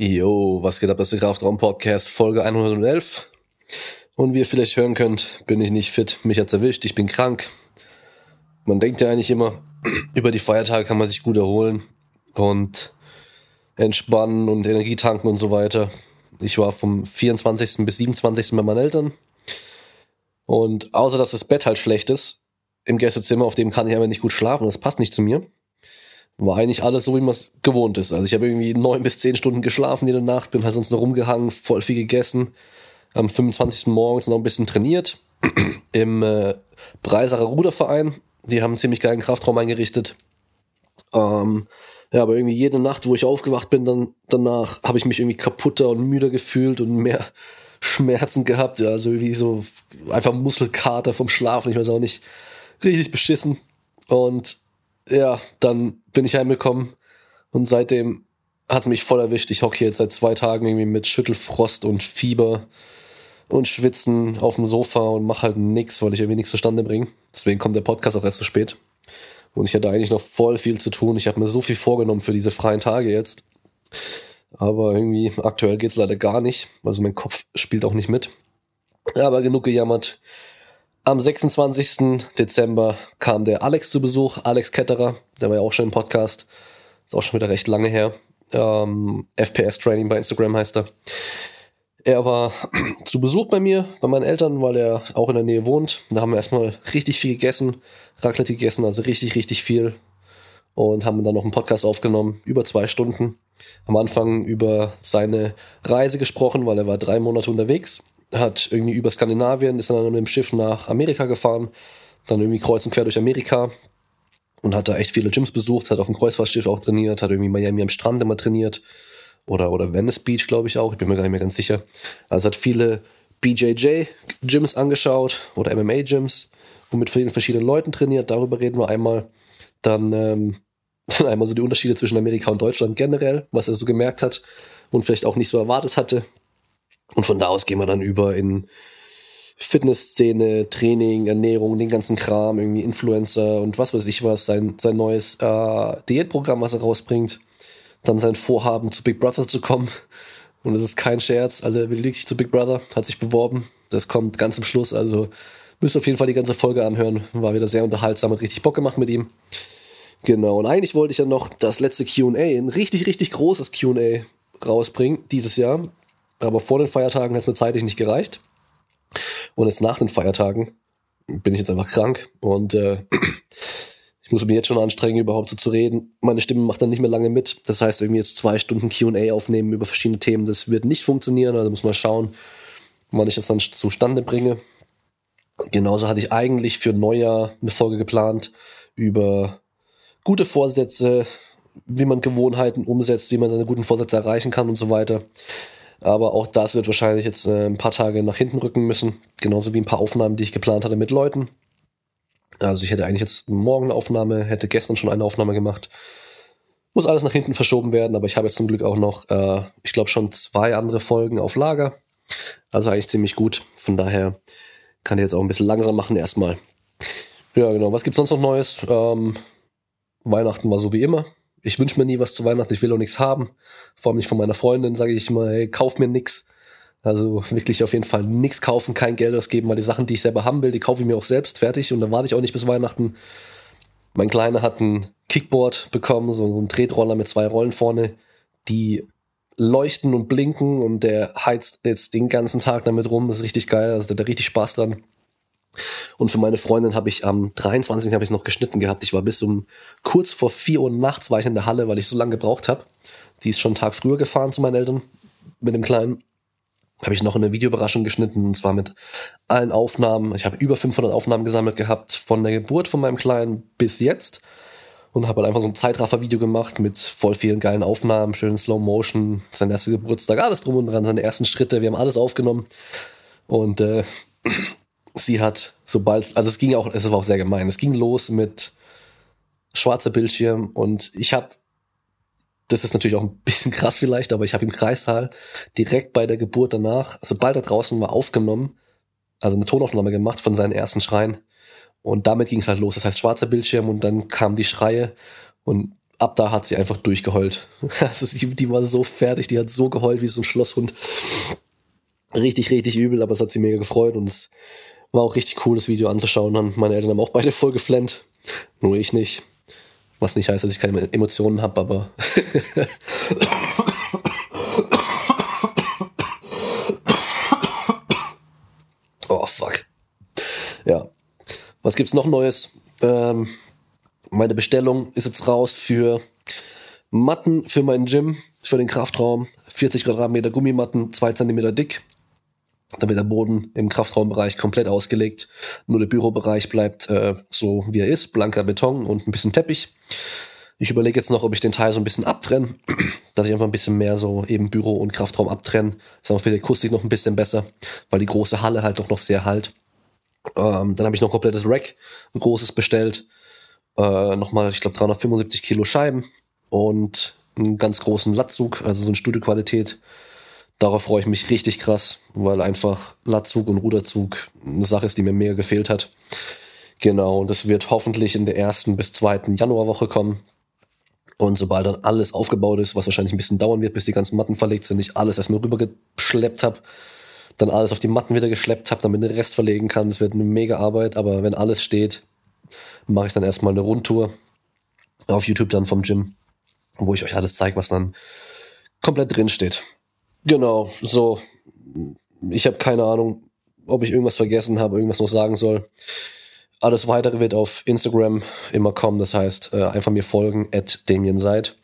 Jo, was geht ab? Das ist der Kraftraum-Podcast, Folge 111. Und wie ihr vielleicht hören könnt, bin ich nicht fit. Mich hat's erwischt, ich bin krank. Man denkt ja eigentlich immer, über die Feiertage kann man sich gut erholen und entspannen und Energie tanken und so weiter. Ich war vom 24. bis 27. bei meinen Eltern. Und außer dass das Bett halt schlecht ist, im Gästezimmer, auf dem kann ich aber nicht gut schlafen, das passt nicht zu mir war eigentlich alles so, wie man es gewohnt ist. Also ich habe irgendwie neun bis zehn Stunden geschlafen jede Nacht, bin halt sonst nur rumgehangen, voll viel gegessen. Am 25. morgens noch ein bisschen trainiert im äh, Breisacher Ruderverein. Die haben einen ziemlich geilen Kraftraum eingerichtet. Ähm, ja, aber irgendwie jede Nacht, wo ich aufgewacht bin, dann danach habe ich mich irgendwie kaputter und müder gefühlt und mehr Schmerzen gehabt. Ja, also irgendwie so einfach Muskelkater vom Schlafen. Ich weiß auch nicht, richtig beschissen. Und ja, dann bin ich heimgekommen und seitdem hat es mich voll erwischt. Ich hocke jetzt seit zwei Tagen irgendwie mit Schüttelfrost und Fieber und Schwitzen auf dem Sofa und mache halt nix, weil ich irgendwie nichts zustande bringe. Deswegen kommt der Podcast auch erst so spät. Und ich hatte eigentlich noch voll viel zu tun. Ich habe mir so viel vorgenommen für diese freien Tage jetzt. Aber irgendwie aktuell geht's leider gar nicht. Also mein Kopf spielt auch nicht mit. Aber genug gejammert. Am 26. Dezember kam der Alex zu Besuch, Alex Ketterer, der war ja auch schon im Podcast, ist auch schon wieder recht lange her. Ähm, FPS Training bei Instagram heißt er. Er war zu Besuch bei mir, bei meinen Eltern, weil er auch in der Nähe wohnt. Da haben wir erstmal richtig viel gegessen, Raclette gegessen, also richtig, richtig viel. Und haben dann noch einen Podcast aufgenommen, über zwei Stunden. Am Anfang über seine Reise gesprochen, weil er war drei Monate unterwegs hat irgendwie über Skandinavien, ist dann mit dem Schiff nach Amerika gefahren, dann irgendwie kreuz und quer durch Amerika und hat da echt viele Gyms besucht, hat auf dem Kreuzfahrtschiff auch trainiert, hat irgendwie Miami am Strand immer trainiert oder, oder Venice Beach, glaube ich auch, ich bin mir gar nicht mehr ganz sicher. Also hat viele BJJ-Gyms angeschaut oder MMA-Gyms, womit vielen verschiedenen Leuten trainiert, darüber reden wir einmal. Dann, ähm, dann einmal so die Unterschiede zwischen Amerika und Deutschland generell, was er so gemerkt hat und vielleicht auch nicht so erwartet hatte. Und von da aus gehen wir dann über in Fitnessszene, Training, Ernährung, den ganzen Kram, irgendwie Influencer und was weiß ich was, sein, sein neues äh, Diätprogramm, was er rausbringt. Dann sein Vorhaben, zu Big Brother zu kommen. Und es ist kein Scherz. Also er will wirklich zu Big Brother, hat sich beworben. Das kommt ganz am Schluss. Also müsst ihr auf jeden Fall die ganze Folge anhören. War wieder sehr unterhaltsam, hat richtig Bock gemacht mit ihm. Genau. Und eigentlich wollte ich ja noch das letzte Q&A, ein richtig, richtig großes Q&A rausbringen dieses Jahr. Aber vor den Feiertagen hat es mir zeitlich nicht gereicht. Und jetzt nach den Feiertagen bin ich jetzt einfach krank und äh, ich muss mich jetzt schon anstrengen, überhaupt so zu reden. Meine Stimme macht dann nicht mehr lange mit. Das heißt, irgendwie jetzt zwei Stunden QA aufnehmen über verschiedene Themen, das wird nicht funktionieren. Also muss man schauen, wann ich das dann zustande bringe. Genauso hatte ich eigentlich für Neujahr eine Folge geplant über gute Vorsätze, wie man Gewohnheiten umsetzt, wie man seine guten Vorsätze erreichen kann und so weiter. Aber auch das wird wahrscheinlich jetzt äh, ein paar Tage nach hinten rücken müssen. Genauso wie ein paar Aufnahmen, die ich geplant hatte mit Leuten. Also ich hätte eigentlich jetzt morgen eine Aufnahme, hätte gestern schon eine Aufnahme gemacht. Muss alles nach hinten verschoben werden, aber ich habe jetzt zum Glück auch noch, äh, ich glaube, schon zwei andere Folgen auf Lager. Also eigentlich ziemlich gut. Von daher kann ich jetzt auch ein bisschen langsam machen erstmal. Ja, genau. Was gibt's sonst noch Neues? Ähm, Weihnachten war so wie immer ich wünsche mir nie was zu Weihnachten, ich will auch nichts haben. Vor allem nicht von meiner Freundin, sage ich mal, hey, kauf mir nix. Also wirklich auf jeden Fall nichts kaufen, kein Geld ausgeben, weil die Sachen, die ich selber haben will, die kaufe ich mir auch selbst fertig und dann warte ich auch nicht bis Weihnachten. Mein Kleiner hat ein Kickboard bekommen, so, so ein Tretroller mit zwei Rollen vorne, die leuchten und blinken und der heizt jetzt den ganzen Tag damit rum. Ist richtig geil, also der hat richtig Spaß dran. Und für meine Freundin habe ich am 23. habe ich noch geschnitten gehabt. Ich war bis um kurz vor 4 Uhr nachts war ich in der Halle, weil ich so lange gebraucht habe. Die ist schon einen Tag früher gefahren zu meinen Eltern mit dem Kleinen. Habe ich noch eine Videoüberraschung geschnitten und zwar mit allen Aufnahmen. Ich habe über 500 Aufnahmen gesammelt gehabt von der Geburt von meinem Kleinen bis jetzt und habe halt einfach so ein Zeitraffer-Video gemacht mit voll vielen geilen Aufnahmen, schönen Slow Motion, sein erster Geburtstag, alles drum und dran, seine ersten Schritte. Wir haben alles aufgenommen und äh, sie hat, sobald, also es ging auch, es war auch sehr gemein, es ging los mit schwarzer Bildschirm und ich habe, das ist natürlich auch ein bisschen krass vielleicht, aber ich habe im Kreissaal direkt bei der Geburt danach, sobald er draußen war, aufgenommen, also eine Tonaufnahme gemacht von seinen ersten Schreien und damit ging es halt los. Das heißt schwarzer Bildschirm und dann kamen die Schreie und ab da hat sie einfach durchgeheult. Also die, die war so fertig, die hat so geheult wie so ein Schlosshund. Richtig, richtig übel, aber es hat sie mega gefreut und es war auch richtig cool, das Video anzuschauen. Und meine Eltern haben auch beide voll geflennt. Nur ich nicht. Was nicht heißt, dass ich keine Emotionen habe, aber. oh, fuck. Ja. Was gibt's noch Neues? Ähm, meine Bestellung ist jetzt raus für Matten für meinen Gym, für den Kraftraum. 40 Quadratmeter Gummimatten, 2 Zentimeter dick. Da wird der Boden im Kraftraumbereich komplett ausgelegt. Nur der Bürobereich bleibt äh, so, wie er ist. Blanker Beton und ein bisschen Teppich. Ich überlege jetzt noch, ob ich den Teil so ein bisschen abtrenne, dass ich einfach ein bisschen mehr so eben Büro und Kraftraum abtrenne. ist auch für die Akustik noch ein bisschen besser, weil die große Halle halt doch noch sehr halt. Ähm, dann habe ich noch ein komplettes Rack, ein großes bestellt. Äh, nochmal, ich glaube, 375 Kilo Scheiben und einen ganz großen Latzug, also so eine Studioqualität. Darauf freue ich mich richtig krass, weil einfach Latzug und Ruderzug eine Sache ist, die mir mega gefehlt hat. Genau, und das wird hoffentlich in der ersten bis zweiten Januarwoche kommen. Und sobald dann alles aufgebaut ist, was wahrscheinlich ein bisschen dauern wird, bis die ganzen Matten verlegt sind, ich alles erstmal rübergeschleppt habe, dann alles auf die Matten wieder geschleppt habe, damit den Rest verlegen kann. Das wird eine mega Arbeit, aber wenn alles steht, mache ich dann erstmal eine Rundtour auf YouTube dann vom Gym, wo ich euch alles zeige, was dann komplett drin steht. Genau, so. Ich habe keine Ahnung, ob ich irgendwas vergessen habe, irgendwas noch sagen soll. Alles weitere wird auf Instagram immer kommen, das heißt, äh, einfach mir folgen, at Damien Seid.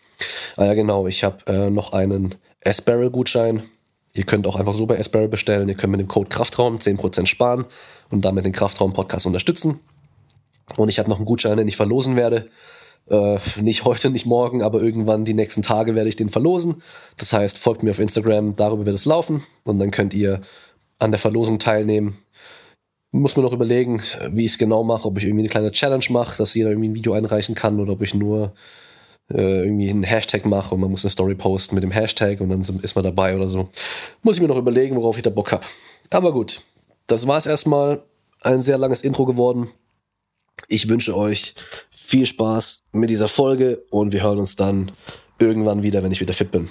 Ah ja, genau, ich habe äh, noch einen S-Barrel-Gutschein. Ihr könnt auch einfach so bei S-Barrel bestellen. Ihr könnt mit dem Code Kraftraum 10% sparen und damit den Kraftraum-Podcast unterstützen. Und ich habe noch einen Gutschein, den ich verlosen werde. Äh, nicht heute, nicht morgen, aber irgendwann die nächsten Tage werde ich den verlosen. Das heißt, folgt mir auf Instagram, darüber wird es laufen. Und dann könnt ihr an der Verlosung teilnehmen. Muss mir noch überlegen, wie ich es genau mache, ob ich irgendwie eine kleine Challenge mache, dass jeder irgendwie ein Video einreichen kann oder ob ich nur äh, irgendwie einen Hashtag mache und man muss eine Story posten mit dem Hashtag und dann ist man dabei oder so. Muss ich mir noch überlegen, worauf ich da Bock habe. Aber gut, das war es erstmal. Ein sehr langes Intro geworden. Ich wünsche euch viel Spaß mit dieser Folge und wir hören uns dann irgendwann wieder, wenn ich wieder fit bin.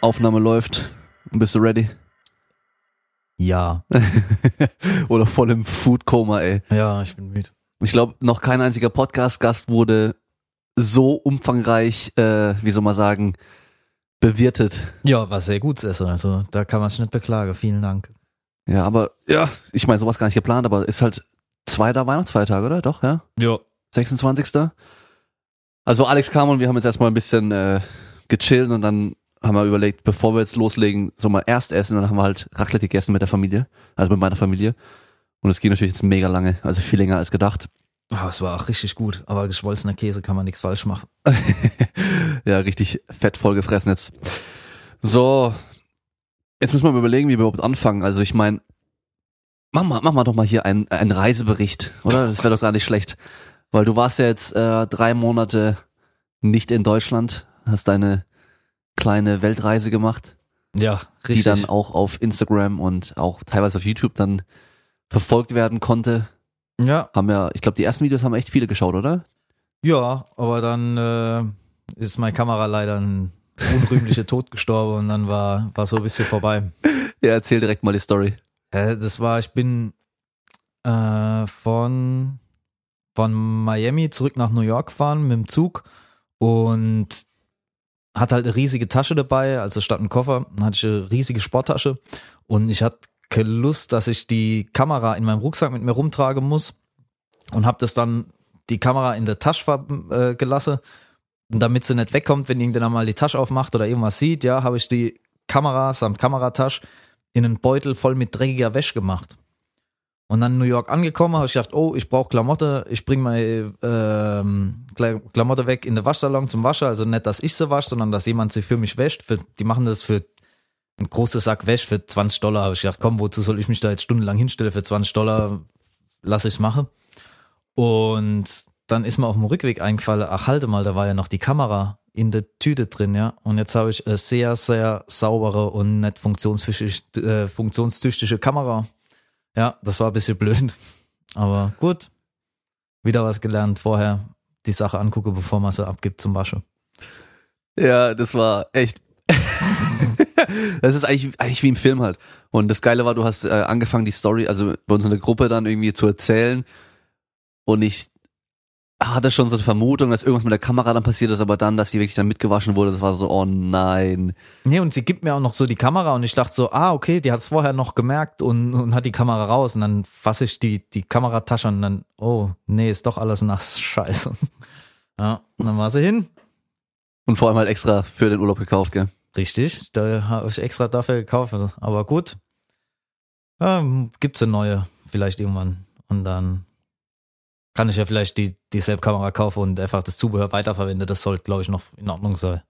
Aufnahme läuft. Bist du ready? Ja. Oder voll im Food-Koma, ey. Ja, ich bin müde. Ich glaube, noch kein einziger Podcast-Gast wurde so umfangreich, äh, wie soll man sagen, bewirtet. Ja, war sehr gut Essen. Also da kann man sich nicht beklagen. Vielen Dank. Ja, aber ja, ich meine, sowas gar nicht geplant, aber ist halt zweiter Weihnachtsfeiertag, oder? Doch, ja? Ja. 26. Also Alex kam und wir haben jetzt erstmal ein bisschen äh, gechillt und dann haben wir überlegt, bevor wir jetzt loslegen, so mal erst essen und dann haben wir halt Raclette gegessen mit der Familie, also mit meiner Familie. Und es ging natürlich jetzt mega lange, also viel länger als gedacht. Oh, es war auch richtig gut, aber geschmolzener Käse kann man nichts falsch machen. ja, richtig fett vollgefressen jetzt. So, jetzt müssen wir mal überlegen, wie wir überhaupt anfangen. Also ich meine, mach mal, mach mal doch mal hier einen, einen Reisebericht, oder? Das wäre doch gar nicht schlecht. Weil du warst ja jetzt äh, drei Monate nicht in Deutschland, hast deine kleine Weltreise gemacht. Ja, richtig. Die dann auch auf Instagram und auch teilweise auf YouTube dann verfolgt werden konnte. Ja. Haben ja, ich glaube, die ersten Videos haben echt viele geschaut, oder? Ja, aber dann äh, ist meine Kamera leider ein unrühmlicher Tod gestorben und dann war, war so ein bisschen vorbei. Ja, erzähl direkt mal die Story. Äh, das war, ich bin äh, von, von Miami zurück nach New York gefahren mit dem Zug und hatte halt eine riesige Tasche dabei, also statt einem Koffer hatte ich eine riesige Sporttasche und ich hatte Lust, dass ich die Kamera in meinem Rucksack mit mir rumtragen muss und habe das dann die Kamera in der Tasche äh, gelassen, und damit sie nicht wegkommt, wenn irgendjemand mal die Tasche aufmacht oder irgendwas sieht, ja, habe ich die Kamera samt Kameratasche in einen Beutel voll mit dreckiger Wäsche gemacht. Und dann in New York angekommen, habe ich gedacht, oh, ich brauche Klamotte, ich bringe meine ähm, Klamotte weg in den Waschsalon zum Waschen. Also nicht, dass ich sie wasche, sondern dass jemand sie für mich wäscht. Für, die machen das für ein großer Sack Wäsche für 20 Dollar. Habe ich gedacht, komm, wozu soll ich mich da jetzt stundenlang hinstellen für 20 Dollar? Lass ich machen. Und dann ist mir auf dem Rückweg eingefallen, ach halte mal, da war ja noch die Kamera in der Tüte drin, ja. Und jetzt habe ich eine sehr, sehr saubere und nicht funktionstüchtige, äh, funktionstüchtige Kamera. Ja, das war ein bisschen blöd. Aber gut. Wieder was gelernt. Vorher die Sache angucke, bevor man sie abgibt zum Waschen. Ja, das war echt. das ist eigentlich, eigentlich wie im Film halt. Und das Geile war, du hast äh, angefangen, die Story, also bei uns in der Gruppe dann irgendwie zu erzählen. Und ich hatte schon so eine Vermutung, dass irgendwas mit der Kamera dann passiert ist, aber dann, dass die wirklich dann mitgewaschen wurde, das war so, oh nein. Nee, und sie gibt mir auch noch so die Kamera und ich dachte so, ah, okay, die hat es vorher noch gemerkt und, und hat die Kamera raus und dann fasse ich die, die Kameratasche und dann, oh, nee, ist doch alles nass, scheiße. Ja, und dann war sie hin. Und vor allem halt extra für den Urlaub gekauft, gell? Richtig, da habe ich extra dafür gekauft, aber gut. Ähm, gibt's eine neue, vielleicht irgendwann. Und dann kann ich ja vielleicht die, dieselbe Kamera kaufen und einfach das Zubehör weiterverwenden. Das sollte, glaube ich, noch in Ordnung sein.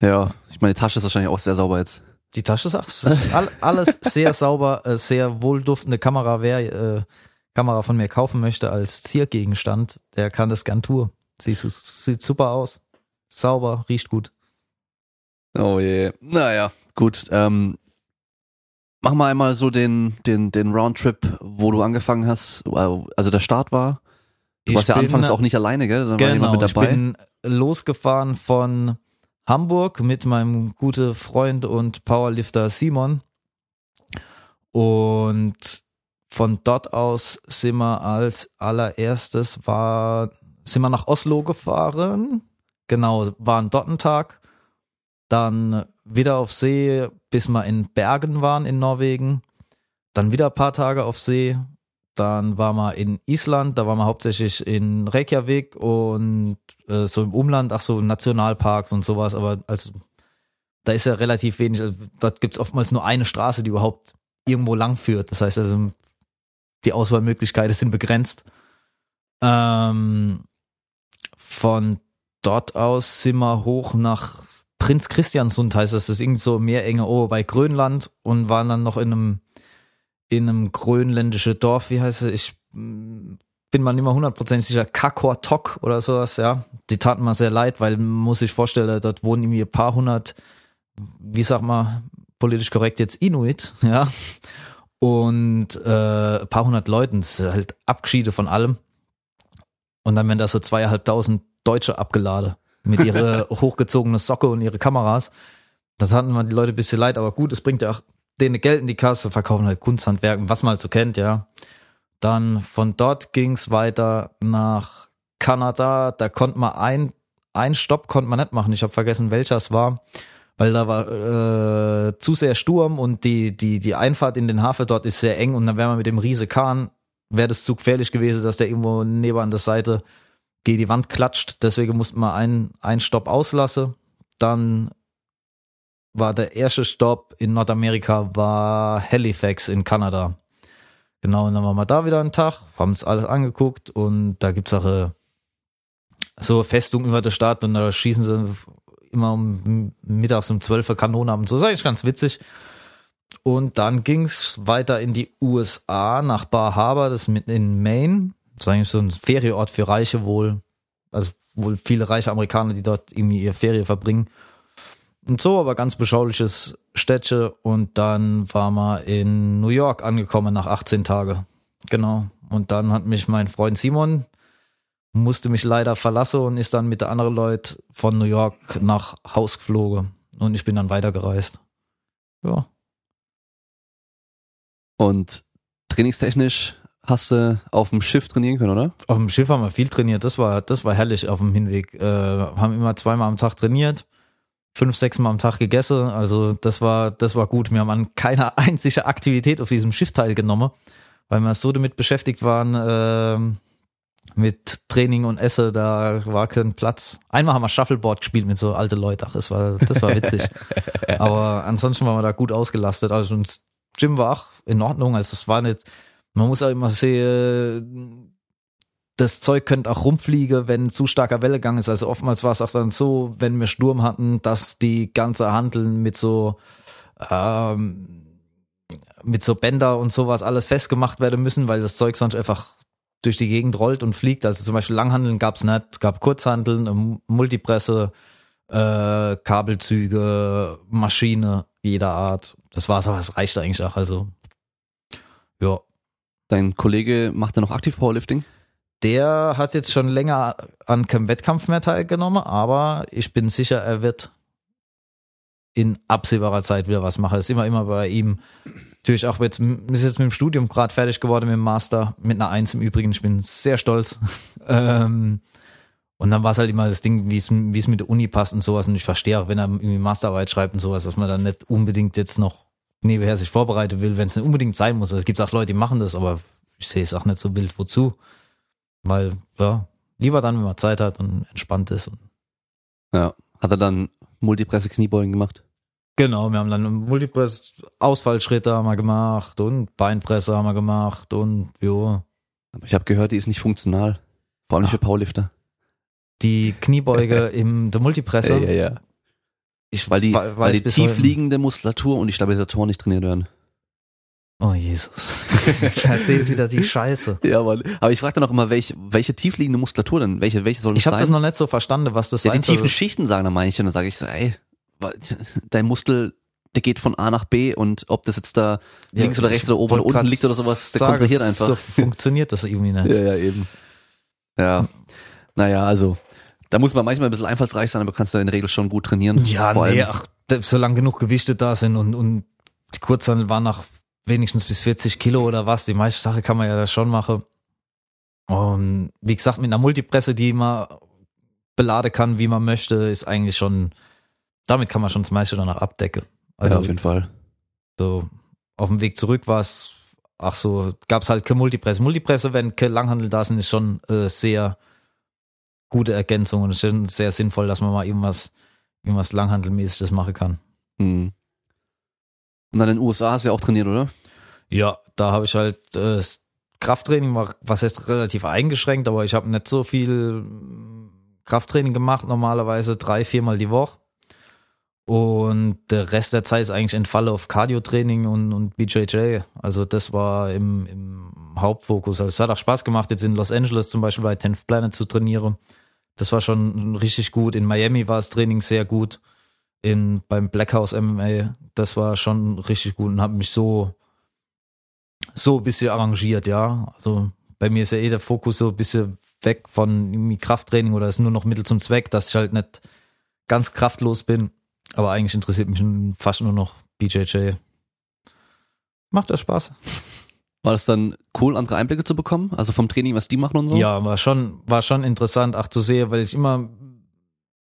Ja, ich meine, die Tasche ist wahrscheinlich auch sehr sauber jetzt. Die Tasche ist auch alles sehr sauber, äh, sehr wohlduftende Kamera. Wer äh, Kamera von mir kaufen möchte als Ziergegenstand, der kann das gern tun. Sie sieht super aus. Sauber, riecht gut. Oh je. Naja, gut. Ähm, mach mal einmal so den, den, den Roundtrip, wo du angefangen hast, also der Start war. Du ich warst ja anfangs auch nicht alleine, gell? Da genau, war jemand mit dabei. Ich bin losgefahren von Hamburg mit meinem guten Freund und Powerlifter Simon. Und von dort aus sind wir als allererstes war, sind wir nach Oslo gefahren. Genau, waren dort ein Tag. Dann wieder auf See, bis wir in Bergen waren in Norwegen. Dann wieder ein paar Tage auf See, dann waren wir in Island, da waren wir hauptsächlich in Reykjavik und äh, so im Umland, ach so Nationalparks und sowas, aber also da ist ja relativ wenig, also, dort gibt es oftmals nur eine Straße, die überhaupt irgendwo lang führt. Das heißt also, die Auswahlmöglichkeiten sind begrenzt. Ähm, von dort aus sind wir hoch nach Prinz Christiansund, heißt das, das ist irgendwie so Meerenge oben bei Grönland und waren dann noch in einem in einem grönländischen Dorf, wie heißt es? Ich mm, bin mal nicht mehr hundertprozentig sicher, Kakortok oder sowas, ja. Die taten mir sehr leid, weil muss sich vorstellen, dort wohnen irgendwie ein paar hundert, wie sag mal, politisch korrekt jetzt Inuit, ja. Und äh, ein paar hundert Leuten, halt Abgeschiede von allem. Und dann werden da so zweieinhalbtausend Deutsche abgeladen mit ihrer hochgezogenen Socke und ihre Kameras. Das hatten wir die Leute ein bisschen leid, aber gut, es bringt ja auch denen Geld in die Kasse, verkaufen halt Kunsthandwerken, was man halt so kennt, ja. Dann von dort ging's weiter nach Kanada. Da konnte man ein, ein Stopp konnte man nicht machen. Ich habe vergessen, welcher es war, weil da war äh, zu sehr Sturm und die, die, die Einfahrt in den Hafen dort ist sehr eng und dann wäre man mit dem Riese Kahn, wäre das zu gefährlich gewesen, dass der irgendwo neben an der Seite gegen die Wand klatscht. Deswegen musste man einen, einen Stopp auslassen. Dann war der erste Stopp in Nordamerika war Halifax in Kanada. Genau, und dann waren wir da wieder einen Tag, haben uns alles angeguckt und da gibt's auch eine, so Festung über der Stadt und da schießen sie immer um mittags um 12 Uhr Kanonen ab und so. Das ist eigentlich ganz witzig. Und dann ging's weiter in die USA nach Bar Harbor, das ist in Maine. Das ist eigentlich so ein Ferienort für Reiche wohl. Also wohl viele reiche Amerikaner, die dort irgendwie ihre Ferien verbringen. Und so, aber ganz beschauliches Städtchen. Und dann war man in New York angekommen nach 18 Tagen. Genau. Und dann hat mich mein Freund Simon, musste mich leider verlassen und ist dann mit der anderen Leute von New York nach Haus geflogen. Und ich bin dann weitergereist. Ja. Und trainingstechnisch hast du auf dem Schiff trainieren können, oder? Auf dem Schiff haben wir viel trainiert. Das war, das war herrlich auf dem Hinweg. Äh, haben immer zweimal am Tag trainiert fünf, sechs Mal am Tag gegessen. Also das war, das war gut. Wir haben an keiner einzigen Aktivität auf diesem Schiff teilgenommen, weil wir so damit beschäftigt waren, äh, mit Training und Essen, da war kein Platz. Einmal haben wir Shuffleboard gespielt mit so alte Leute. Ach, das war, das war witzig. Aber ansonsten waren wir da gut ausgelastet. Also das Gym war auch in Ordnung. Also es war nicht, man muss auch immer sehen, das Zeug könnte auch rumfliegen, wenn zu starker Wellegang ist. Also oftmals war es auch dann so, wenn wir Sturm hatten, dass die ganze Handeln mit so ähm, mit so Bänder und sowas alles festgemacht werden müssen, weil das Zeug sonst einfach durch die Gegend rollt und fliegt. Also zum Beispiel Langhandeln gab es nicht, es gab Kurzhandeln, Multipresse, äh, Kabelzüge, Maschine jeder Art. Das war's, aber es reicht eigentlich auch. Also, ja. Dein Kollege macht da noch aktiv Powerlifting? Der hat jetzt schon länger an keinem Wettkampf mehr teilgenommen, aber ich bin sicher, er wird in absehbarer Zeit wieder was machen. Das ist immer, immer bei ihm. Natürlich auch jetzt, ist jetzt mit dem Studium gerade fertig geworden, mit dem Master, mit einer Eins im Übrigen. Ich bin sehr stolz. ähm, und dann war es halt immer das Ding, wie es, mit der Uni passt und sowas. Und ich verstehe auch, wenn er irgendwie Masterarbeit schreibt und sowas, dass man dann nicht unbedingt jetzt noch nebenher sich vorbereiten will, wenn es nicht unbedingt sein muss. Also es gibt auch Leute, die machen das, aber ich sehe es auch nicht so wild. Wozu? Weil, ja, lieber dann, wenn man Zeit hat und entspannt ist. Ja. Hat er dann Multipresse Kniebeugen gemacht? Genau, wir haben dann Multipress Ausfallschritte haben wir gemacht und Beinpresse haben wir gemacht und jo. Aber ich habe gehört, die ist nicht funktional. Vor allem nicht für Powerlifter. Die Kniebeuge im der Multipresse. Ja, ja, ja. Ich Weil die, we- weil die bis tief heute- liegende Muskulatur und die Stabilisatoren nicht trainiert werden. Oh Jesus. er erzählt wieder die Scheiße. Ja, Mann. Aber ich frage dann auch immer, welche, welche tiefliegende Muskulatur denn? Welche, welche soll das Ich habe sein? das noch nicht so verstanden, was das ja, die sein soll. tiefen Schichten sagen dann manche. Und dann sage ich so, ey, dein Muskel, der geht von A nach B und ob das jetzt da Ja, links oder ich rechts oder oben oder unten liegt oder sowas, der sagen, kontrahiert einfach. So funktioniert das irgendwie nicht. ja, eben. Ja. Naja, also, da muss man manchmal ein bisschen einfallsreich sein, aber kannst du in der Regel schon gut trainieren. Ja, nee, ach, solange genug Gewichte da sind und, und die Kurzhandel war nach wenigstens bis 40 Kilo oder was, die meiste Sache kann man ja da schon machen. Und wie gesagt, mit einer Multipresse, die man beladen kann, wie man möchte, ist eigentlich schon, damit kann man schon das meiste danach abdecken. Also ja, auf jeden Fall. so auf dem Weg zurück war es, ach so, gab es halt keine Multipresse. Multipresse, wenn keine Langhandel da sind, ist schon äh, sehr gute Ergänzung und es ist sehr sinnvoll, dass man mal irgendwas, irgendwas Langhandelmäßiges machen kann. Hm. Und dann in den USA hast du ja auch trainiert, oder? Ja, da habe ich halt äh, das Krafttraining war, was heißt relativ eingeschränkt, aber ich habe nicht so viel mm, Krafttraining gemacht, normalerweise drei, viermal die Woche. Und der Rest der Zeit ist eigentlich entfallen auf Cardio-Training und, und BJJ. Also das war im, im Hauptfokus. Also es hat auch Spaß gemacht, jetzt in Los Angeles zum Beispiel bei 10th Planet zu trainieren. Das war schon richtig gut. In Miami war das Training sehr gut. In, beim Black House MMA, das war schon richtig gut und habe mich so so ein bisschen arrangiert, ja. Also bei mir ist ja eh der Fokus so ein bisschen weg von Krafttraining oder ist nur noch Mittel zum Zweck, dass ich halt nicht ganz kraftlos bin. Aber eigentlich interessiert mich fast nur noch BJJ. Macht das Spaß? War das dann cool, andere Einblicke zu bekommen? Also vom Training, was die machen und so? Ja, war schon, war schon interessant, auch zu sehen, weil ich immer,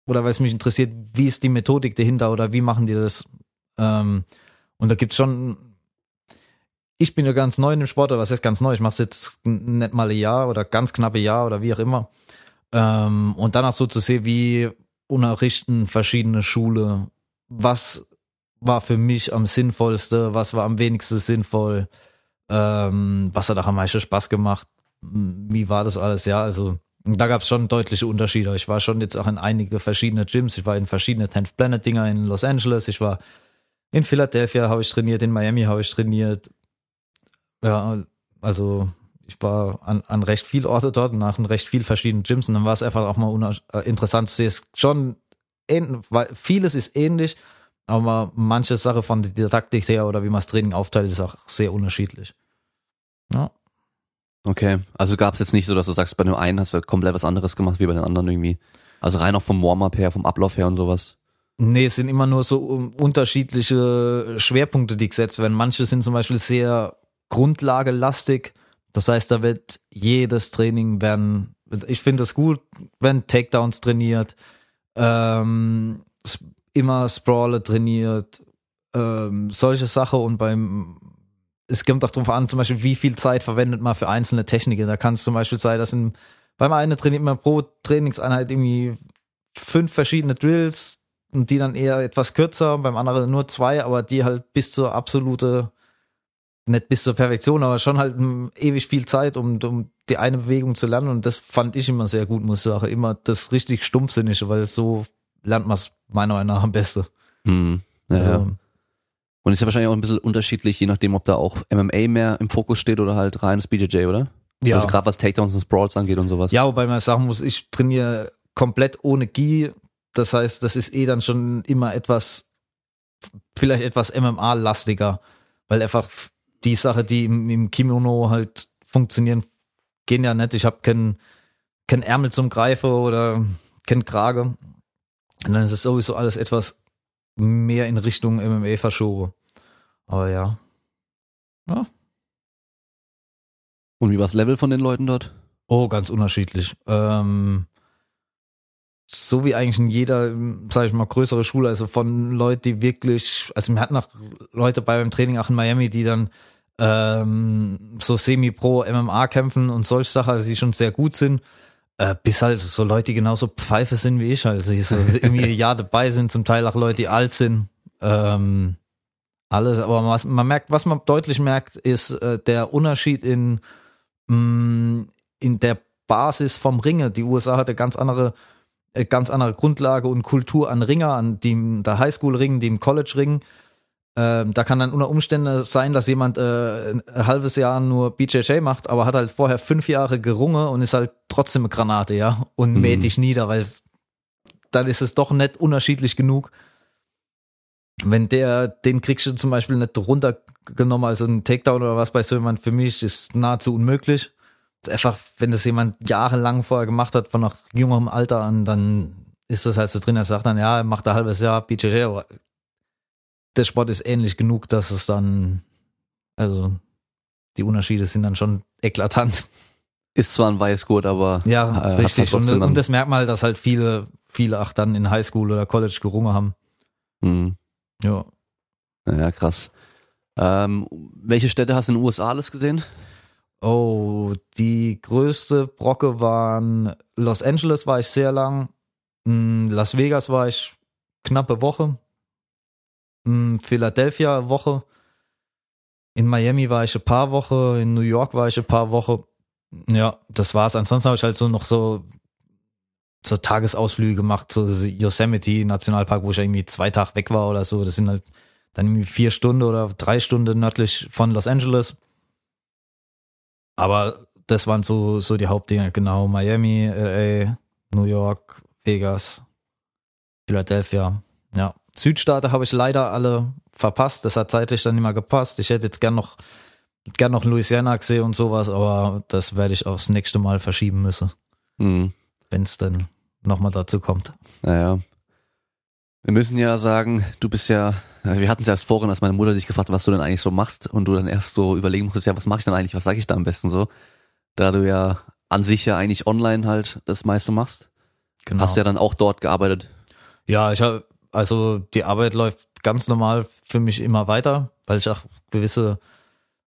oder weil es mich interessiert, wie ist die Methodik dahinter oder wie machen die das? Ähm, und da gibt's schon, ich bin ja ganz neu in dem Sport, oder was heißt ganz neu? Ich mache es jetzt nicht mal ein Jahr oder ganz knappe Jahr oder wie auch immer. Ähm, und danach so zu sehen, wie unterrichten verschiedene Schule, was war für mich am sinnvollste, was war am wenigsten sinnvoll, ähm, was hat auch am meisten Spaß gemacht, wie war das alles, ja, also da gab es schon deutliche Unterschiede. Ich war schon jetzt auch in einige verschiedene Gyms, ich war in verschiedene 10th Planet Dinger in Los Angeles, ich war in Philadelphia habe ich trainiert, in Miami habe ich trainiert. Ja, also ich war an, an recht viel Orte dort und nach recht viel verschiedenen Gyms und dann war es einfach auch mal äh, interessant zu sehen. Es ist schon vieles ist ähnlich, aber manche Sache von der Didaktik her oder wie man das Training aufteilt, ist auch sehr unterschiedlich. Ja. Okay, also gab es jetzt nicht so, dass du sagst, bei dem einen hast du komplett was anderes gemacht wie bei den anderen irgendwie. Also rein auch vom Warm-up her, vom Ablauf her und sowas. Nee, es sind immer nur so unterschiedliche Schwerpunkte, die gesetzt werden. Manche sind zum Beispiel sehr grundlagelastig. Das heißt, da wird jedes Training werden, ich finde es gut, wenn Takedowns trainiert, ähm, immer Sprawler trainiert, ähm, solche Sachen und beim es kommt auch darauf an, zum Beispiel, wie viel Zeit verwendet man für einzelne Techniken. Da kann es zum Beispiel sein, dass in, beim einen trainiert man pro Trainingseinheit irgendwie fünf verschiedene Drills und die dann eher etwas kürzer, beim anderen nur zwei, aber die halt bis zur absolute, nicht bis zur Perfektion, aber schon halt ewig viel Zeit, um, um die eine Bewegung zu lernen. Und das fand ich immer sehr gut, muss ich sagen. Immer das richtig Stumpfsinnige, weil so lernt man es meiner Meinung nach am besten. Hm. Ja, Also, ja. Und ist ja wahrscheinlich auch ein bisschen unterschiedlich, je nachdem, ob da auch MMA mehr im Fokus steht oder halt reines BJJ, oder? ja. Also gerade was Takedowns und Sprawls angeht und sowas. Ja, wobei man sagen muss, ich trainiere komplett ohne Gi Das heißt, das ist eh dann schon immer etwas, vielleicht etwas MMA-lastiger, weil einfach die Sache, die im, im Kimono halt funktionieren, gehen ja nicht. Ich habe keinen kein Ärmel zum Greifen oder kein Krage. Und dann ist es sowieso alles etwas mehr in Richtung MMA verschoben. Aber ja. Ja. Und wie war das Level von den Leuten dort? Oh, ganz unterschiedlich. Ähm, so wie eigentlich in jeder, sag ich mal, größere Schule, also von Leuten, die wirklich, also wir hatten auch Leute bei beim Training auch in Miami, die dann ähm, so semi-pro MMA kämpfen und solche Sachen, also die schon sehr gut sind, äh, bis halt so Leute, die genauso Pfeife sind wie ich, also so irgendwie Jahr dabei sind, zum Teil auch Leute, die alt sind. Ähm, alles, aber was man merkt, was man deutlich merkt, ist äh, der Unterschied in, mh, mm, in der Basis vom Ringe. Die USA hat eine ganz andere, eine ganz andere Grundlage und Kultur an Ringer, an die im der Highschool ringen, die im College ringen. Ähm, da kann dann unter Umständen sein, dass jemand äh, ein halbes Jahr nur BJJ macht, aber hat halt vorher fünf Jahre gerungen und ist halt trotzdem eine Granate, ja, und mhm. mäht dich nieder, weil dann ist es doch nicht unterschiedlich genug. Wenn der, den kriegst du zum Beispiel nicht runtergenommen, also ein Takedown oder was bei so jemand für mich ist nahezu unmöglich. Einfach, wenn das jemand jahrelang vorher gemacht hat, von noch jüngerem Alter an, dann ist das halt so drin, er sagt dann, ja, er macht ein halbes Jahr BJJ, aber der Sport ist ähnlich genug, dass es dann, also die Unterschiede sind dann schon eklatant. Ist zwar ein Weißgurt, aber ja, äh, richtig. Halt und, und, das Merkmal, dass halt viele, viele auch dann in Highschool oder College gerungen haben. Mhm. Ja. Ja, krass. Ähm, welche Städte hast du in den USA alles gesehen? Oh, die größte Brocke waren Los Angeles war ich sehr lang, hm, Las Vegas war ich knappe Woche, hm, Philadelphia Woche, in Miami war ich ein paar Wochen, in New York war ich ein paar Wochen. Ja, das war's. Ansonsten habe ich halt so noch so so Tagesausflüge gemacht, so Yosemite Nationalpark, wo ich irgendwie zwei Tage weg war oder so. Das sind halt dann irgendwie vier Stunden oder drei Stunden nördlich von Los Angeles. Aber das waren so, so die Hauptdinge, genau. Miami, LA, New York, Vegas, Philadelphia. Ja. Südstaaten habe ich leider alle verpasst. Das hat zeitlich dann nicht mehr gepasst. Ich hätte jetzt gern noch, gern noch Louisiana gesehen und sowas, aber das werde ich aufs nächste Mal verschieben müssen. Mhm. Wenn es dann nochmal dazu kommt. Naja. Wir müssen ja sagen, du bist ja, wir hatten es erst vorhin, als meine Mutter dich gefragt hat, was du denn eigentlich so machst und du dann erst so überlegen musstest, ja, was mache ich denn eigentlich, was sage ich da am besten so? Da du ja an sich ja eigentlich online halt das meiste machst. Genau. Hast du ja dann auch dort gearbeitet. Ja, ich habe, also die Arbeit läuft ganz normal für mich immer weiter, weil ich auch gewisse,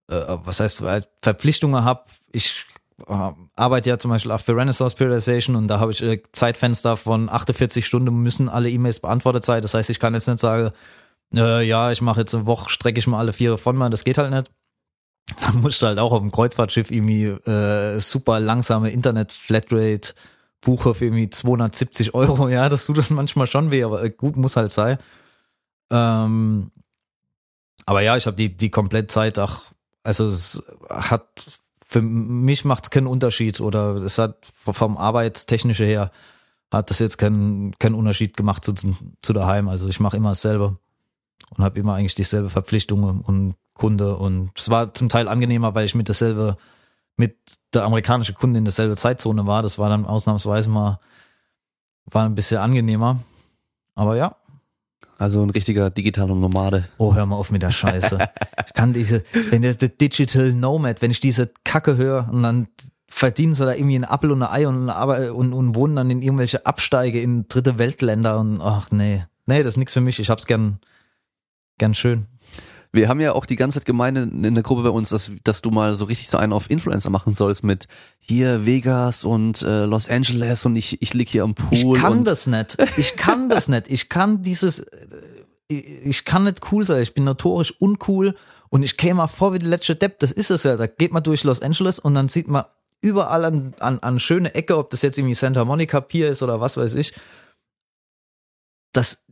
äh, was heißt, Verpflichtungen habe. Ich äh, arbeite ja zum Beispiel auch für Renaissance Periodization und da habe ich äh, Zeitfenster von 48 Stunden müssen alle E-Mails beantwortet sein. Das heißt, ich kann jetzt nicht sagen, äh, ja, ich mache jetzt eine Woche, strecke ich mal alle vier von mal, das geht halt nicht. Dann musst du halt auch auf dem Kreuzfahrtschiff irgendwie äh, super langsame Internet-Flatrate buche für irgendwie 270 Euro. Ja, das tut dann manchmal schon weh, aber äh, gut muss halt sein. Ähm, aber ja, ich habe die, die komplett Zeit auch, also es hat für mich macht es keinen Unterschied oder es hat vom Arbeitstechnische her hat das jetzt keinen keinen Unterschied gemacht zu, zu daheim. Also ich mache immer dasselbe und habe immer eigentlich dieselbe Verpflichtungen und Kunde und es war zum Teil angenehmer, weil ich mit dasselbe mit der amerikanischen Kunde in derselbe Zeitzone war. Das war dann ausnahmsweise mal war ein bisschen angenehmer. Aber ja, also ein richtiger digitaler Nomade. Oh, hör mal auf mit der Scheiße. ich kann diese, wenn der, der Digital Nomad, wenn ich diese Kacke höre und dann verdienen sie da irgendwie ein Apfel und ein Ei und, und, und wohnen dann in irgendwelche Absteige in dritte Weltländer und ach nee. Nee, das ist nichts für mich. Ich hab's gern, gern schön. Wir haben ja auch die ganze Zeit gemeint in der Gruppe bei uns, dass, dass du mal so richtig so einen auf Influencer machen sollst mit hier Vegas und äh, Los Angeles und ich, ich lieg hier am Pool. Ich kann das nicht. Ich kann das nicht. Ich kann dieses, äh, ich kann nicht cool sein. Ich bin notorisch uncool und ich käme mal vor wie der letzte Depp. Das ist es ja. Da geht man durch Los Angeles und dann sieht man überall an, an, an schöne Ecke, ob das jetzt irgendwie Santa Monica Pier ist oder was weiß ich. Das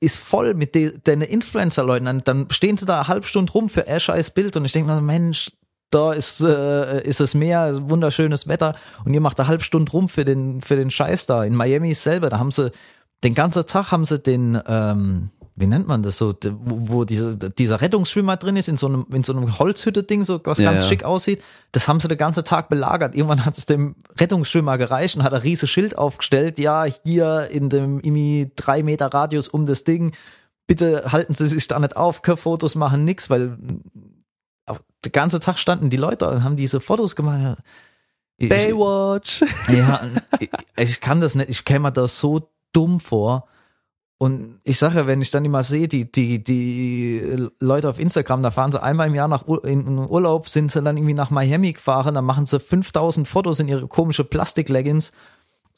ist voll mit den de Influencer-Leuten. Dann, dann stehen sie da eine halbe Stunde rum für ein scheiß Bild und ich denke mir, Mensch, da ist, äh, ist es Meer, wunderschönes Wetter und ihr macht eine halbe Stunde rum für den, für den Scheiß da. In Miami selber, da haben sie den ganzen Tag haben sie den, ähm, wie nennt man das so, wo, wo diese, dieser Rettungsschwimmer drin ist, in so einem, in so einem Holzhütte-Ding, so was Ja, ganz ja. schick aussieht. Das haben sie den ganzen Tag belagert. Irgendwann hat es dem Rettungsschwimmer gereicht und hat ein riesiges Schild aufgestellt. Ja, hier in dem irgendwie drei Meter Radius um das Ding. Bitte halten Sie sich da nicht auf, keine Fotos machen, nix, weil den ganzen Tag standen die Leute und haben diese Fotos gemacht. Ich- Baywatch. ja, ich, ich kann das nicht, ich käme mir da so dumm vor. Und ich sage, wenn ich dann immer sehe, die, die, die Leute auf Instagram, da fahren sie einmal im Jahr nach Ur in Urlaub, sind sie dann irgendwie nach Miami gefahren, dann machen sie 5000 Fotos in ihre komische Plastik-Leggings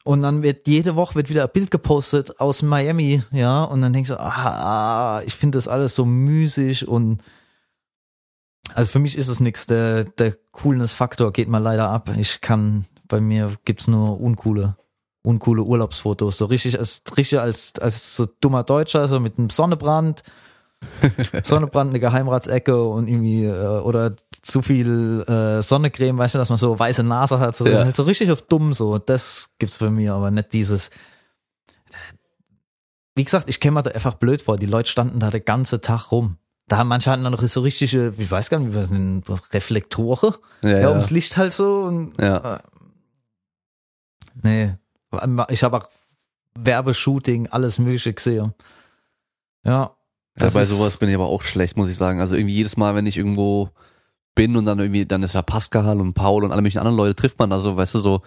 und dann wird jede Woche wird wieder ein Bild gepostet aus Miami, ja, und dann denkst du, ah, ich finde das alles so müßig und also für mich ist es nichts, der, der Coolness-Faktor geht mal leider ab. Ich kann, bei mir gibt's nur uncoole, uncoole Urlaubsfotos. So richtig als, richtig als, als so dummer Deutscher, so mit einem Sonnebrand, Sonnebrand, eine Geheimratsecke und irgendwie, äh, oder zu viel äh, Sonnecreme, weißt du, dass man so weiße Nase hat, so, Ja. halt so richtig auf dumm, so. Das gibt's bei mir, aber nicht dieses, wie gesagt, ich käme mir da einfach blöd vor. Die Leute standen da den ganzen Tag rum. Da haben manche hatten dann noch so richtige, ich weiß gar nicht, wie was nennen, Reflektore, Ja, ja, ja. ums Licht halt so und ja. äh, nee, ich habe auch Werbeshooting, alles mögliche gesehen. Ja. Ja, bei sowas bin ich aber auch schlecht, muss ich sagen. Also irgendwie jedes Mal, wenn ich irgendwo bin und dann irgendwie, dann ist ja Pascal und Paul und alle möglichen anderen Leute trifft man da so, weißt du, so,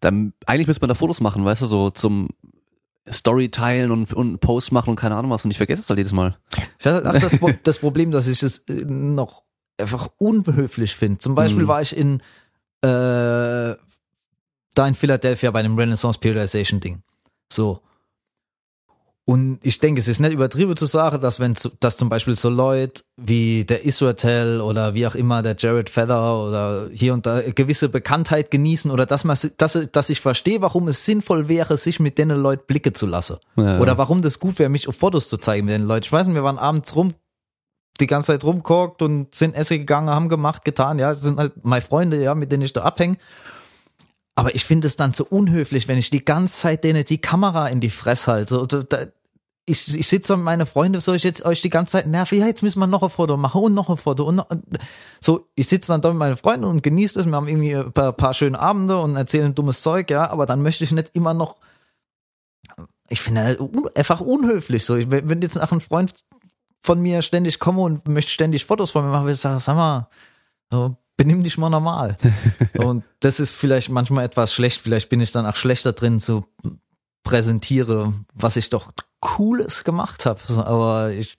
dann, eigentlich müsste man da Fotos machen, weißt du, so zum Story teilen und, und Post machen und keine Ahnung was und ich vergesse es halt jedes Mal. Ich hatte auch das, das Problem, dass ich es äh, noch einfach unhöflich finde. Zum Beispiel Mhm. war ich in äh, da in Philadelphia bei dem Renaissance Periodization Ding. So. Und ich denke, es ist nicht übertrieben zu sagen, dass wenn dass zum Beispiel so Leute wie der Israel oder wie auch immer der Jared Feather oder hier und da gewisse Bekanntheit genießen oder dass man dass, dass ich verstehe, warum es sinnvoll wäre, sich mit denen Leuten Blicke zu lassen. Ja. Oder warum das gut wäre, mich auf Fotos zu zeigen mit den Leuten. Ich weiß nicht, wir waren abends rum, die ganze Zeit rumgeguckt und sind essen gegangen, haben gemacht, getan, ja, das sind halt meine Freunde, ja, mit denen ich da abhänge. Aber ich finde es dann so unhöflich, wenn ich die ganze Zeit denen die Kamera in die Fresse halte. Da, ich, ich sitze mit meinen Freunden, soll ich jetzt euch die ganze Zeit nerven? Ja, jetzt müssen wir noch ein Foto machen und noch ein Foto. Und noch, so, ich sitze dann da mit meinen Freunden und genieße es. Wir haben irgendwie ein paar, paar schöne Abende und erzählen dummes Zeug, ja, aber dann möchte ich nicht immer noch ich finde einfach unhöflich. So, Ich- wenn jetzt nach ein Freund von mir ständig komme und möchte ständig Fotos von mir machen, würde ich sagen, sag mal, so, benimm dich mal normal. und das ist vielleicht manchmal etwas schlecht. Vielleicht bin ich dann auch schlechter drin zu präsentiere, was ich doch Cooles gemacht habe. Aber ich,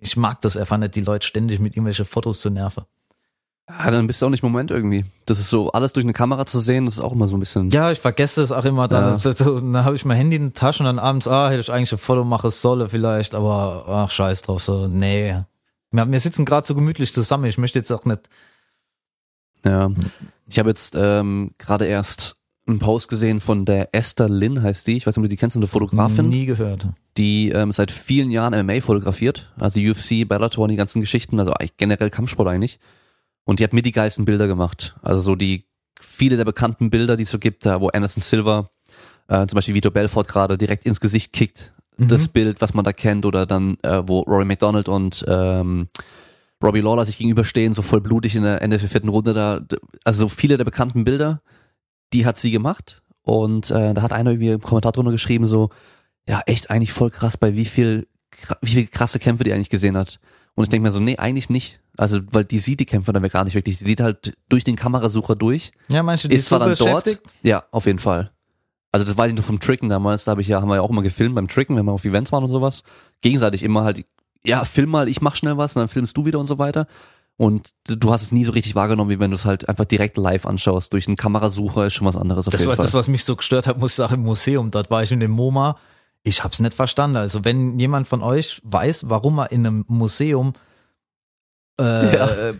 ich mag das einfach nicht, die Leute ständig mit irgendwelchen Fotos zu nerven. Ja, dann bist du auch nicht im Moment irgendwie. Das ist so, alles durch eine Kamera zu sehen, das ist auch immer so ein bisschen. Ja, ich vergesse es auch immer. Dann, Ja. dann habe ich mein Handy in der Tasche und dann abends, ah, hätte ich eigentlich ein Foto machen sollen vielleicht, aber ach, scheiß drauf, so, nee. Wir, wir sitzen gerade so gemütlich zusammen. Ich möchte jetzt auch nicht. Ja. Ich habe jetzt ähm, gerade erst einen Post gesehen von der Esther Lynn, heißt die. Ich weiß nicht, ob du die kennst, eine Fotografin, Nie gehört. die ähm, seit vielen Jahren MMA fotografiert. Also UFC, Bellator und die ganzen Geschichten, also eigentlich generell Kampfsport eigentlich. Und die hat mit die geilsten Bilder gemacht. Also so die viele der bekannten Bilder, die es so gibt, da wo Anderson Silva, äh, zum Beispiel Vito Belfort gerade direkt ins Gesicht kickt. Mhm. Das Bild, was man da kennt, oder dann, äh, wo Rory McDonald und ähm, Robbie Lawler sich gegenüberstehen, so voll blutig in der Ende der vierten Runde da. Also so viele der bekannten Bilder, die hat sie gemacht. Und äh, da hat einer irgendwie im Kommentar drunter geschrieben, so, ja, echt eigentlich voll krass, bei wie viel, wie viel krasse Kämpfe die eigentlich gesehen hat. Und ich denke mir so, nee, eigentlich nicht. Also, weil die sieht die Kämpfe dann gar nicht wirklich. Die sieht halt durch den Kamerasucher durch. Ja, meinst du, die Ist zwar dann dort. Ja, auf jeden Fall. Also das weiß ich noch vom Tricken damals, da habe ich ja, haben wir ja auch immer gefilmt beim Tricken, wenn wir auf Events waren und sowas. Gegenseitig immer halt, ja, film mal, ich mach schnell was und dann filmst du wieder und so weiter. Und du hast es nie so richtig wahrgenommen, wie wenn du es halt einfach direkt live anschaust. Durch einen Kamerasucher ist schon was anderes auf Das jeden war Fall. das, was mich so gestört hat, muss ich sagen, im Museum. Dort war ich in dem MoMA. Ich hab's nicht verstanden. Also wenn jemand von euch weiß, warum er in einem Museum äh,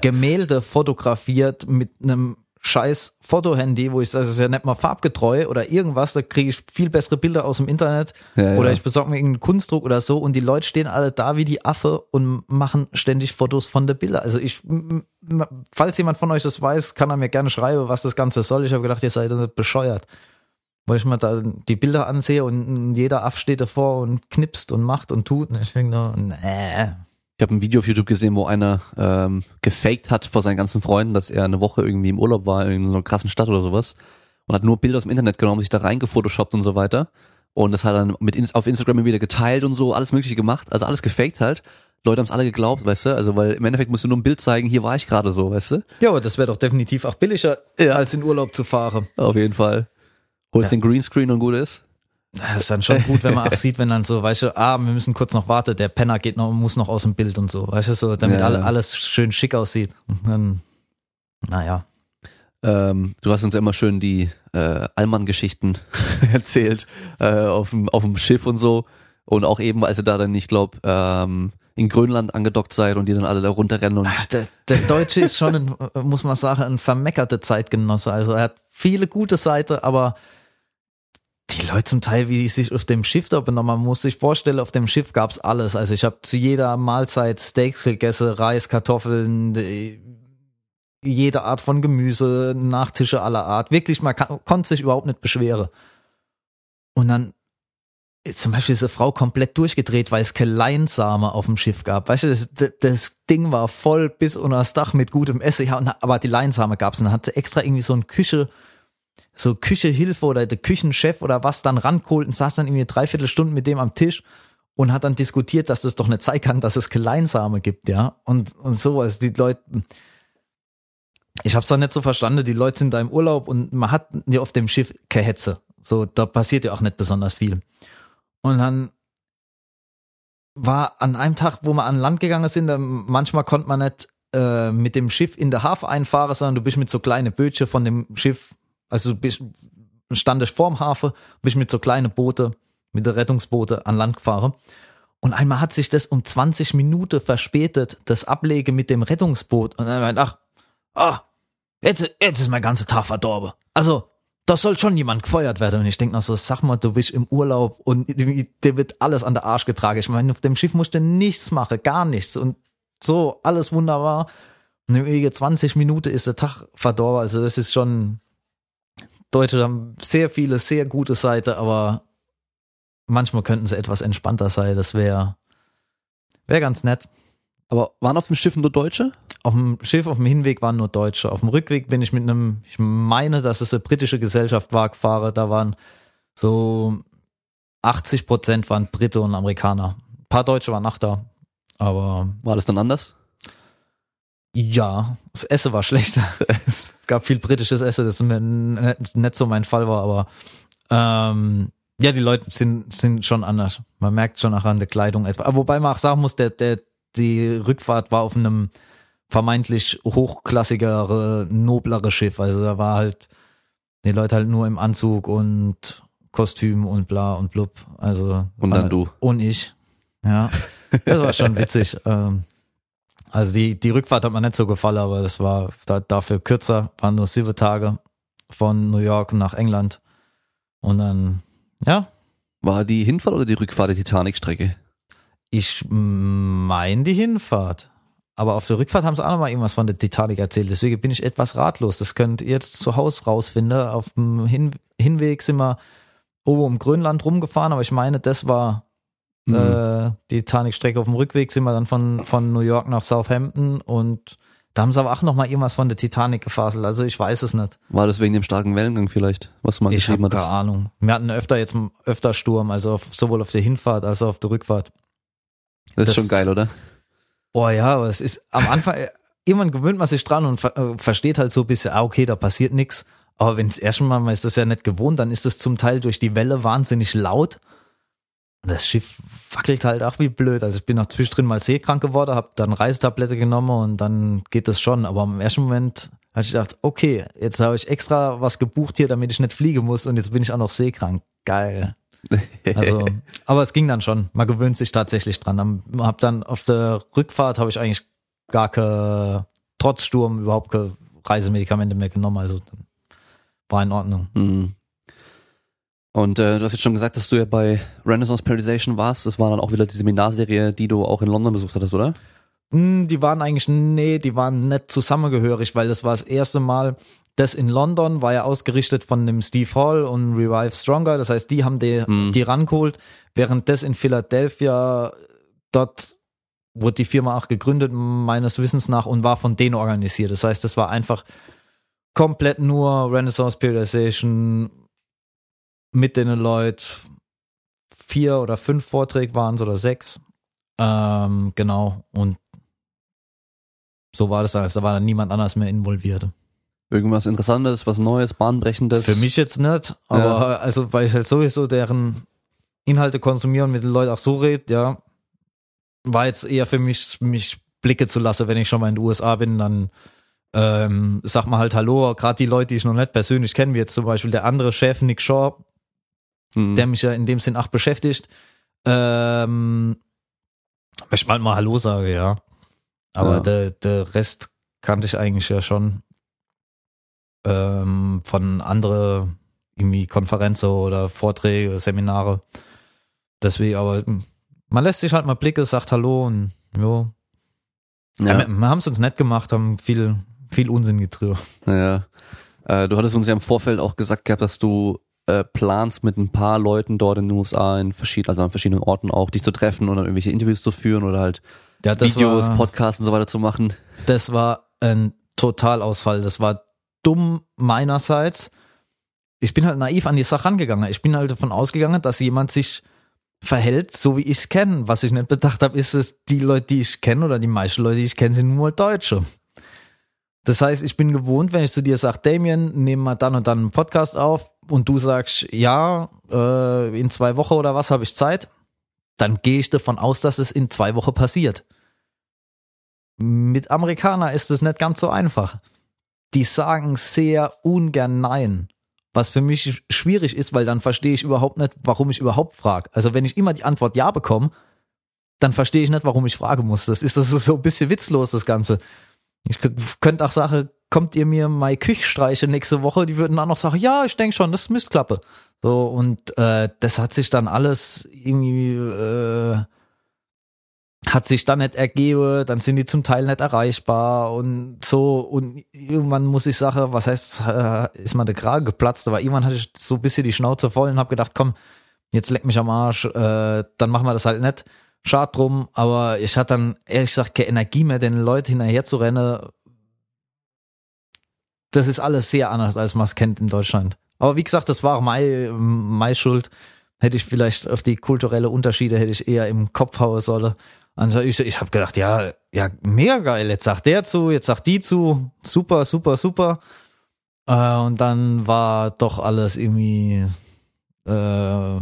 Gemälde fotografiert mit einem scheiß Fotohandy, wo ich sage, das ist ja nicht mal farbgetreu oder irgendwas, da kriege ich viel bessere Bilder aus dem Internet. Ja, ja. Oder ich besorge mir irgendeinen Kunstdruck oder so und die Leute stehen alle da wie die Affe und machen ständig Fotos von der Bilder. Also ich, falls jemand von euch das weiß, kann er mir gerne schreiben, was das Ganze soll. Ich habe gedacht, ihr seid bescheuert. weil ich mir da die Bilder ansehe und jeder Aff steht davor und knipst und macht und tut. Und ich denke nur, nee. Ich habe ein Video auf YouTube gesehen, wo einer ähm, gefaked hat vor seinen ganzen Freunden, dass er eine Woche irgendwie im Urlaub war in so einer krassen Stadt oder sowas und hat nur Bilder aus dem Internet genommen, sich da reingefotoshoppt und so weiter. Und das hat er dann mit auf Instagram wieder geteilt und so, alles mögliche gemacht, also alles gefaked halt. Leute haben es alle geglaubt, weißt du? Also weil im Endeffekt musst du nur ein Bild zeigen, hier war ich gerade so, weißt du? Ja, aber das wäre doch definitiv auch billiger, Ja. als in Urlaub zu fahren. Auf jeden Fall. Holst Ja. den Greenscreen und gut ist. Das ist dann schon gut, wenn man auch sieht, wenn dann so, weißt du, ah, wir müssen kurz noch warten, der Penner geht noch, muss noch aus dem Bild und so, weißt du, so, damit Ja. alle, alles schön schick aussieht. Und dann, naja. Ähm, du hast uns ja immer schön die äh, Allmann-Geschichten erzählt äh, auf, dem, auf dem Schiff und so. Und auch eben, als ihr da dann, ich glaube, ähm, in Grönland angedockt seid und die dann alle da runterrennen und Ach, der, der Deutsche ist schon, ein, muss man sagen, ein vermeckerter Zeitgenosse. Also er hat viele gute Seiten, aber die Leute zum Teil, wie die sich auf dem Schiff da benommen haben, muss sich vorstellen, auf dem Schiff gab's alles. Also ich habe zu jeder Mahlzeit Steaks gegessen, Reis, Kartoffeln, äh, jede Art von Gemüse, Nachtische aller Art. Wirklich, man kann, konnte sich überhaupt nicht beschweren. Und dann äh, zum Beispiel ist eine Frau komplett durchgedreht, weil es keine Leinsame auf dem Schiff gab. Weißt du, das, das, Ding war voll bis unter das Dach mit gutem Essen. Ja, aber die Leinsame gab's. Und dann hat sie extra irgendwie so ein Küche, so Küchehilfe oder der Küchenchef oder was dann rangeholt und saß dann irgendwie eine Dreiviertelstunde mit dem am Tisch und hat dann diskutiert, dass das doch nicht sein kann, dass es keine Leinsame gibt, ja. Und, und so, also die Leute, ich hab's dann nicht so verstanden, die Leute sind da im Urlaub und man hat ja auf dem Schiff keine Hetze. So, da passiert ja auch nicht besonders viel. Und dann war an einem Tag, wo wir an Land gegangen sind, da manchmal konnte man nicht äh, mit dem Schiff in der Hafen einfahren, sondern du bist mit so kleine Bötchen von dem Schiff, also bist, standest vorm Hafen, bist mit so kleine Boote, mit der Rettungsboote an Land gefahren. Und einmal hat sich das um 20 Minuten verspätet, das Ablege mit dem Rettungsboot. Und dann meint, ach, ah, jetzt, jetzt ist mein ganzer Tag verdorben. Also, da soll schon jemand gefeuert werden. Und ich denke noch so, sag mal, du bist im Urlaub und dir wird alles an der Arsch getragen. Ich meine, auf dem Schiff musst du nichts machen, gar nichts. Und so, alles wunderbar. Und in wenigen 20 Minuten ist der Tag verdorben. Also das ist schon, Deutsche haben sehr viele, sehr gute Seiten, aber manchmal könnten sie etwas entspannter sein. Das wäre, wäre ganz nett. Aber waren auf dem Schiff nur Deutsche? Auf dem Schiff, auf dem Hinweg waren nur Deutsche. Auf dem Rückweg bin ich mit einem, ich meine, dass es eine britische Gesellschaft war, gefahren. Da waren so 80 Prozent waren Brite und Amerikaner. Ein paar Deutsche waren auch da. Aber War das dann anders? Ja, das Essen war schlechter. es gab viel britisches Essen, das mir nicht, so mein Fall war, aber ähm, ja, die Leute sind, sind schon anders. Man merkt schon nachher an der Kleidung etwa. Aber wobei man auch sagen muss, der, der, die Rückfahrt war auf einem vermeintlich hochklassigere, noblere Schiff. Also da war halt die Leute halt nur im Anzug und Kostüm und bla und blub. Also Und dann du. Und ich. Ja. Das war schon witzig. Ähm, also die, die Rückfahrt hat mir nicht so gefallen, aber das war da, dafür kürzer, waren nur sieben Tage von New York nach England. Und dann, ja, War die Hinfahrt oder die Rückfahrt der Titanic-Strecke? ich meine die Hinfahrt. Aber auf der Rückfahrt haben sie auch noch mal irgendwas von der Titanic erzählt. Deswegen bin ich etwas ratlos. Das könnt ihr jetzt zu Hause rausfinden. Auf dem Hin Hinweg sind wir oben um Grönland rumgefahren, aber ich meine, das war Mhm. äh, die Titanic-Strecke. Auf dem Rückweg sind wir dann von, von New York nach Southampton und da haben sie aber auch noch mal irgendwas von der Titanic gefaselt. Also ich weiß es nicht. War das wegen dem starken Wellengang vielleicht, was man Ich geschrieben habe hat? keine Ahnung. Wir hatten öfter jetzt öfter Sturm, also auf, sowohl auf der Hinfahrt als auch auf der Rückfahrt. Das ist das- schon geil, oder? Oh ja, aber es ist am Anfang, irgendwann gewöhnt man sich dran und ver äh, versteht halt so ein bisschen, ah, okay, da passiert nichts. Aber wenn es erst mal, man ist das ja nicht gewohnt, dann ist es zum Teil durch die Welle wahnsinnig laut. Und das Schiff wackelt halt auch wie blöd. Also ich bin auch zwischendrin mal seekrank geworden, habe dann Reisetablette genommen und dann geht das schon. Aber im ersten Moment habe ich gedacht, okay, jetzt habe ich extra was gebucht hier, damit ich nicht fliegen muss und jetzt bin ich auch noch seekrank. Geil. Also, aber es ging dann schon. Man gewöhnt sich tatsächlich dran. Hab dann auf der Rückfahrt habe ich eigentlich gar keine, trotz Sturm überhaupt keine Reisemedikamente mehr genommen. Also dann war in Ordnung. Mhm. Und äh, du hast jetzt schon gesagt, dass du ja bei Renaissance Periodization warst. Das war dann auch wieder die Seminarserie, die du auch in London besucht hattest, oder? Hm, Die waren eigentlich, nee, die waren nicht zusammengehörig, weil das war das erste Mal, das in London war ja ausgerichtet von dem Steve Hall und Revive Stronger. Das heißt, die haben die, Mhm. die rangeholt, während das in Philadelphia dort wurde die Firma auch gegründet, meines Wissens nach, und war von denen organisiert. Das heißt, das war einfach komplett nur Renaissance Periodization mit den Leuten. Vier oder fünf Vorträge waren es oder sechs. Ähm, genau. Und so war das alles. Da war dann niemand anders mehr involviert. Irgendwas Interessantes, was Neues, Bahnbrechendes. Für mich jetzt nicht, aber Ja. also weil ich halt sowieso deren Inhalte konsumiere und mit den Leuten auch so rede, ja, war jetzt eher für mich, mich Blicke zu lassen, wenn ich schon mal in den USA bin, dann ähm, sag mal halt Hallo, gerade die Leute, die ich noch nicht persönlich kenne, wie jetzt zum Beispiel der andere Chef Nick Shaw, Hm. der mich ja in dem Sinn auch beschäftigt. Ähm, ich mal mal Hallo sage, ja. Aber Ja. der, der Rest kannte ich eigentlich ja schon ähm, von andere irgendwie Konferenzen oder Vorträge, Seminare. Deswegen, aber hm, man lässt sich halt mal Blicke, sagt Hallo und jo. Ja. ja. wir, wir haben es uns nett gemacht, haben viel, viel Unsinn getrieben. Ja. Äh, du hattest uns ja im Vorfeld auch gesagt gehabt, dass du äh, planst mit ein paar Leuten dort in den USA in verschiedenen, also an verschiedenen Orten auch, dich zu treffen und dann irgendwelche Interviews zu führen oder halt Ja, das Videos, war, Podcasts und so weiter zu machen. das war ein Totalausfall. Das war dumm meinerseits. Ich bin halt naiv an die Sache rangegangen. Ich bin halt davon ausgegangen, dass jemand sich verhält, so wie ich es kenne. Was ich nicht bedacht habe, ist es, die Leute, die ich kenne oder die meisten Leute, die ich kenne, sind nur Deutsche. Das heißt, ich bin gewohnt, wenn ich zu dir sage, Damien, nehmen wir dann und dann einen Podcast auf und du sagst, ja, äh, in zwei Wochen oder was habe ich Zeit, dann gehe ich davon aus, dass es in zwei Wochen passiert. Mit Amerikaner ist es nicht ganz so einfach. Die sagen sehr ungern Nein. Was für mich schwierig ist, weil dann verstehe ich überhaupt nicht, warum ich überhaupt frage. Also wenn ich immer die Antwort Ja bekomme, dann verstehe ich nicht, warum ich fragen muss. Das ist das ist so ein bisschen witzlos, das Ganze. Ich kö- könnte auch sagen, kommt ihr mir mal Küchstreiche nächste Woche? Die würden dann noch sagen, ja, ich denke schon, das müsste klappen. So, und äh, das hat sich dann alles irgendwie äh, hat sich dann nicht ergeben, dann sind die zum Teil nicht erreichbar und so und irgendwann muss ich sagen, was heißt, äh, ist mal der Kragen geplatzt, aber irgendwann hatte ich so ein bisschen die Schnauze voll und habe gedacht, komm, jetzt leck mich am Arsch, äh, dann machen wir das halt nicht. Schad drum, aber ich hatte dann ehrlich gesagt keine Energie mehr, den Leuten hinterher zu rennen. Das ist alles sehr anders, als man es kennt in Deutschland. Aber wie gesagt, das war auch meine, Schuld. Hätte ich vielleicht auf die kulturelle Unterschiede hätte ich eher im Kopf hauen sollen. Also ich, ich habe gedacht, ja, ja, mega geil. Jetzt sagt der zu, jetzt sagt die zu. Super, super, super. Äh, und dann war doch alles irgendwie, äh,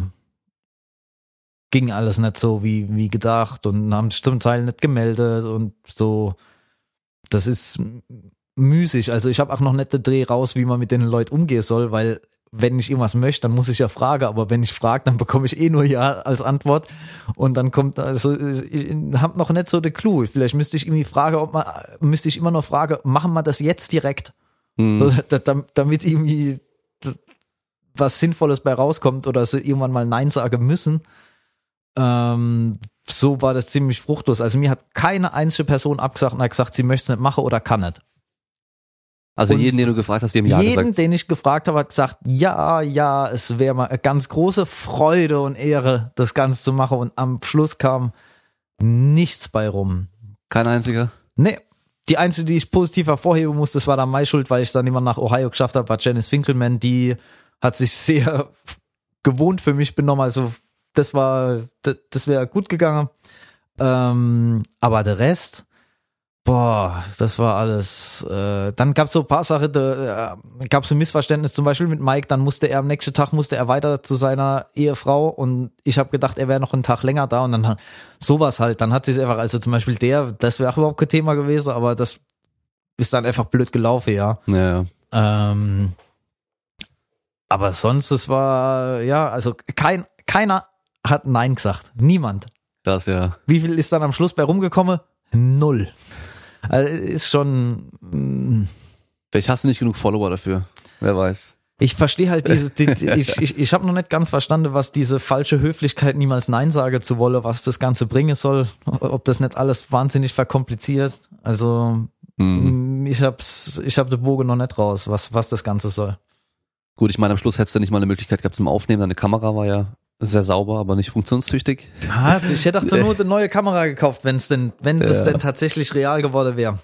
ging alles nicht so wie, wie gedacht und haben sich zum Teil nicht gemeldet und so. Das ist müßig. Also ich habe auch noch nicht den Dreh raus, wie man mit den Leuten umgehen soll, weil wenn ich irgendwas möchte, dann muss ich ja fragen, aber wenn ich frage, dann bekomme ich eh nur Ja als Antwort und dann kommt, also ich habe noch nicht so den Clou. Vielleicht müsste ich irgendwie fragen, ob man, müsste ich immer noch fragen, machen wir das jetzt direkt? Hm. Da- damit irgendwie was Sinnvolles bei rauskommt oder sie irgendwann mal Nein sagen müssen. Ähm, so war das ziemlich fruchtlos. Also mir hat keine einzige Person abgesagt und hat gesagt, sie möchte es nicht machen oder kann nicht. Also Und jeden, den du gefragt hast, dem Ja Jeden, gesagt. den ich gefragt habe, hat gesagt, ja, ja, es wäre mal eine ganz große Freude und Ehre, das Ganze zu machen. Und am Schluss kam nichts bei rum. Kein einziger. Nee. Die einzige, die ich positiv hervorheben muss, das war dann meine Schuld, weil ich dann immer nach Ohio geschafft habe, war Janice Finkelman. Die hat sich sehr gewohnt für mich benommen. Also das war, das, das wäre gut gegangen. Ähm, aber der Rest, boah, das war alles. Äh, dann gab es so ein paar Sachen, da äh, gab es ein Missverständnis, zum Beispiel mit Mike. Dann musste er am nächsten Tag musste er weiter zu seiner Ehefrau und ich habe gedacht, er wäre noch einen Tag länger da und dann sowas halt. Dann hat sich einfach, also zum Beispiel der, das wäre auch überhaupt kein Thema gewesen, aber das ist dann einfach blöd gelaufen, ja. Ja, ja. Ähm, aber sonst, es war, ja, also kein, keiner hat Nein gesagt. Niemand. Das ja. Wie viel ist dann am Schluss bei rumgekommen? Null. Also ist schon, mm, Vielleicht hast du nicht genug Follower dafür. Wer weiß. Ich verstehe halt diese, die, ich, ich, ich habe noch nicht ganz verstanden, was diese falsche Höflichkeit, niemals Nein sage zu wolle, was das Ganze bringen soll, ob das nicht alles wahnsinnig verkompliziert. Also Mhm. ich hab's, ich hab den Bogen noch nicht raus, was, was das Ganze soll. Gut, ich meine, am Schluss hättest du nicht mal eine Möglichkeit gehabt zum Aufnehmen. Deine Kamera war ja sehr sauber, aber nicht funktionstüchtig. Ah, Ich hätte auch zur Not eine neue Kamera gekauft, wenn es denn, wenn es Ja. denn tatsächlich real geworden wäre.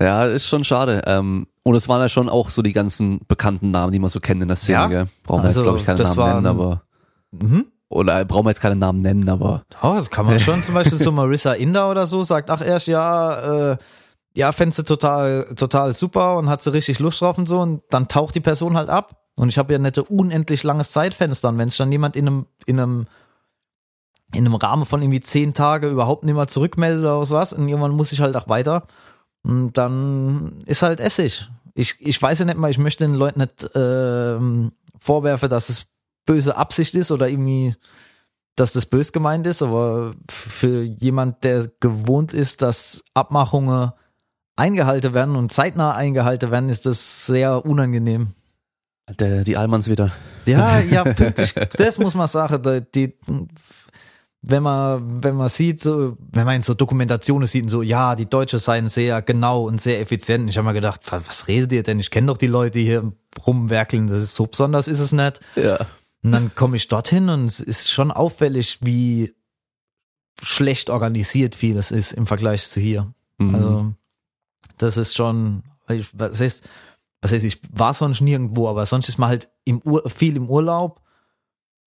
Ja, ist schon schade. Ähm, und es waren ja schon auch so die ganzen bekannten Namen, die man so kennt in der Szene. Ja. Gell? Brauchen wir Also, jetzt, glaube ich, keine Namen nennen, waren- aber Mhm. oder äh, brauchen wir jetzt keine Namen nennen, aber Oh, das kann man schon. Zum Beispiel so Marissa Inder oder so sagt, ach erst ja, äh, ja, fändest du total, total super und hat sie richtig Lust drauf und so und dann taucht die Person halt ab. Und ich habe ja ein unendlich langes Zeitfenster. Und wenn sich dann jemand in einem, in einem, in einem Rahmen von irgendwie zehn Tage überhaupt nicht mehr zurückmeldet oder was, und irgendwann muss ich halt auch weiter. Und dann ist halt Essig. Ich, ich weiß ja nicht mal, ich möchte den Leuten nicht ähm, vorwerfen, dass es böse Absicht ist oder irgendwie dass das bös gemeint ist, aber für jemand, der gewohnt ist, dass Abmachungen eingehalten werden und zeitnah eingehalten werden, ist das sehr unangenehm. der, die Almans wieder. Ja, ja, pünktlich. Das muss man sagen. Die, wenn man, wenn man sieht, so, wenn man in so Dokumentationen sieht, und so, ja, die Deutsche seien sehr genau und sehr effizient. Ich habe mir gedacht, wa- was redet ihr denn? Ich kenne doch die Leute, die hier rumwerkeln. Das ist so besonders ist es nicht. Ja. Und dann komme ich dorthin und es ist schon auffällig, wie schlecht organisiert vieles ist im Vergleich zu hier. Mhm. Also, das ist schon, was heißt, was heißt, ich war sonst nirgendwo, aber sonst ist man halt im Ur, viel im Urlaub.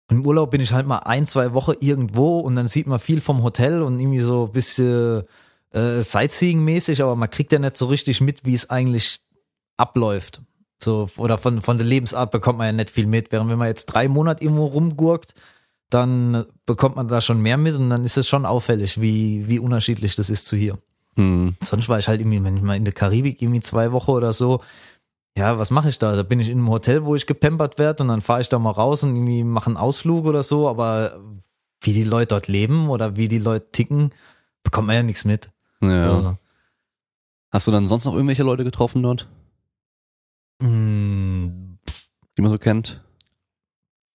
Und im Urlaub bin ich halt mal ein, zwei Wochen irgendwo und dann sieht man viel vom Hotel und irgendwie so ein bisschen äh, Sightseeing-mäßig, aber man kriegt ja nicht so richtig mit, wie es eigentlich abläuft. So, oder von, von der Lebensart bekommt man ja nicht viel mit. Während wenn man jetzt drei Monate irgendwo rumgurkt, dann bekommt man da schon mehr mit und dann ist es schon auffällig, wie, wie unterschiedlich das ist zu hier. Mhm. Sonst war ich halt irgendwie, wenn ich mal in der Karibik irgendwie zwei Wochen oder so, ja, was mache ich da? Da bin ich in einem Hotel, wo ich gepempert werde und dann fahre ich da mal raus und irgendwie mache einen Ausflug oder so, aber wie die Leute dort leben oder wie die Leute ticken, bekommt man ja nichts mit. Ja. Also, Hast du dann sonst noch irgendwelche Leute getroffen dort, mh, die man so kennt?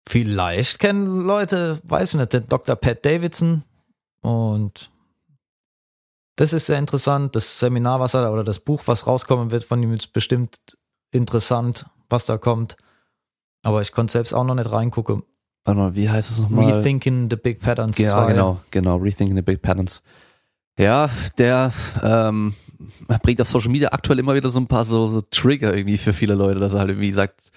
Vielleicht kennen Leute, weiß ich nicht, den Dr. Pat Davidson und das ist sehr interessant. Das Seminar, was er oder das Buch, was rauskommen wird, von ihm ist bestimmt interessant, was da kommt. Aber ich konnte selbst auch noch nicht reingucken. Warte mal, wie heißt es nochmal? Rethinking the Big Patterns. Ja, 2. genau, genau, Rethinking the Big Patterns. Ja, der ähm, bringt auf Social Media aktuell immer wieder so ein paar so, so Trigger irgendwie für viele Leute, dass er halt irgendwie sagt,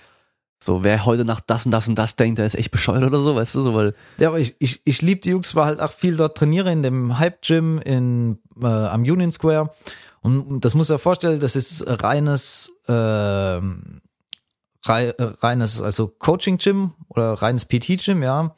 so wer heute nach das und das und das denkt, der ist echt bescheuert oder so, weißt du, so, weil Ja, aber ich, ich, ich liebe die Jungs, war halt auch viel dort trainiere in dem Hype Gym in, äh, am Union Square. Und, das muss er vorstellen, das ist reines, rei, äh, reines, also Coaching Gym oder reines PT Gym, ja.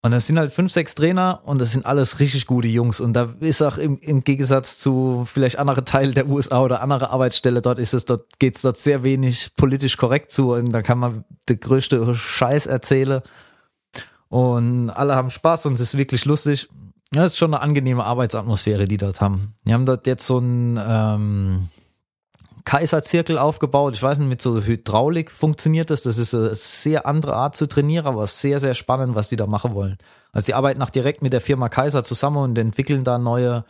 Und das sind halt fünf, sechs Trainer und das sind alles richtig gute Jungs. Und da ist auch im, im Gegensatz zu vielleicht andere Teile der USA oder andere Arbeitsstelle, dort ist es, dort geht's dort sehr wenig politisch korrekt zu und da kann man den größte Scheiß erzählen. Und alle haben Spaß und es ist wirklich lustig. Ja, es ist schon eine angenehme Arbeitsatmosphäre, die dort haben. Die haben dort jetzt so einen ähm, Kaiserzirkel aufgebaut. Ich weiß nicht, mit so Hydraulik funktioniert das. Das ist eine sehr andere Art zu trainieren, aber sehr, sehr spannend, was die da machen wollen. Also die arbeiten auch direkt mit der Firma Kaiser zusammen und entwickeln da neue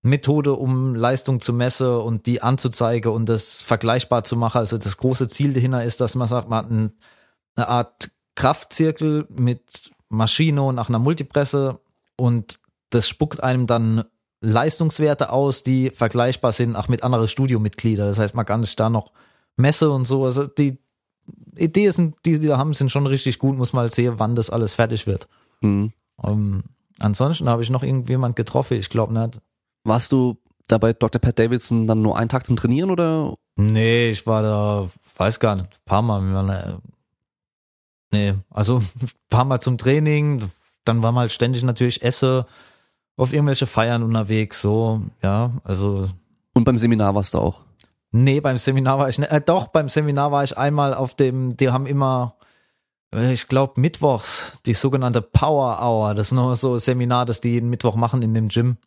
Methode, um Leistung zu messen und die anzuzeigen und das vergleichbar zu machen. Also das große Ziel dahinter ist, dass man sagt, man hat ein, eine Art Kraftzirkel mit Maschine und nach einer Multipresse und das spuckt einem dann Leistungswerte aus, die vergleichbar sind, auch mit anderen Studiomitgliedern. Das heißt, man kann sich da noch Messe und so. Also die Ideen, sind, die die da haben, sind schon richtig gut. Muss mal sehen, wann das alles fertig wird. hm. Ähm, ansonsten habe ich noch irgendjemand getroffen. Ich glaube nicht. warst du da bei Dr. Pat Davidson dann nur einen Tag zum Trainieren oder? Nee, ich war da, weiß gar nicht, ein paar Mal. Äh, nee, also ein paar Mal zum Training. Dann war mal halt ständig natürlich Esse auf irgendwelche Feiern unterwegs. So, ja, also Und beim Seminar warst du auch? Nee, beim Seminar war ich nicht. Äh, doch, beim Seminar war ich einmal auf dem, die haben immer, äh, ich glaube, mittwochs, die sogenannte Power Hour. Das ist noch so ein Seminar, das die jeden Mittwoch machen in dem Gym.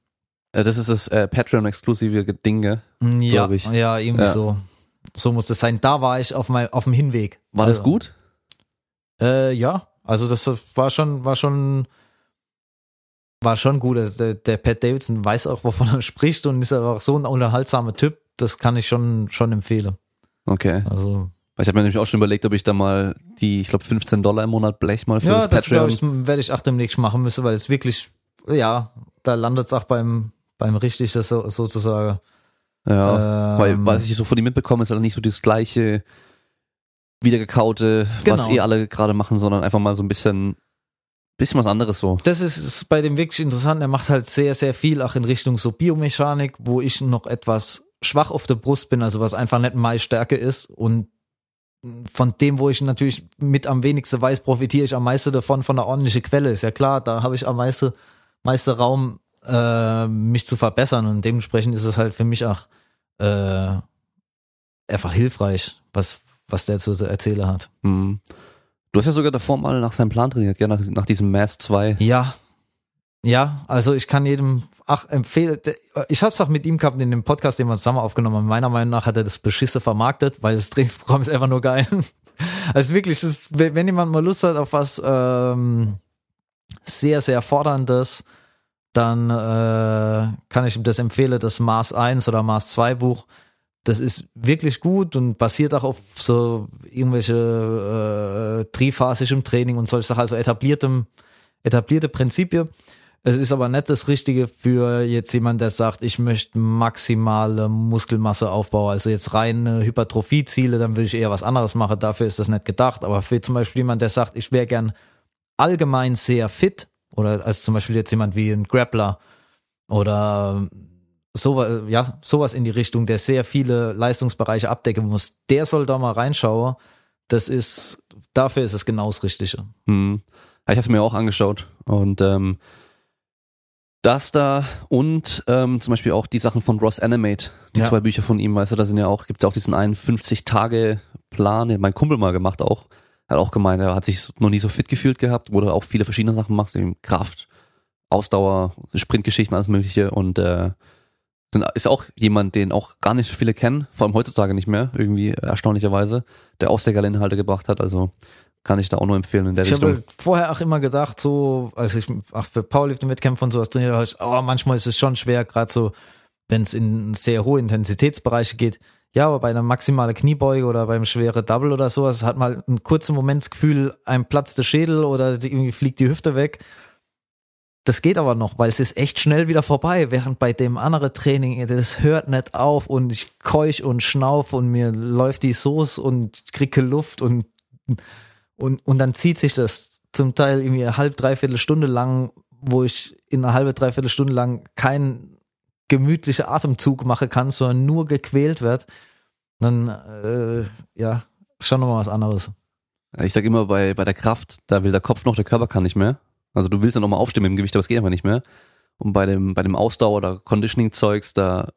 Äh, Das ist das äh, Patreon-exklusive Ding, gell? Mm, Ja, ich. ja, irgendwie Ja. so. So muss das sein. Da war ich auf, mein, auf dem Hinweg. War also, das gut? Äh, ja, also das war schon, war schon, war schon gut. Also der, der Pat Davidson weiß auch, wovon er spricht und ist auch so ein unterhaltsamer Typ. Das kann ich schon, schon empfehlen. Okay. Also Ich habe mir nämlich auch schon überlegt, ob ich da mal die, ich glaube, 15 Dollar im Monat blech mal für ja, das das Patreon. glaube ich, werde ich auch demnächst machen müssen, weil es wirklich, ja, da landet es auch beim, beim Richtigen so, sozusagen. ja, Ähm, weil was ich so von ihm mitbekomme, ist halt nicht so das gleiche wiedergekaute, was Genau. eh alle gerade machen, sondern einfach mal so ein bisschen, bisschen was anderes so. Das ist, ist bei dem wirklich interessant. Er macht halt sehr, sehr viel auch in Richtung so Biomechanik, wo ich noch etwas schwach auf der Brust bin, also was einfach nicht meine Stärke ist. Und von dem, wo ich natürlich mit am wenigsten weiß, profitiere ich am meisten davon von einer ordentlichen Quelle. Ist ja klar, da habe ich am meisten, meisten Raum, äh, mich zu verbessern. Und dementsprechend ist es halt für mich auch äh, einfach hilfreich, was, was der zu erzählen hat. Hm. Du hast ja sogar davor mal nach seinem Plan trainiert, gell? Nach, nach diesem Mass 2. Ja. Ja, also ich kann jedem ach empfehlen. Ich habe es auch mit ihm gehabt in dem Podcast, den wir zusammen aufgenommen haben. Meiner Meinung nach hat er das Beschisse vermarktet, weil das Trainingsprogramm ist einfach nur geil. Also wirklich, ist- wenn wenn jemand mal Lust hat auf was ähm, sehr, sehr forderndes, dann äh, kann ich ihm das empfehlen, das Mars 1 oder Mars 2 Buch. Das ist wirklich gut und basiert auch auf so irgendwelche äh, triphasischem Training und solche Sachen, also etabliertem, etablierte Prinzipien. Es ist aber nicht das Richtige für jetzt jemand, der sagt, ich möchte maximale Muskelmasse aufbauen, also jetzt reine Hypertrophie-Ziele, dann würde ich eher was anderes machen. Dafür ist das nicht gedacht. Aber für zum Beispiel jemand, der sagt, ich wäre gern allgemein sehr fit, oder als zum Beispiel jetzt jemand wie ein Grappler oder sowas, ja, sowas in die Richtung, der sehr viele Leistungsbereiche abdecken muss, der soll da mal reinschauen. Das ist, dafür ist es genau das Richtige. Hm. Ich habe es mir auch angeschaut und ähm, das da und ähm, zum Beispiel auch die Sachen von Ross Animate, die Ja. zwei Bücher von ihm, weißt du, da sind ja auch, gibt's ja auch diesen einen 50-Tage-Plan, den mein Kumpel mal gemacht auch. Hat auch gemeint, er hat sich noch nie so fit gefühlt gehabt, wo du auch viele verschiedene Sachen machst, eben Kraft, Ausdauer, Sprintgeschichten, alles mögliche und äh, ist auch jemand, den auch gar nicht so viele kennen, vor allem heutzutage nicht mehr, irgendwie erstaunlicherweise, der auch sehr geile Inhalte gebracht hat, also kann ich da auch nur empfehlen in der Ich Richtung. habe vorher auch immer gedacht, so, als ich auch für Powerlifting-Wettkämpfe und sowas trainiert habe, ich, oh, manchmal ist es schon schwer, gerade so, wenn es in sehr hohe Intensitätsbereiche geht. Ja, aber bei einer maximalen Kniebeuge oder beim schweren Double oder sowas hat mal einen kurzen Moment das Gefühl, einem platzt der Schädel oder irgendwie fliegt die Hüfte weg. Das geht aber noch, weil es ist echt schnell wieder vorbei, während bei dem anderen Training, das hört nicht auf und ich keuch und schnauf und mir läuft die Soße und kriege Luft und und, und dann zieht sich das zum Teil irgendwie eine halb, dreiviertel Stunde lang, wo ich in einer halbe, dreiviertel Stunde lang keinen gemütlichen Atemzug machen kann, sondern nur gequält wird. Dann, äh, ja, ist schon nochmal was anderes. Ich sage immer, bei, bei der Kraft, da will der Kopf noch, der Körper kann nicht mehr. Also du willst ja nochmal aufstehen mit dem Gewicht, aber es geht einfach nicht mehr. Und bei dem, bei dem Ausdauer- oder Conditioning-Zeugs, da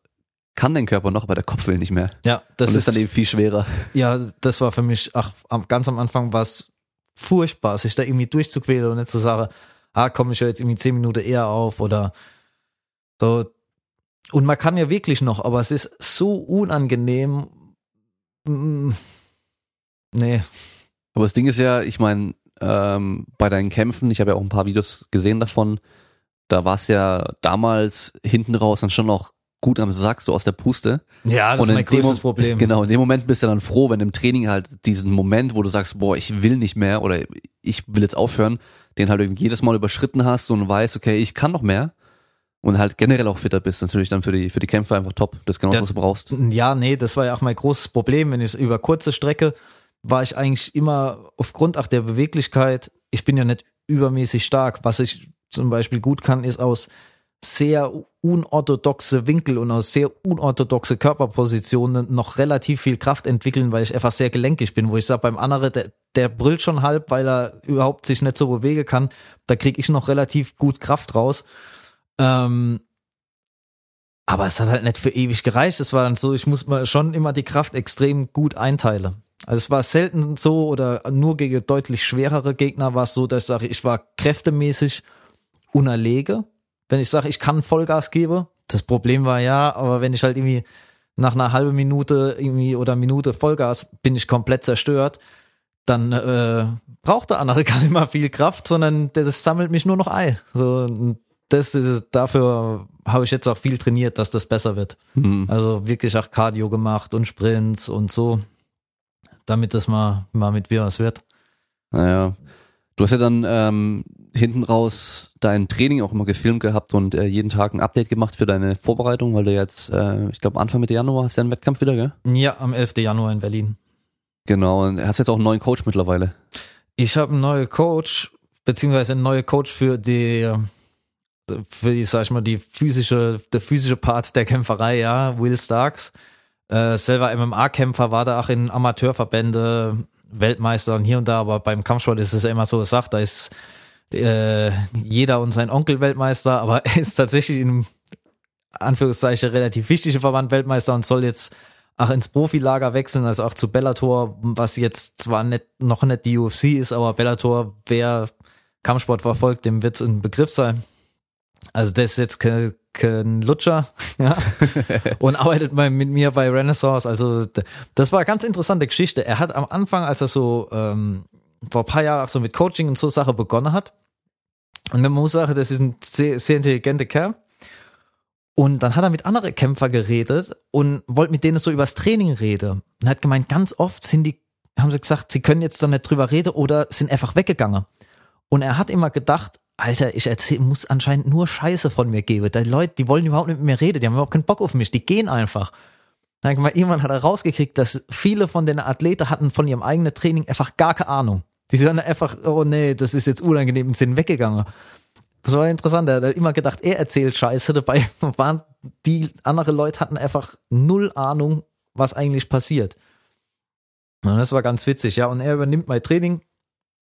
kann dein Körper noch, aber der Kopf will nicht mehr. Ja, das und ist, ist dann eben viel schwerer. ja, das war für mich, ach, ganz am Anfang war es furchtbar, sich da irgendwie durchzuquälen und nicht zu sagen, ah, komm ich ja jetzt irgendwie zehn Minuten eher auf oder so. Und man kann ja wirklich noch, aber es ist so unangenehm. Mm, Nee, Aber das Ding ist ja, ich meine, ähm, bei deinen Kämpfen, ich habe ja auch ein paar Videos gesehen davon, da war es ja damals hinten raus dann schon noch gut am Sack, so aus der Puste. Ja, das Und ist in mein größtes Mo- Problem. Genau, in dem Moment bist du dann froh, wenn im Training halt diesen Moment, wo du sagst, boah, ich will nicht mehr oder ich will jetzt aufhören, den halt irgendwie jedes Mal überschritten hast und weißt, okay, ich kann noch mehr und halt generell auch fitter bist, natürlich dann für die, für die Kämpfe einfach top. Das ist genau, Ja. was du brauchst. Ja, nee, das war ja auch mein großes Problem. Wenn ich über kurze Strecke war ich eigentlich immer aufgrund auch der Beweglichkeit, ich bin ja nicht übermäßig stark. Was ich zum Beispiel gut kann, ist aus sehr unorthodoxe Winkel und aus sehr unorthodoxe Körperpositionen noch relativ viel Kraft entwickeln, weil ich einfach sehr gelenkig bin, wo ich sage, beim anderen, der, der brüllt schon halb, weil er überhaupt sich nicht so bewegen kann. Da kriege ich noch relativ gut Kraft raus. Ähm, aber es hat halt nicht für ewig gereicht. Es war dann so, ich muss mal schon immer die Kraft extrem gut einteilen. Also es war selten so oder nur gegen deutlich schwerere Gegner war es so, dass ich sage, ich war kräftemäßig unerlege. Wenn ich sage, ich kann Vollgas geben, das Problem war ja, aber wenn ich halt irgendwie nach einer halben Minute irgendwie oder Minute Vollgas bin ich komplett zerstört, dann äh, braucht der andere gar nicht mal viel Kraft, sondern das sammelt mich nur noch Ei. So, das ist, dafür habe ich jetzt auch viel trainiert, dass das besser wird. Hm. Also wirklich auch Cardio gemacht und Sprints und so, damit das mal, mal mit mir was wird. Naja. Du hast ja dann ähm, hinten raus dein Training auch immer gefilmt gehabt und äh, jeden Tag ein Update gemacht für deine Vorbereitung, weil du jetzt, äh, ich glaube Anfang Mitte Januar hast du ja einen Wettkampf wieder, gell? Ja, am 11. Januar in Berlin. Genau, und hast jetzt auch einen neuen Coach mittlerweile. Ich habe einen neuen Coach, beziehungsweise einen neuen Coach für die, für die, sag ich mal, die physische, der physische Part der Kämpferei, ja, Will Starks. Äh, selber MMA-Kämpfer war da auch in Amateurverbände, Weltmeister und hier und da, aber beim Kampfsport ist es ja immer so gesagt, da ist äh, jeder und sein Onkel Weltmeister, aber er ist tatsächlich in Anführungszeichen relativ wichtiger Verband Weltmeister und soll jetzt auch ins Profilager wechseln, also auch zu Bellator, was jetzt zwar nicht, noch nicht die UFC ist, aber Bellator, wer Kampfsport verfolgt, dem wird es ein Begriff sein. Also das ist jetzt Lutscher, ja, und arbeitet bei, mit mir bei Renaissance. Also das war eine ganz interessante Geschichte. Er hat am Anfang, als er so ähm, vor ein paar Jahren so mit Coaching und so Sache begonnen hat, und man muss sagen, das ist ein sehr, sehr intelligenter Kerl. Und dann hat er mit anderen Kämpfer geredet und wollte mit denen so übers Training reden. Und hat gemeint, ganz oft sind die, haben sie gesagt, sie können jetzt da nicht drüber reden oder sind einfach weggegangen. Und er hat immer gedacht, Alter, ich erzähl, muss anscheinend nur Scheiße von mir geben. Die Leute, die wollen überhaupt nicht mit mir reden, die haben überhaupt keinen Bock auf mich, die gehen einfach. Dann gemeint, irgendwann hat er rausgekriegt, dass viele von den Athleten hatten von ihrem eigenen Training einfach gar keine Ahnung. Die sind einfach, oh nee, das ist jetzt unangenehm und sind weggegangen. Das war interessant. Er hat immer gedacht, er erzählt Scheiße. Dabei waren die andere Leute hatten einfach null Ahnung, was eigentlich passiert. Und das war ganz witzig, ja. Und er übernimmt mein Training,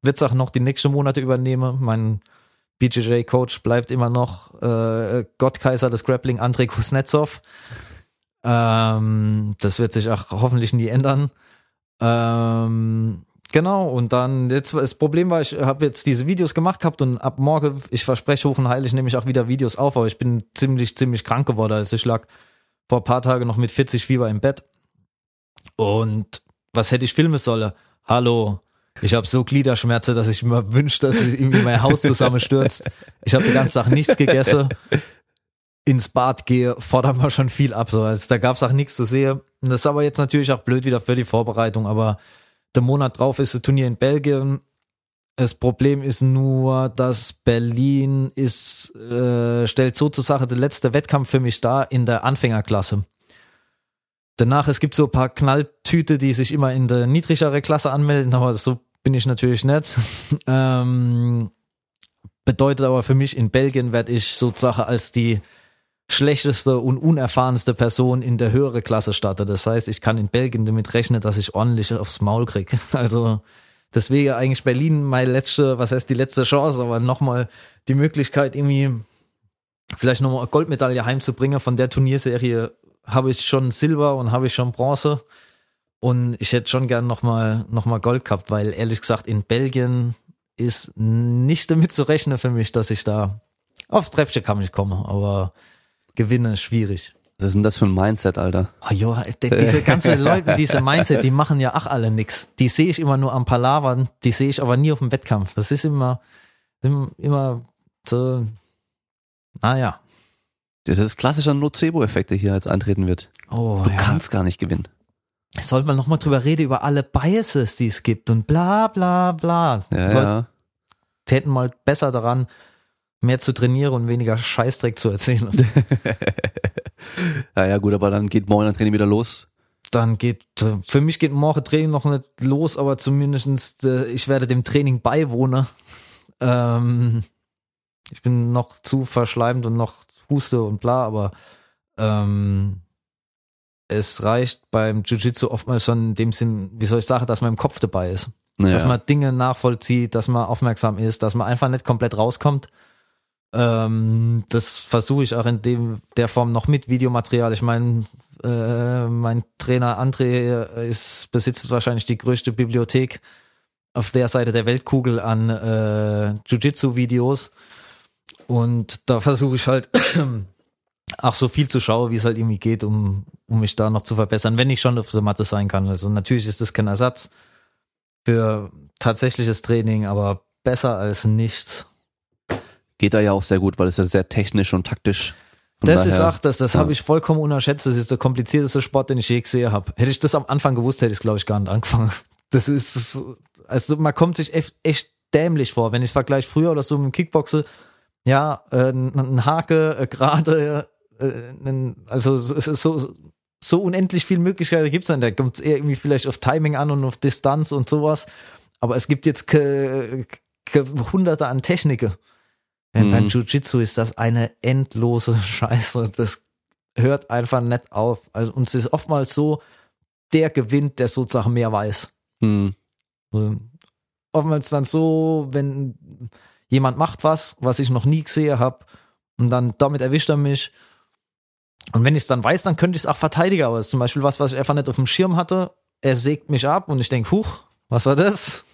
wird es auch noch die nächsten Monate übernehmen. Mein BJJ-Coach bleibt immer noch äh, Gottkaiser des Grappling, Andrei Kuznetsov. Ähm, das wird sich auch hoffentlich nie ändern. Ähm, Genau, und dann, jetzt, das Problem war, ich habe jetzt diese Videos gemacht gehabt und ab morgen, ich verspreche hoch und heilig, nehme ich auch wieder Videos auf, aber ich bin ziemlich, ziemlich krank geworden. Also ich lag vor ein paar Tagen noch mit 40 Fieber im Bett. Und was hätte ich filmen sollen? Hallo, ich habe so Gliederschmerzen, dass ich mir wünsche, dass irgendwie mein Haus zusammenstürzt. Ich habe die ganze Tag nichts gegessen. Ins Bad gehe, fordert man schon viel ab. So. Also da gab es auch nichts zu sehen. Und das ist aber jetzt natürlich auch blöd wieder für die Vorbereitung, aber der Monat drauf ist ein Turnier in Belgien. Das Problem ist nur, dass Berlin ist, äh, stellt so zur Sache der letzte Wettkampf für mich da in der Anfängerklasse. Danach, es gibt so ein paar Knalltüte, die sich immer in der niedrigere Klasse anmelden, aber so bin ich natürlich nicht. ähm, bedeutet aber für mich, in Belgien werde ich sozusagen als die schlechteste und unerfahrenste Person in der höhere Klasse starten. Das heißt, ich kann in Belgien damit rechnen, dass ich ordentlich aufs Maul kriege. Also deswegen eigentlich Berlin meine letzte, was heißt die letzte Chance, aber nochmal die Möglichkeit, irgendwie vielleicht nochmal eine Goldmedaille heimzubringen. Von der Turnierserie habe ich schon Silber und habe ich schon Bronze. Und ich hätte schon gern nochmal noch mal Gold gehabt, weil ehrlich gesagt in Belgien ist nicht damit zu rechnen für mich, dass ich da aufs Treppchen kann ich kommen, aber gewinne ist schwierig. Was ist denn das für ein Mindset, Alter? Oh, jo, die- diese ganzen Leute, diese Mindset, die machen ja ach alle nix. Die sehe ich immer nur am Palavern, die sehe ich aber nie auf dem Wettkampf. Das ist immer, immer, immer so, naja. Das ist klassischer Nocebo-Effekt, der hier jetzt eintreten wird. Oh, Du ja. kannst gar nicht gewinnen. Sollte man nochmal drüber reden, über alle Biases, die es gibt und bla bla bla. Ja, Leute ja. täten mal besser daran, mehr zu trainieren und weniger Scheißdreck zu erzählen. ja, ja, gut, aber dann geht morgen ein Training wieder los. dann geht, für mich geht morgen Training noch nicht los, aber zumindest äh, ich werde dem Training beiwohnen. Ähm, ich bin noch zu verschleimt und noch huste und bla, aber ähm, es reicht beim Jiu-Jitsu oftmals schon in dem Sinn, wie soll ich sagen, dass man im Kopf dabei ist. Naja. Dass man Dinge nachvollzieht, dass man aufmerksam ist, dass man einfach nicht komplett rauskommt. Ähm, das versuche ich auch in dem, der Form noch mit Videomaterial. Ich meine, äh, mein Trainer André ist, besitzt wahrscheinlich die größte Bibliothek auf der Seite der Weltkugel an äh, Jiu-Jitsu-Videos. Und da versuche ich halt auch so viel zu schauen, wie es halt irgendwie geht, um um mich da noch zu verbessern, wenn ich schon auf der Matte sein kann. Also natürlich ist das kein Ersatz für tatsächliches Training, aber besser als nichts. Geht da ja auch sehr gut, weil es ja sehr technisch und taktisch. Das daher- ist auch, das, das ja. habe ich vollkommen unterschätzt. Das ist der komplizierteste Sport, den ich je gesehen habe. Hätte ich das am Anfang gewusst, hätte ich glaube ich gar nicht angefangen. Das ist, also man kommt sich echt, dämlich vor. Wenn ich vergleiche früher oder so mit dem Kickboxen, ja, äh, ein Hake, äh, gerade, äh, also es ist so, so unendlich viel Möglichkeiten gibt's dann. Da kommt es eher irgendwie vielleicht auf Timing an und auf Distanz und sowas. Aber es gibt jetzt hunderte an Techniken. Denn beim Mhm. Jiu-Jitsu ist das eine endlose Scheiße. Das hört einfach nicht auf. Also, und es ist oftmals so, der gewinnt, der sozusagen mehr weiß. Hm. Ähm, Oftmals dann so, wenn jemand macht was, was ich noch nie gesehen habe, und dann damit erwischt er mich. Und wenn ich es dann weiß, dann könnte ich es auch verteidigen. Aber es ist zum Beispiel was, was ich einfach nicht auf dem Schirm hatte. Er sägt mich ab und ich denke, huch, was war das?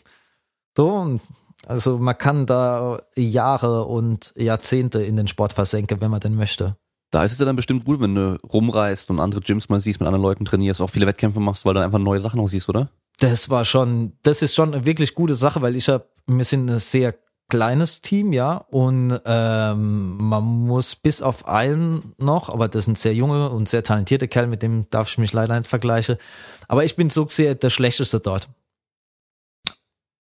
So, und also man kann da Jahre und Jahrzehnte in den Sport versenken, wenn man denn möchte. Da ist es ja dann bestimmt gut, wenn du rumreist und andere Gyms mal siehst, mit anderen Leuten trainierst, auch viele Wettkämpfe machst, weil du einfach neue Sachen auch siehst, oder? Das war schon, das ist schon eine wirklich gute Sache, weil ich habe, wir sind ein sehr kleines Team, ja, und ähm, man muss bis auf einen noch, aber das sind sehr junge und sehr talentierte Kerl, mit dem darf ich mich leider nicht vergleichen. Aber ich bin so sehr der Schlechteste dort.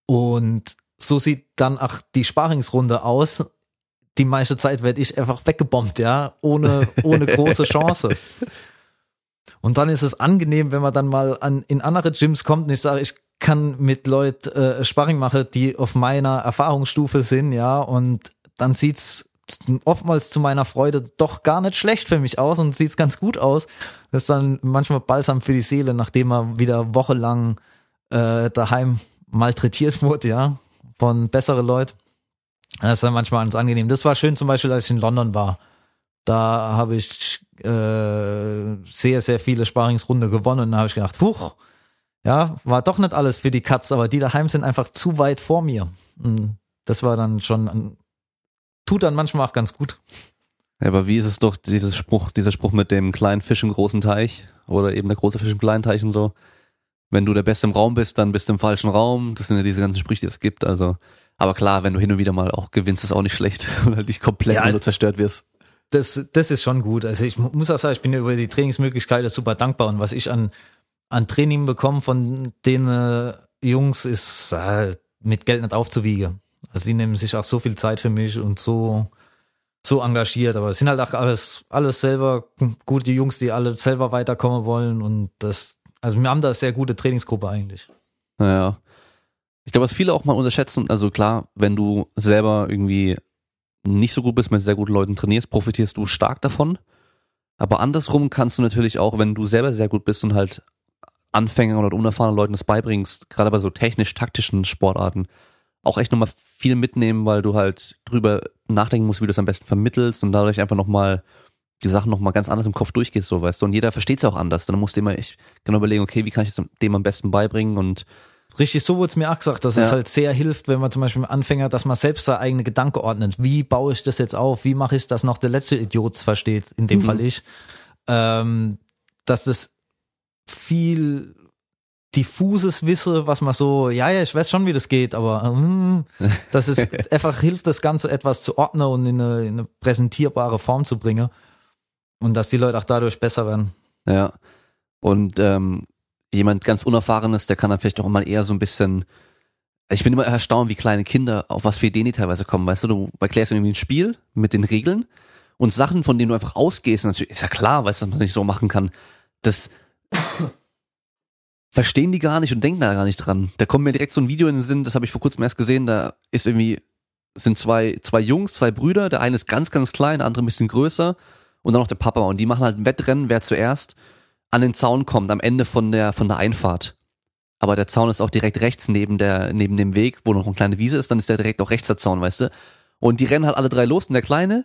Und so sieht dann auch die Sparingsrunde aus. Die meiste Zeit werde ich einfach weggebombt, ja, ohne, ohne große Chance. Und dann ist es angenehm, wenn man dann mal an, in andere Gyms kommt und ich sage, ich kann mit Leuten äh, Sparring machen, die auf meiner Erfahrungsstufe sind, ja, und dann sieht's oftmals zu meiner Freude doch gar nicht schlecht für mich aus und sieht's ganz gut aus. Das ist dann manchmal balsam für die Seele, nachdem man wieder wochenlang äh, daheim malträtiert wurde, ja, von bessere Leute. Das ist dann manchmal ganz angenehm. Das war schön zum Beispiel, als ich in London war. Da habe ich äh, sehr, sehr viele Sparingsrunde gewonnen und da habe ich gedacht, huch, ja, war doch nicht alles für die Katz, aber die daheim sind einfach zu weit vor mir. Und das war dann schon, tut dann manchmal auch ganz gut. Ja, aber wie ist es doch, dieses Spruch, dieser Spruch mit dem kleinen Fisch im großen Teich oder eben der große Fisch im kleinen Teich und so. Wenn du der Beste im Raum bist, dann bist du im falschen Raum. Das sind ja diese ganzen Sprüche, die es gibt. Also, aber klar, wenn du hin und wieder mal auch gewinnst, ist auch nicht schlecht, weil dich komplett, Ja. wenn du zerstört wirst. das, das ist schon gut. Also ich mu- muss auch sagen, ich bin über die Trainingsmöglichkeiten super dankbar und was ich an, an Training bekomme von den äh, Jungs ist äh, mit Geld nicht aufzuwiegen. Also sie nehmen sich auch so viel Zeit für mich und so, so engagiert, aber es sind halt auch alles, alles selber gute Jungs, die alle selber weiterkommen wollen und das, also wir haben da eine sehr gute Trainingsgruppe eigentlich. Naja. Ich glaube, was viele auch mal unterschätzen, also klar, wenn du selber irgendwie nicht so gut bist, mit sehr guten Leuten trainierst, profitierst du stark davon. Aber andersrum kannst du natürlich auch, wenn du selber sehr gut bist und halt Anfängern oder unerfahrenen Leuten das beibringst, gerade bei so technisch-taktischen Sportarten, auch echt nochmal viel mitnehmen, weil du halt drüber nachdenken musst, wie du es am besten vermittelst und dadurch einfach nochmal die Sachen nochmal ganz anders im Kopf durchgehst, so weißt du. Und jeder versteht es auch anders. Dann musst du immer echt genau überlegen, okay, wie kann ich es dem am besten beibringen und Richtig, so wurde es mir auch gesagt, dass es Ja. halt sehr hilft, wenn man zum Beispiel mit Anfänger, dass man selbst seine eigene Gedanke ordnet. Wie baue ich das jetzt auf? Wie mache ich dass noch der letzte Idiot versteht, in dem Mhm. Fall ich. Ähm, dass das viel diffuses Wisse, was man so, ja, ja, ich weiß schon, wie das geht, aber ähm, dass es einfach hilft, das Ganze etwas zu ordnen und in eine, in eine präsentierbare Form zu bringen. Und dass die Leute auch dadurch besser werden. Ja. Und ähm, jemand ganz Unerfahrenes, der kann dann vielleicht auch mal eher so ein bisschen. Ich bin immer erstaunt, wie kleine Kinder, auf was für Ideen die teilweise kommen. Weißt du, du erklärst irgendwie ein Spiel mit den Regeln und Sachen, von denen du einfach ausgehst, natürlich, ist ja klar, weißt du, dass man das nicht so machen kann. Das verstehen die gar nicht und denken da gar nicht dran. Da kommt mir direkt so ein Video in den Sinn, das habe ich vor kurzem erst gesehen, da ist irgendwie, sind zwei, zwei Jungs, zwei Brüder, der eine ist ganz, ganz klein, der andere ein bisschen größer und dann noch der Papa und die machen halt ein Wettrennen, wer zuerst an den Zaun kommt, am Ende von der, von der Einfahrt. Aber der Zaun ist auch direkt rechts neben der, neben dem Weg, wo noch eine kleine Wiese ist, dann ist der direkt auch rechts der Zaun, weißt du? Und die rennen halt alle drei los und der Kleine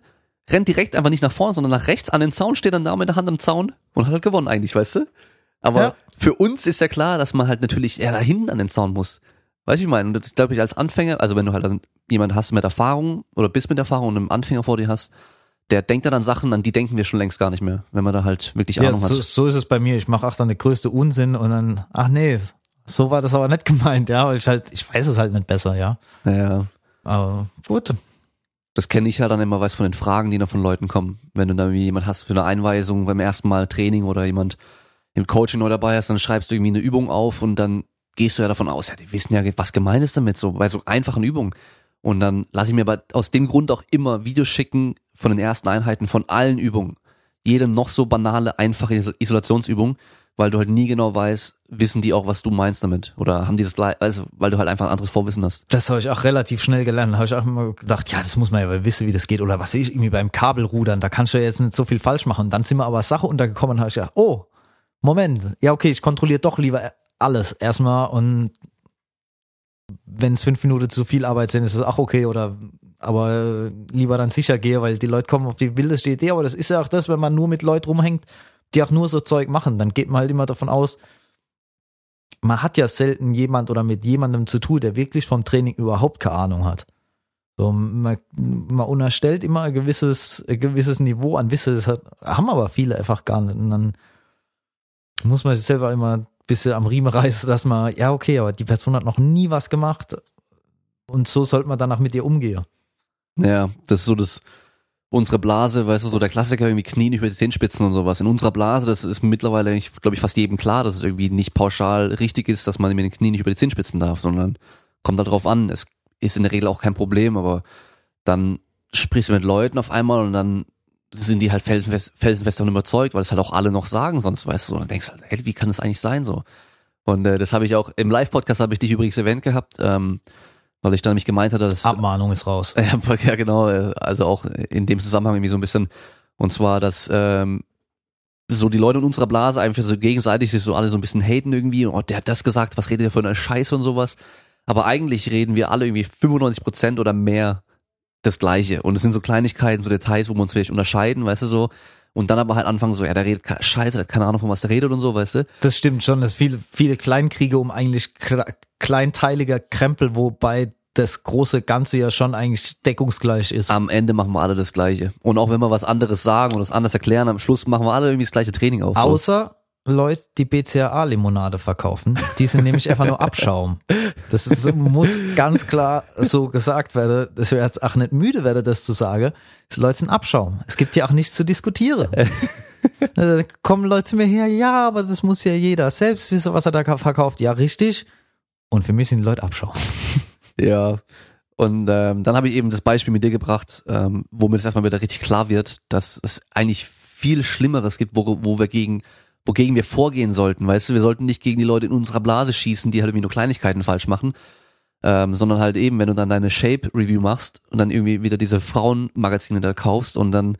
rennt direkt einfach nicht nach vorne, sondern nach rechts an den Zaun, steht dann da mit der Hand am Zaun und hat halt gewonnen eigentlich, weißt du? Aber Ja. für uns ist ja klar, dass man halt natürlich eher da hinten an den Zaun muss. Weißt du, wie ich meine? Und das glaube ich als Anfänger, also wenn du halt jemand hast mit Erfahrung oder bist mit Erfahrung und einen Anfänger vor dir hast, der denkt dann an Sachen, an die denken wir schon längst gar nicht mehr, wenn man da halt wirklich Ja, Ahnung so, hat. so ist es bei mir. Ich mache auch dann der größte Unsinn und dann, ach nee, so war das aber nicht gemeint, ja, weil ich halt, ich weiß es halt nicht besser, ja. Ja, Aber gut. das kenne ich halt dann immer, weiß von den Fragen, die noch von Leuten kommen. Wenn du da irgendwie jemand hast für eine Einweisung beim ersten Mal Training oder jemand im Coaching neu dabei ist, dann schreibst du irgendwie eine Übung auf und dann gehst du ja davon aus, ja, die wissen ja, was gemeint ist damit, so bei so einfachen Übungen. Und dann lasse ich mir aber aus dem Grund auch immer Videos schicken von den ersten Einheiten von allen Übungen. Jede noch so banale, einfache Isol- Isolationsübung, weil du halt nie genau weißt, wissen die auch, was du meinst damit. Oder haben die das gleich, also weil du halt einfach ein anderes Vorwissen hast. Das habe ich auch relativ schnell gelernt. Habe ich auch immer gedacht, ja, das muss man ja wissen, wie das geht. Oder was sehe ich irgendwie beim Kabelrudern, da kannst du ja jetzt nicht so viel falsch machen. Dann sind wir aber Sache untergekommen und habe ich gedacht, oh, Moment, ja okay, ich kontrolliere doch lieber alles erstmal und wenn es fünf Minuten zu viel Arbeit sind, ist es auch okay oder aber äh, lieber dann sicher gehe, weil die Leute kommen auf die wildeste Idee, aber das ist ja auch das, wenn man nur mit Leuten rumhängt, die auch nur so Zeug machen, dann geht man halt immer davon aus, man hat ja selten jemand oder mit jemandem zu tun, der wirklich vom Training überhaupt keine Ahnung hat. So, man, man unterstellt immer ein gewisses, ein gewisses Niveau an Wissen, das hat, haben aber viele einfach gar nicht. Und dann muss man sich selber immer ein bisschen am Riemen reißen, dass man, ja, okay, aber die Person hat noch nie was gemacht und so sollte man danach mit ihr umgehen. Ja, das ist so das, unsere Blase, weißt du, so der Klassiker, irgendwie Knien über die Zehenspitzen und sowas. In unserer Blase, das ist mittlerweile, glaube ich, fast jedem klar, dass es irgendwie nicht pauschal richtig ist, dass man mit den Knien nicht über die Zehenspitzen darf, sondern kommt da drauf an. Es ist in der Regel auch kein Problem, aber dann sprichst du mit Leuten auf einmal und dann sind die halt felsenfest, felsenfest davon überzeugt, weil es halt auch alle noch sagen, sonst weißt du, und dann denkst du halt, ey, wie kann das eigentlich sein so? Und äh, das habe ich auch, im Live-Podcast habe ich dich übrigens erwähnt gehabt, ähm, weil ich dann nämlich gemeint hatte, dass Abmahnung ist raus. ja, ja, genau. äh, Also auch in dem Zusammenhang irgendwie so ein bisschen. Und zwar, dass ähm, so die Leute in unserer Blase einfach so gegenseitig sich so alle so ein bisschen haten irgendwie. Oh, der hat das gesagt, was redet der für eine Scheiße und sowas. Aber eigentlich reden wir alle irgendwie 95 Prozent oder mehr das Gleiche. Und es sind so Kleinigkeiten, so Details, wo wir uns vielleicht unterscheiden, weißt du so. Und dann aber halt anfangen so, ja, der redet Scheiße, der hat keine Ahnung, von was der redet und so, weißt du. Das stimmt schon, dass viele, viele Kleinkriege um eigentlich kle- kleinteiliger Krempel, wobei das große Ganze ja schon eigentlich deckungsgleich ist. Am Ende machen wir alle das Gleiche. Und auch wenn wir was anderes sagen und das anders erklären, am Schluss machen wir alle irgendwie das gleiche Training auf. Außer Leute, die BCAA-Limonade verkaufen. Die sind nämlich einfach nur Abschaum. Das ist, muss ganz klar so gesagt werden. Das wäre jetzt auch nicht müde werde, das zu sagen. Die Leute sind Abschaum. Es gibt ja auch nichts zu diskutieren. Da kommen Leute zu mir her, ja, aber das muss ja jeder selbst wissen, was er da verkauft. Ja, richtig. Und für mich sind die Leute Abschaum. Ja. Und ähm, dann habe ich eben das Beispiel mit dir gebracht, ähm, wo mir das erstmal wieder richtig klar wird, dass es eigentlich viel Schlimmeres gibt, wo, wo wir gegen, wogegen wir vorgehen sollten. Weißt du, wir sollten nicht gegen die Leute in unserer Blase schießen, die halt irgendwie nur Kleinigkeiten falsch machen, ähm, sondern halt eben, wenn du dann deine Shape-Review machst und dann irgendwie wieder diese Frauenmagazine da kaufst und dann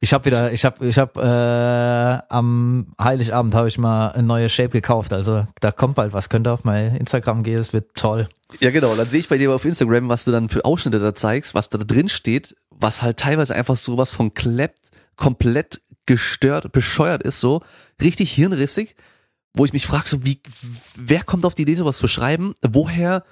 Ich habe wieder, ich habe, ich habe äh, am Heiligabend habe ich mal ein neues Shape gekauft. Also da kommt bald was. Könnt ihr auf mein Instagram gehen, es wird toll. Ja, genau. Dann sehe ich bei dir auf Instagram, was du dann für Ausschnitte da zeigst, was da drin steht, was halt teilweise einfach sowas von kleppt, komplett gestört, bescheuert ist, so richtig hirnrissig, wo ich mich frage, so wie, wer kommt auf die Idee, sowas zu schreiben? Woher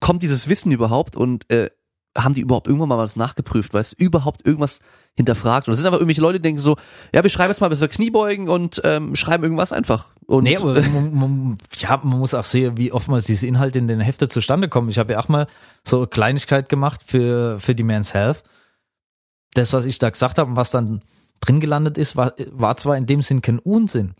kommt dieses Wissen überhaupt und äh, haben die überhaupt irgendwann mal was nachgeprüft, weißt du, überhaupt irgendwas hinterfragt? Und das sind aber irgendwelche Leute, die denken so, ja, wir schreiben jetzt mal bis zur Kniebeugen und ähm, schreiben irgendwas einfach. Und Nee, aber man, man, ja, man muss auch sehen, wie oftmals diese Inhalte in den Hefte zustande kommen. Ich habe ja auch mal so eine Kleinigkeit gemacht für, für die Men's Health. Das, was ich da gesagt habe und was dann drin gelandet ist, war, war zwar in dem Sinn kein Unsinn,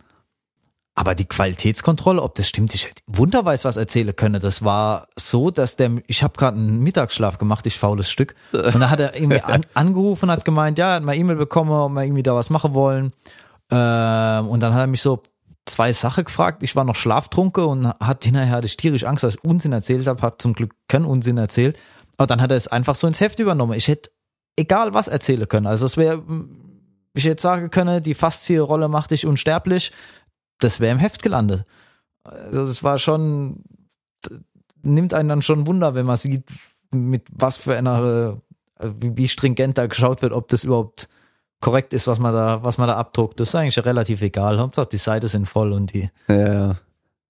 aber die Qualitätskontrolle, ob das stimmt, ich hätte wunderweiß was erzählen können. Das war so, dass der, ich habe gerade einen Mittagsschlaf gemacht, ich faules Stück. Und da hat er irgendwie an, angerufen und hat gemeint, ja, er hat mal E-Mail bekommen, ob wir irgendwie da was machen wollen. Ähm, und dann hat er mich so zwei Sachen gefragt. Ich war noch schlaftrunken und hat hinterher hatte ich tierisch Angst, dass ich Unsinn erzählt habe, hat zum Glück keinen Unsinn erzählt. Aber dann hat er es einfach so ins Heft übernommen. Ich hätte egal was erzählen können. Also es wäre, ich hätte sagen können, die Faszie-Rolle macht dich unsterblich. Das wäre im Heft gelandet. Also das war schon, nimmt einen dann schon Wunder, wenn man sieht, mit was für einer, äh, wie stringent da geschaut wird, ob das überhaupt korrekt ist, was man da, was man da abdruckt. Das ist eigentlich relativ egal. Hauptsache die Seiten sind voll und die, ja,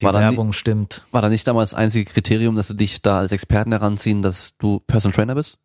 die War Werbung stimmt. War da nicht damals das einzige Kriterium, dass sie dich da als Experten heranziehen, dass du Personal Trainer bist?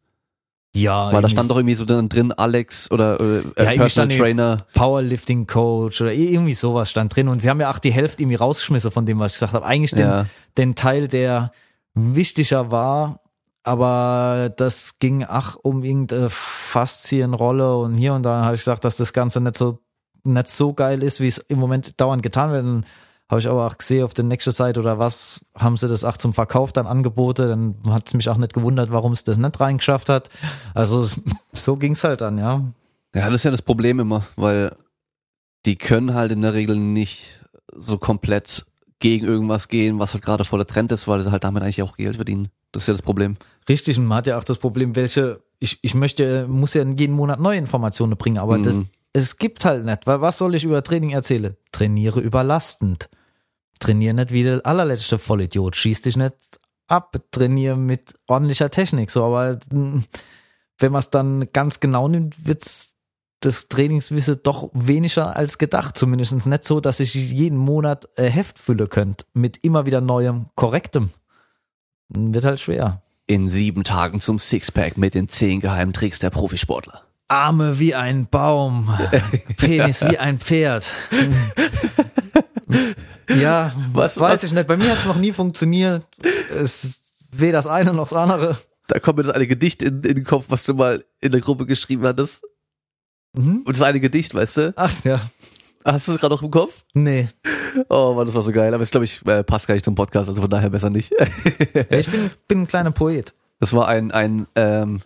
Ja, Weil da stand doch irgendwie so dann drin Alex oder äh, irgendwie Personal stand irgendwie- Trainer. Powerlifting Coach oder irgendwie sowas stand drin und sie haben ja auch die Hälfte irgendwie rausgeschmissen von dem, was ich gesagt habe. Eigentlich den, Ja. den Teil, der wichtiger war, aber das ging ach um irgendeine Faszienrolle und hier und da habe ich gesagt, dass das Ganze nicht so nicht so geil ist, wie es im Moment dauernd getan wird. Dann habe ich aber auch gesehen auf der nächsten Seite oder was haben sie das auch zum Verkauf dann angeboten. Dann hat es mich auch nicht gewundert, warum es das nicht reingeschafft hat. Also so ging's halt dann, ja. Ja, das ist ja das Problem immer, weil die können halt in der Regel nicht so komplett gegen irgendwas gehen, was halt gerade vor der Trend ist, weil sie halt damit eigentlich auch Geld verdienen. Das ist ja das Problem. Richtig, und man hat ja auch das Problem, welche, ich, ich möchte, muss ja jeden Monat neue Informationen bringen, aber das, Mhm. Es gibt halt nicht, weil was soll ich über Training erzählen? Trainiere überlastend. Trainiere nicht wie der allerletzte Vollidiot, schieß dich nicht ab, trainiere mit ordentlicher Technik, so, aber mm, wenn man es dann ganz genau nimmt, wird's das Trainingswissen doch weniger als gedacht. Zumindest nicht so, dass ich jeden Monat äh, Heft füllen könnt mit immer wieder neuem, korrektem. Wird halt schwer. In sieben Tagen zum Sixpack mit den zehn geheimen Tricks der Profisportler. Arme wie ein Baum, Penis wie ein Pferd. ja, Was- weiß was- ich nicht. Bei mir hat es noch nie funktioniert. Es weder das eine noch das andere. Da kommt mir das eine Gedicht in, in den Kopf, was du mal in der Gruppe geschrieben hattest. Mhm. Und das eine Gedicht, weißt du? Ach ja, Hast du es gerade noch im Kopf? nee. Oh Mann, das war so geil. Aber es glaube ich äh, passt gar nicht zum Podcast, also von daher besser nicht. Ich bin, bin ein kleiner Poet. Das war ein, ein, ähm,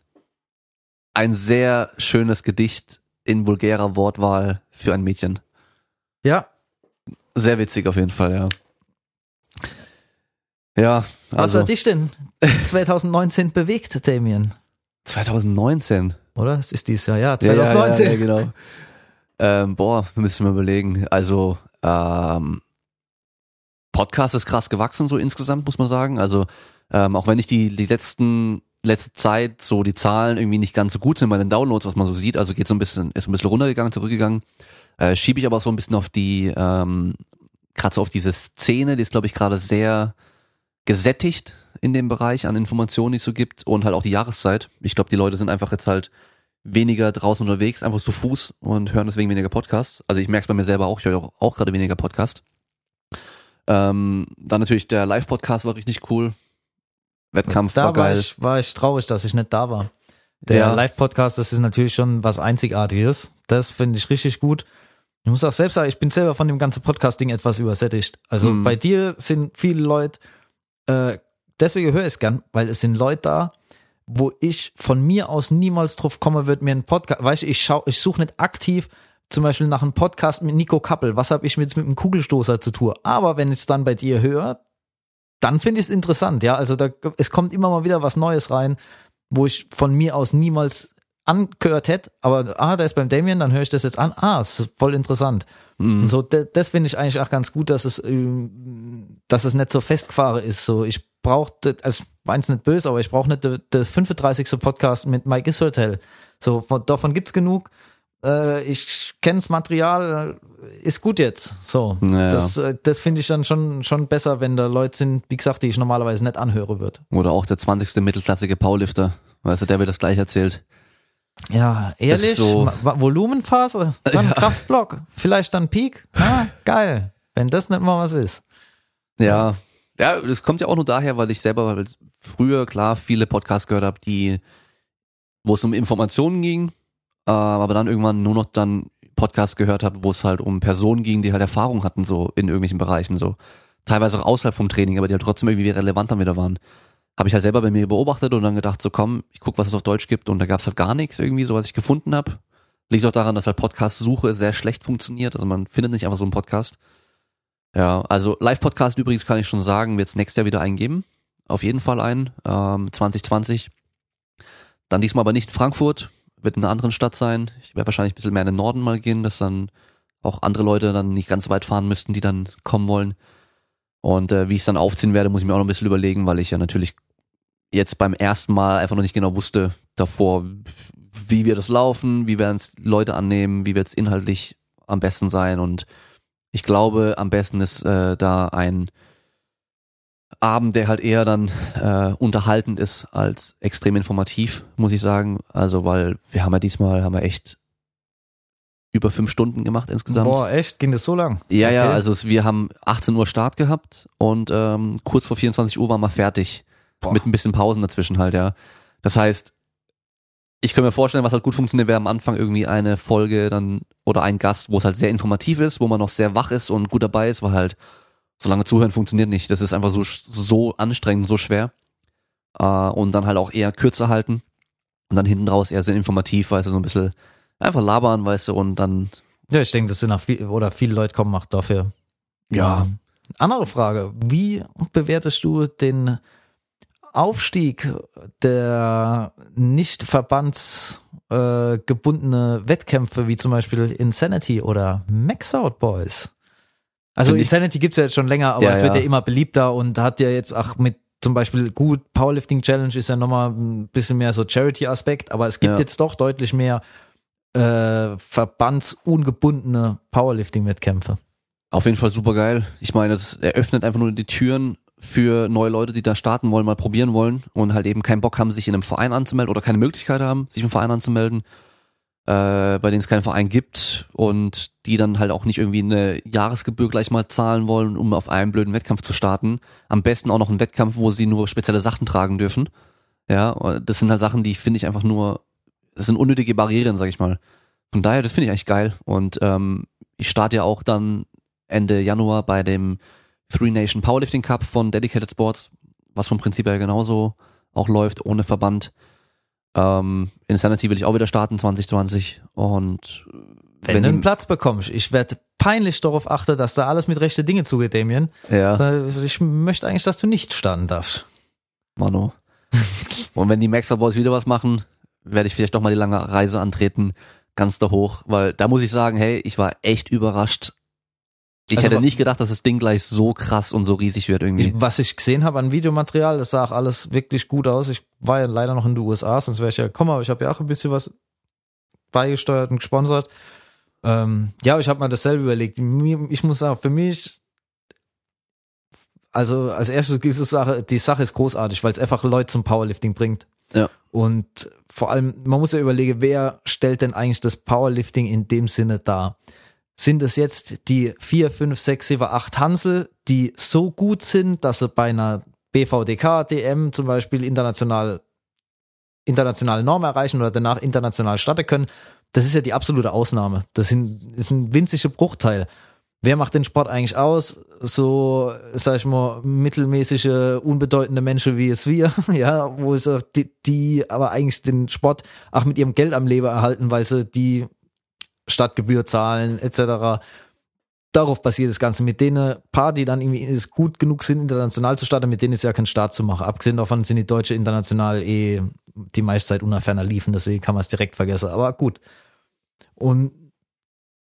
ein sehr schönes Gedicht in vulgärer Wortwahl für ein Mädchen. Ja, Sehr witzig auf jeden Fall, ja. Ja, was also hat dich denn 2019 bewegt, Damien? 2019. Oder? Es ist dieses Jahr, ja, Ja, ja, 2019. Ja, ja, genau. ähm, boah, müssen wir überlegen. Also, ähm, Podcast ist krass gewachsen, so insgesamt, muss man sagen. Also, ähm, auch wenn ich die, die letzten, letzte Zeit so die Zahlen irgendwie nicht ganz so gut sind bei den Downloads, was man so sieht, also geht so ein bisschen, ist ein bisschen runtergegangen, zurückgegangen, äh, schiebe ich aber so ein bisschen auf die, ähm, gerade so auf diese Szene, die ist, glaube ich, gerade sehr gesättigt in dem Bereich an Informationen, die es so gibt und halt auch die Jahreszeit. Ich glaube, die Leute sind einfach jetzt halt weniger draußen unterwegs, einfach zu Fuß und hören deswegen weniger Podcasts. Also ich merke es bei mir selber auch, ich höre auch, auch gerade weniger Podcast. Ähm, dann natürlich der Live-Podcast war richtig cool. Wettkampf da war war geil. ich, war ich traurig, dass ich nicht da war. Der Ja. Live-Podcast, das ist natürlich schon was Einzigartiges. Das finde ich richtig gut. Ich muss auch selbst sagen, ich bin selber von dem ganzen Podcasting etwas übersättigt. Also Mhm. bei dir sind viele Leute, äh, deswegen höre ich es gern, weil es sind Leute da, wo ich von mir aus niemals drauf komme, wird mir ein Podcast, weißt du, ich schau, ich suche nicht aktiv zum Beispiel nach einem Podcast mit Nico Kappel. Was habe ich jetzt mit einem Kugelstoßer zu tun? Aber wenn ich es dann bei dir höre, dann finde ich es interessant, ja. Also da, es kommt immer mal wieder was Neues rein, wo ich von mir aus niemals angehört hätte, aber ah, da ist beim Damien, dann höre ich das jetzt an, ah, es ist voll interessant. Mhm. So, das finde ich eigentlich auch ganz gut, dass es, ähm, dass es nicht so festgefahren ist. So, ich brauche, also meins nicht böse, aber ich brauche nicht de- das 35. Podcast mit Mike Ishotel. So, von, davon gibt's genug. Äh, ich kenne das Material, ist gut jetzt. So, Ja. das, äh, das finde ich dann schon, schon besser, wenn da Leute sind, wie gesagt, die ich normalerweise nicht anhöre wird. Oder auch der 20. mittelklassige Powerlifter. Weißt du, der wird das gleich erzählt. Ja, ehrlich, so- Volumenphase, dann Kraftblock, vielleicht dann Peak. Ah, geil. Wenn das nicht mal was ist. Ja. Ja, das kommt ja auch nur daher, weil ich selber früher klar viele Podcasts gehört habe, die, wo es um Informationen ging, äh, aber dann irgendwann nur noch dann Podcasts gehört habe, wo es halt um Personen ging, die halt Erfahrung hatten, so in irgendwelchen Bereichen, so. Teilweise auch außerhalb vom Training, aber die halt trotzdem irgendwie relevant dann wieder waren. Habe ich halt selber bei mir beobachtet und dann gedacht, so komm, ich guck, was es auf Deutsch gibt und da gab es halt gar nichts irgendwie, so was ich gefunden habe. Liegt auch daran, dass halt Podcast-Suche sehr schlecht funktioniert, also man findet nicht einfach so einen Podcast. Ja, also Live-Podcast übrigens kann ich schon sagen, wird es nächstes Jahr wieder eingeben. Auf jeden Fall ein, ähm, 2020. Dann diesmal aber nicht in Frankfurt, wird in einer anderen Stadt sein. Ich werde wahrscheinlich ein bisschen mehr in den Norden mal gehen, dass dann auch andere Leute dann nicht ganz weit fahren müssten, die dann kommen wollen. Und äh, wie ich es dann aufziehen werde, muss ich mir auch noch ein bisschen überlegen, weil ich ja natürlich jetzt beim ersten Mal einfach noch nicht genau wusste davor, wie wir das laufen, wie werden es Leute annehmen, wie wird es inhaltlich am besten sein und ich glaube, am besten ist äh, da ein Abend, der halt eher dann äh, unterhaltend ist als extrem informativ, muss ich sagen. Also, weil wir haben ja diesmal, haben wir echt über fünf Stunden gemacht insgesamt. Boah, echt? Ging das so lang? Ja, ja, Okay. also es- wir haben 18 Uhr Start gehabt und ähm, kurz vor 24 Uhr waren wir fertig. Boah. Mit ein bisschen Pausen dazwischen halt, ja. Das heißt, ich könnte mir vorstellen, was halt gut funktioniert, wäre am Anfang irgendwie eine Folge dann oder ein Gast, wo es halt sehr informativ ist, wo man noch sehr wach ist und gut dabei ist, weil halt so lange zuhören funktioniert nicht. Das ist einfach so, so anstrengend, so schwer. Äh, und dann halt auch eher kürzer halten. Und dann hinten raus eher sehr informativ, weißt du, so ein bisschen einfach labern, weißt du, und dann Ja, ich denke, das sind auch viel, oder viele Leute kommen auch dafür. Ja. Ähm, Andere Frage. Wie bewertest du den Aufstieg der nicht verbandsgebundene äh, Wettkämpfe, wie zum Beispiel Insanity oder Max Out Boys? Also Find Insanity gibt's ja jetzt schon länger, aber Ja, es wird ja. ja immer beliebter und hat ja jetzt auch mit zum Beispiel gut, Powerlifting Challenge ist ja nochmal ein bisschen mehr so Charity-Aspekt, aber es gibt Ja. jetzt doch deutlich mehr äh, verbandsungebundene Powerlifting-Wettkämpfe. Auf jeden Fall super geil. Ich meine, es eröffnet einfach nur die Türen für neue Leute, die da starten wollen, mal probieren wollen und halt eben keinen Bock haben, sich in einem Verein anzumelden oder keine Möglichkeit haben, sich im Verein anzumelden, äh, bei denen es keinen Verein gibt und die dann halt auch nicht irgendwie eine Jahresgebühr gleich mal zahlen wollen, um auf einen blöden Wettkampf zu starten. Am besten auch noch einen Wettkampf, wo sie nur spezielle Sachen tragen dürfen. Ja, das sind halt Sachen, die finde ich einfach nur, das sind unnötige Barrieren, sag ich mal. Von daher, das finde ich eigentlich geil. Und ähm, ich starte ja auch dann Ende Januar bei dem Three Nation Powerlifting Cup von Dedicated Sports, was vom Prinzip her genauso auch läuft, ohne Verband. Ähm, Insanity will ich auch wieder starten 2020 und Wenn, wenn du einen Platz bekommst, ich werde peinlich darauf achten, dass da alles mit rechte Dinge zugeht, Damien. ja, Also Ich möchte eigentlich, dass du nicht starten darfst. Mano. und wenn die Maxer Boys wieder was machen, werde ich vielleicht doch mal die lange Reise antreten, ganz da hoch, weil da muss ich sagen, hey, ich war echt überrascht. Ich Also hätte nicht gedacht, dass das Ding gleich so krass und so riesig wird irgendwie. Was ich gesehen habe an Videomaterial, das sah auch alles wirklich gut aus. Ich war ja leider noch in den USA, sonst wäre ich ja gekommen, aber ich habe ja auch ein bisschen was beigesteuert und gesponsert. Ähm, ja, aber ich habe mir dasselbe überlegt. Ich muss sagen, für mich, also als erstes diese Sache, die Sache ist großartig, weil es einfach Leute zum Powerlifting bringt. Ja. Und vor allem, man muss ja überlegen, wer stellt denn eigentlich das Powerlifting in dem Sinne dar? Sind es jetzt die 4, 5, 6, 7, 8 Hansel, die so gut sind, dass sie bei einer BVDK, DM zum Beispiel international, internationale Norm erreichen oder danach international starten können? Das ist ja die absolute Ausnahme. Das sind, ist ein winziger Bruchteil. Wer macht den Sport eigentlich aus? So, sag ich mal, mittelmäßige, unbedeutende Menschen wie es wir, ja, wo es die, die aber eigentlich den Sport auch mit ihrem Geld am Leben erhalten, weil sie die Stadtgebühr zahlen, etc. Darauf basiert das Ganze. Mit denen paar, die dann irgendwie ist gut genug sind, international zu starten, mit denen ist ja kein Start zu machen. Abgesehen davon sind die Deutsche international eh die meiste Zeit unerferner liefen, deswegen kann man es direkt vergessen. Aber gut. Und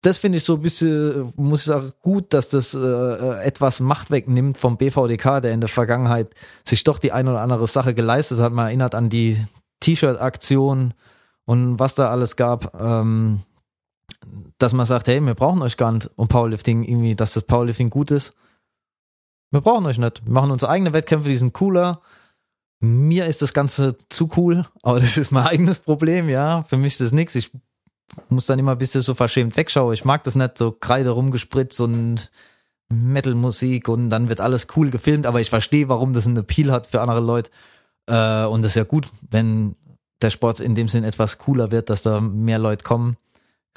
das finde ich so ein bisschen, muss ich sagen, gut, dass das äh, äh, etwas Macht wegnimmt vom BVDK, der in der Vergangenheit sich doch die eine oder andere Sache geleistet hat. Man erinnert an die T-Shirt-Aktion und was da alles gab, ähm, dass man sagt, hey, wir brauchen euch gar nicht um Powerlifting irgendwie, dass das Powerlifting gut ist. Wir brauchen euch nicht. Wir machen unsere eigenen Wettkämpfe, die sind cooler. Mir ist das Ganze zu cool, aber das ist mein eigenes Problem, ja. Für mich ist das nichts. Ich muss dann immer ein bisschen so verschämt wegschauen. Ich mag das nicht, so Kreide rumgespritzt und Metal-Musik und dann wird alles cool gefilmt, aber ich verstehe, warum das einen Appeal hat für andere Leute. Äh, und das ist ja gut, wenn der Sport in dem Sinn etwas cooler wird, dass da mehr Leute kommen,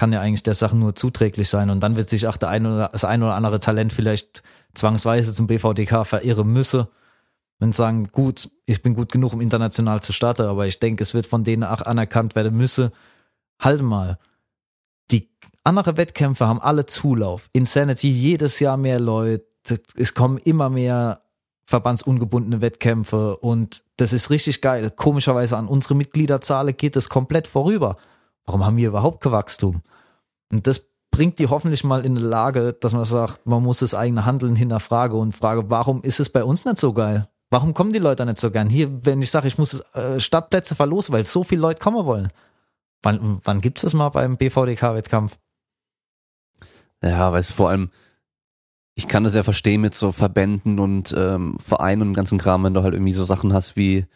kann ja eigentlich der Sache nur zuträglich sein. Und dann wird sich auch der ein oder, das ein oder andere Talent vielleicht zwangsweise zum BVDK verirren müsse. Sie sagen, gut, ich bin gut genug, um international zu starten, aber ich denke, es wird von denen auch anerkannt werden müsse. Halt mal. Die andere Wettkämpfe haben alle Zulauf. Insanity jedes Jahr mehr Leute. Es kommen immer mehr verbandsungebundene Wettkämpfe und das ist richtig geil. Komischerweise an unsere Mitgliederzahl geht es komplett vorüber. Warum haben wir überhaupt kein Wachstum? Und das bringt die hoffentlich mal in eine Lage, dass man sagt, man muss das eigene Handeln hinterfragen und frage, warum ist es bei uns nicht so geil? Warum kommen die Leute nicht so gern? Hier, wenn ich sage, ich muss äh, Stadtplätze verlosen, weil so viele Leute kommen wollen. Wann, wann gibt's das mal beim BVDK-Wettkampf? Ja, weißt du, vor allem, ich kann das ja verstehen mit so Verbänden und ähm, Vereinen und ganzen Kram, wenn du halt irgendwie so Sachen hast wie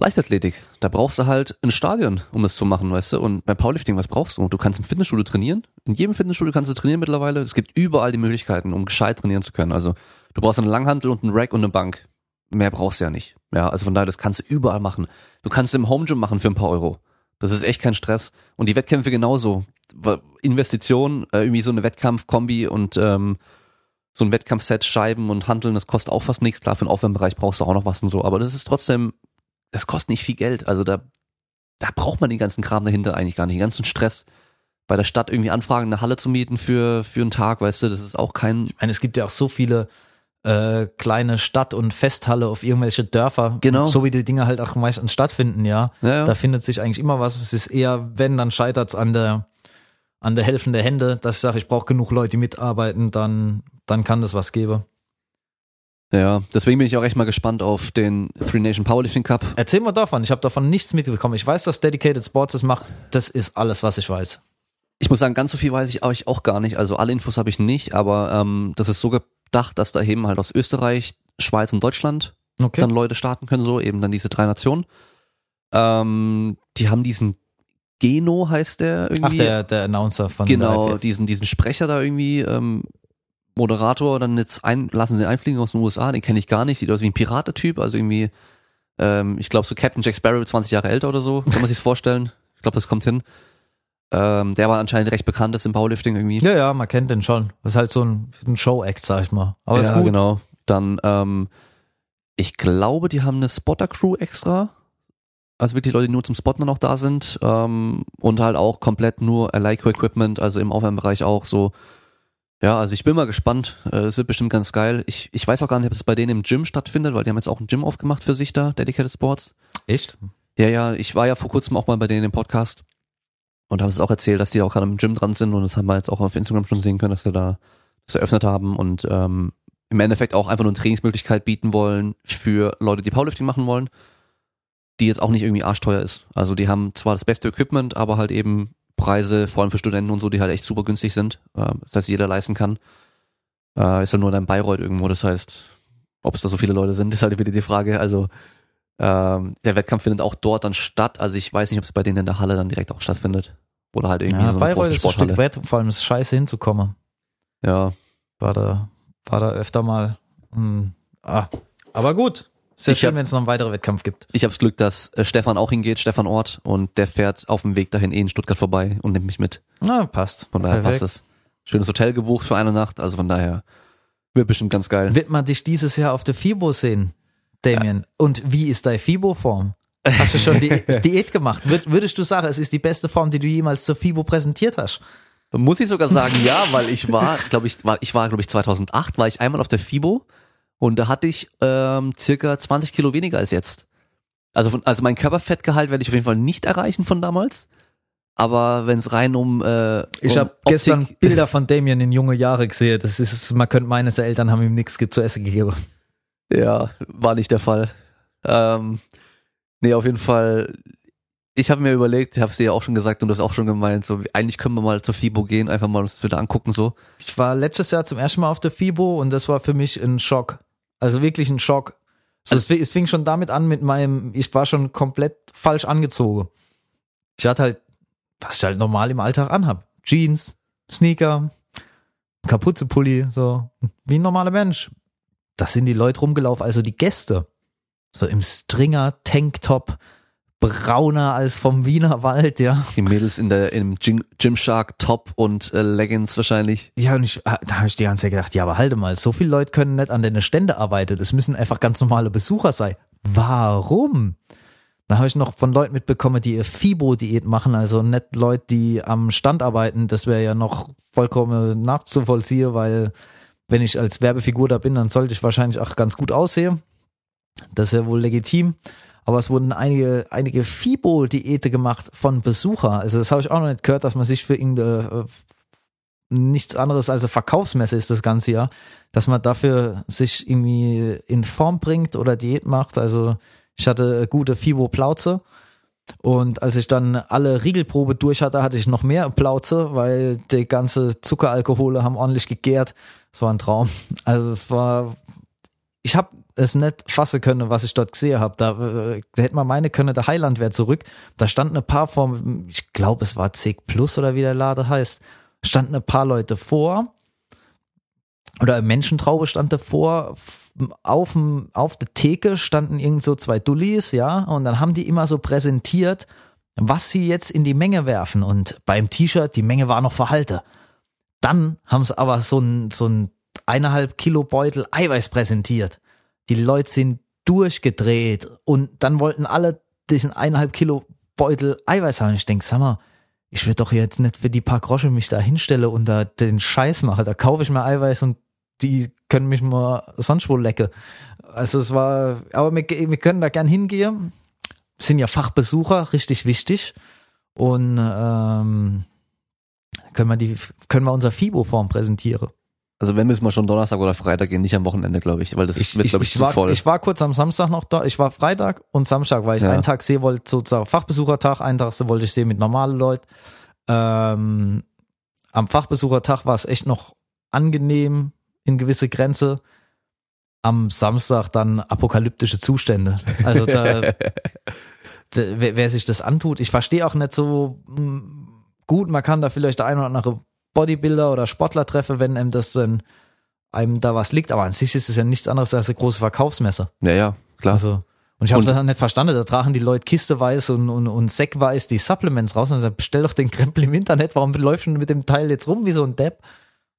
Leichtathletik. Da brauchst du halt ein Stadion, um es zu machen, weißt du? Und beim Powerlifting, was brauchst du? Du kannst im Fitnessstudio trainieren. In jedem Fitnessstudio kannst du trainieren mittlerweile. Es gibt überall die Möglichkeiten, um gescheit trainieren zu können. Also du brauchst eine Langhantel und einen Rack und eine Bank. Mehr brauchst du ja nicht. Ja, also von daher, das kannst du überall machen. Du kannst im Home Gym machen für ein paar Euro. Das ist echt kein Stress. Und die Wettkämpfe genauso. Investitionen, äh, irgendwie so eine Wettkampfkombi und ähm, so ein Wettkampfset, Scheiben und Handeln, das kostet auch fast nichts. Klar, für den Aufwärmbereich brauchst du auch noch was und so. Aber das ist trotzdem, das kostet nicht viel Geld. Also da, da braucht man den ganzen Kram dahinter eigentlich gar nicht. Den ganzen Stress bei der Stadt irgendwie anfragen, eine Halle zu mieten für, für einen Tag, weißt du, das ist auch kein. Ich meine, es gibt ja auch so viele äh, kleine Stadt- und Festhalle auf irgendwelche Dörfer. Genau. So wie die Dinge halt auch meistens stattfinden, ja. Ja, ja. Da findet sich eigentlich immer was. Es ist eher, wenn, dann scheitert's an der, an der Helfen der Hände, dass ich sage, ich brauche genug Leute, die mitarbeiten, dann, dann kann das was geben. Ja, deswegen bin ich auch echt mal gespannt auf den Three Nation Powerlifting Cup. Erzähl mal davon, ich habe davon nichts mitbekommen. Ich weiß, dass Dedicated Sports das macht. Das ist alles, was ich weiß. Ich muss sagen, ganz so viel weiß ich euch auch gar nicht. Also alle Infos habe ich nicht, aber ähm, das ist so gedacht, dass da eben halt aus Österreich, Schweiz und Deutschland Okay. dann Leute starten können, so eben dann diese drei Nationen. Ähm, die haben diesen Geno heißt der irgendwie. Ach, der, der Announcer von genau, diesen, diesen Sprecher da irgendwie, ähm, Moderator, dann jetzt ein, lassen sie ihn einfliegen aus den USA, den kenne ich gar nicht, sieht aus wie ein Piratetyp, also irgendwie, ähm, ich glaube so Captain Jack Sparrow, 20 Jahre älter oder so, kann man sich vorstellen. Ich glaube, das kommt hin. Ähm, der war anscheinend recht bekannt ist im Powerlifting irgendwie. Ja, ja, man kennt den schon. Das ist halt so ein, ein Show-Act, sag ich mal. Aber ist ja, gut. genau. Dann, ähm, ich glaube, die haben eine Spotter-Crew extra. Also wirklich Leute, die nur zum Spotten auch da sind. Ähm, und halt auch komplett nur Leico-Equipment, also im Aufwärmbereich auch so. Ja, also ich bin mal gespannt. Äh, Es wird bestimmt ganz geil. Ich, ich weiß auch gar nicht, ob es bei denen im Gym stattfindet, weil die haben jetzt auch ein Gym aufgemacht für sich da, Dedicated Sports. Echt? Ja, ja, ich war ja vor kurzem auch mal bei denen im Podcast und habe es auch erzählt, dass die auch gerade im Gym dran sind und das haben wir jetzt auch auf Instagram schon sehen können, dass sie da das eröffnet haben und ähm, im Endeffekt auch einfach nur eine Trainingsmöglichkeit bieten wollen für Leute, die Powerlifting machen wollen, die jetzt auch nicht irgendwie arschteuer ist. Also die haben zwar das beste Equipment, aber halt eben Preise, vor allem für Studenten und so, die halt echt super günstig sind. Äh, das heißt, jeder leisten kann. Äh, ist halt nur in Bayreuth irgendwo, das heißt, ob es da so viele Leute sind, ist halt wieder die Frage. Also ähm, der Wettkampf findet auch dort dann statt. Also ich weiß nicht, ob es bei denen in der Halle dann direkt auch stattfindet. Oder halt irgendwie Ja, so eine Bayreuth große ist ein Sporthalle. Stück weit, vor allem ist es scheiße hinzukommen. Ja, War da, war da öfter mal. Hm, ah, aber gut. Sehr Ich schön, wenn es noch einen weiteren Wettkampf gibt. ich habe das Glück, dass äh, Stefan auch hingeht, Stefan Ort, und der fährt auf dem Weg dahin eh in Stuttgart vorbei und nimmt mich mit. Na, passt. Von daher Perfekt. passt es. Schönes Hotel gebucht für eine Nacht, also von daher wird bestimmt ganz geil. Wird man dich dieses Jahr auf der FIBO sehen, Damien? Und wie ist deine FIBO-Form? Hast du schon die Diät gemacht? Wür- Würdest du sagen, es ist die beste Form, die du jemals zur FIBO präsentiert hast? Muss ich sogar sagen, ja, weil ich war, glaube ich, war, ich war, glaube ich, 2008 war ich einmal auf der FIBO und da hatte ich ähm, circa 20 Kilo weniger als jetzt. Also, von, also mein Körperfettgehalt werde ich auf jeden Fall nicht erreichen von damals. Aber wenn es rein um äh, Ich um habe gestern Bilder von Damien in junge Jahre gesehen. Das ist, man könnte meinen, seine Eltern haben ihm nichts zu essen gegeben. Ja, war nicht der Fall. Ähm, nee, auf jeden Fall. Ich habe mir überlegt, ich habe es dir ja auch schon gesagt und du hast auch schon gemeint, so eigentlich können wir mal zur FIBO gehen, einfach mal uns das wieder angucken so. Ich war letztes Jahr zum ersten Mal auf der FIBO und das war für mich ein Schock. Also wirklich ein Schock. So, es, fing, es fing schon damit an mit meinem, ich war schon komplett falsch angezogen. Ich hatte halt, was ich halt normal im Alltag anhab. Jeans, Sneaker, Kapuzenpulli, so wie ein normaler Mensch. Das sind die Leute rumgelaufen, also die Gäste. So im Stringer, Tanktop, brauner als vom Wiener Wald, ja. Die Mädels in der im Gym, Gymshark Top und äh, Leggings wahrscheinlich. Ja, und ich, ah, da habe ich die ganze Zeit gedacht, ja, aber halte mal, so viele Leute können nicht an den Stände arbeiten. Das müssen einfach ganz normale Besucher sein. Warum? Da habe ich noch von Leuten mitbekommen, die ihr FIBO-Diät machen, also nicht Leute, die am Stand arbeiten. Das wäre ja noch vollkommen nachzuvollziehen, weil wenn ich als Werbefigur da bin, dann sollte ich wahrscheinlich auch ganz gut aussehen. Das ist ja wohl legitim. Aber es wurden einige, einige FIBO-Diäte gemacht von Besucher. Also das habe ich auch noch nicht gehört, dass man sich für irgendeine äh, nichts anderes als eine Verkaufsmesse ist das ganze Jahr, dass man dafür sich irgendwie in Form bringt oder Diät macht. Also ich hatte gute Fibo Plauze Und als ich dann alle Riegelprobe durch hatte, hatte ich noch mehr Plauze, weil die ganze Zuckeralkohole haben ordentlich gegärt. Es war ein Traum. Also es war, ich habe es nicht fassen können, was ich dort gesehen habe. Da, äh, da hätte man meine können, der Heiland wäre zurück. Da standen ein paar vor, ich glaube es war CEG Plus oder wie der Lade heißt, standen ein paar Leute vor oder Menschentraube stand davor, auf, dem, auf der Theke standen irgend so zwei Dullis, ja, und dann haben die immer so präsentiert, was sie jetzt in die Menge werfen und beim T-Shirt, die Menge war noch verhalte. Dann haben sie aber so ein, so ein eineinhalb Kilo Beutel Eiweiß präsentiert. Die Leute sind durchgedreht und dann wollten alle diesen eineinhalb Kilo Beutel Eiweiß haben. Ich denke, sag mal, ich würde doch jetzt nicht für die paar Grosche mich da hinstelle und da den Scheiß mache. Da kaufe ich mir Eiweiß und die können mich mal sonst wo lecken. Also es war, aber wir, wir können da gern hingehen. Sind ja Fachbesucher, richtig wichtig. Und ähm, können wir die, können wir unser FIBO-Form präsentieren. Also wenn müssen wir schon Donnerstag oder Freitag gehen, nicht am Wochenende, glaube ich, weil das Ich, wird, glaube ich, ich, zu war, voll. ich war kurz am Samstag noch da. Ich war Freitag und Samstag, weil ich Ja. einen Tag sehen wollte, sozusagen Fachbesuchertag. Einen Tag wollte ich sehen mit normalen Leuten. Ähm, am Fachbesuchertag war es echt noch angenehm in gewisse Grenze. Am Samstag dann apokalyptische Zustände. Also da, da wer, wer sich das antut, ich verstehe auch nicht so mm, gut, man kann da vielleicht der ein oder andere Bodybuilder oder Sportler treffen, wenn einem das dann einem da was liegt, aber an sich ist es ja nichts anderes als eine große Verkaufsmesse. ja, ja, klar. Also, und ich habe das dann nicht verstanden, da tragen die Leute kisteweise und, und, und säckweise die Supplements raus und sag, bestell doch den Krempel im Internet, warum läufst du mit dem Teil jetzt rum wie so ein Depp?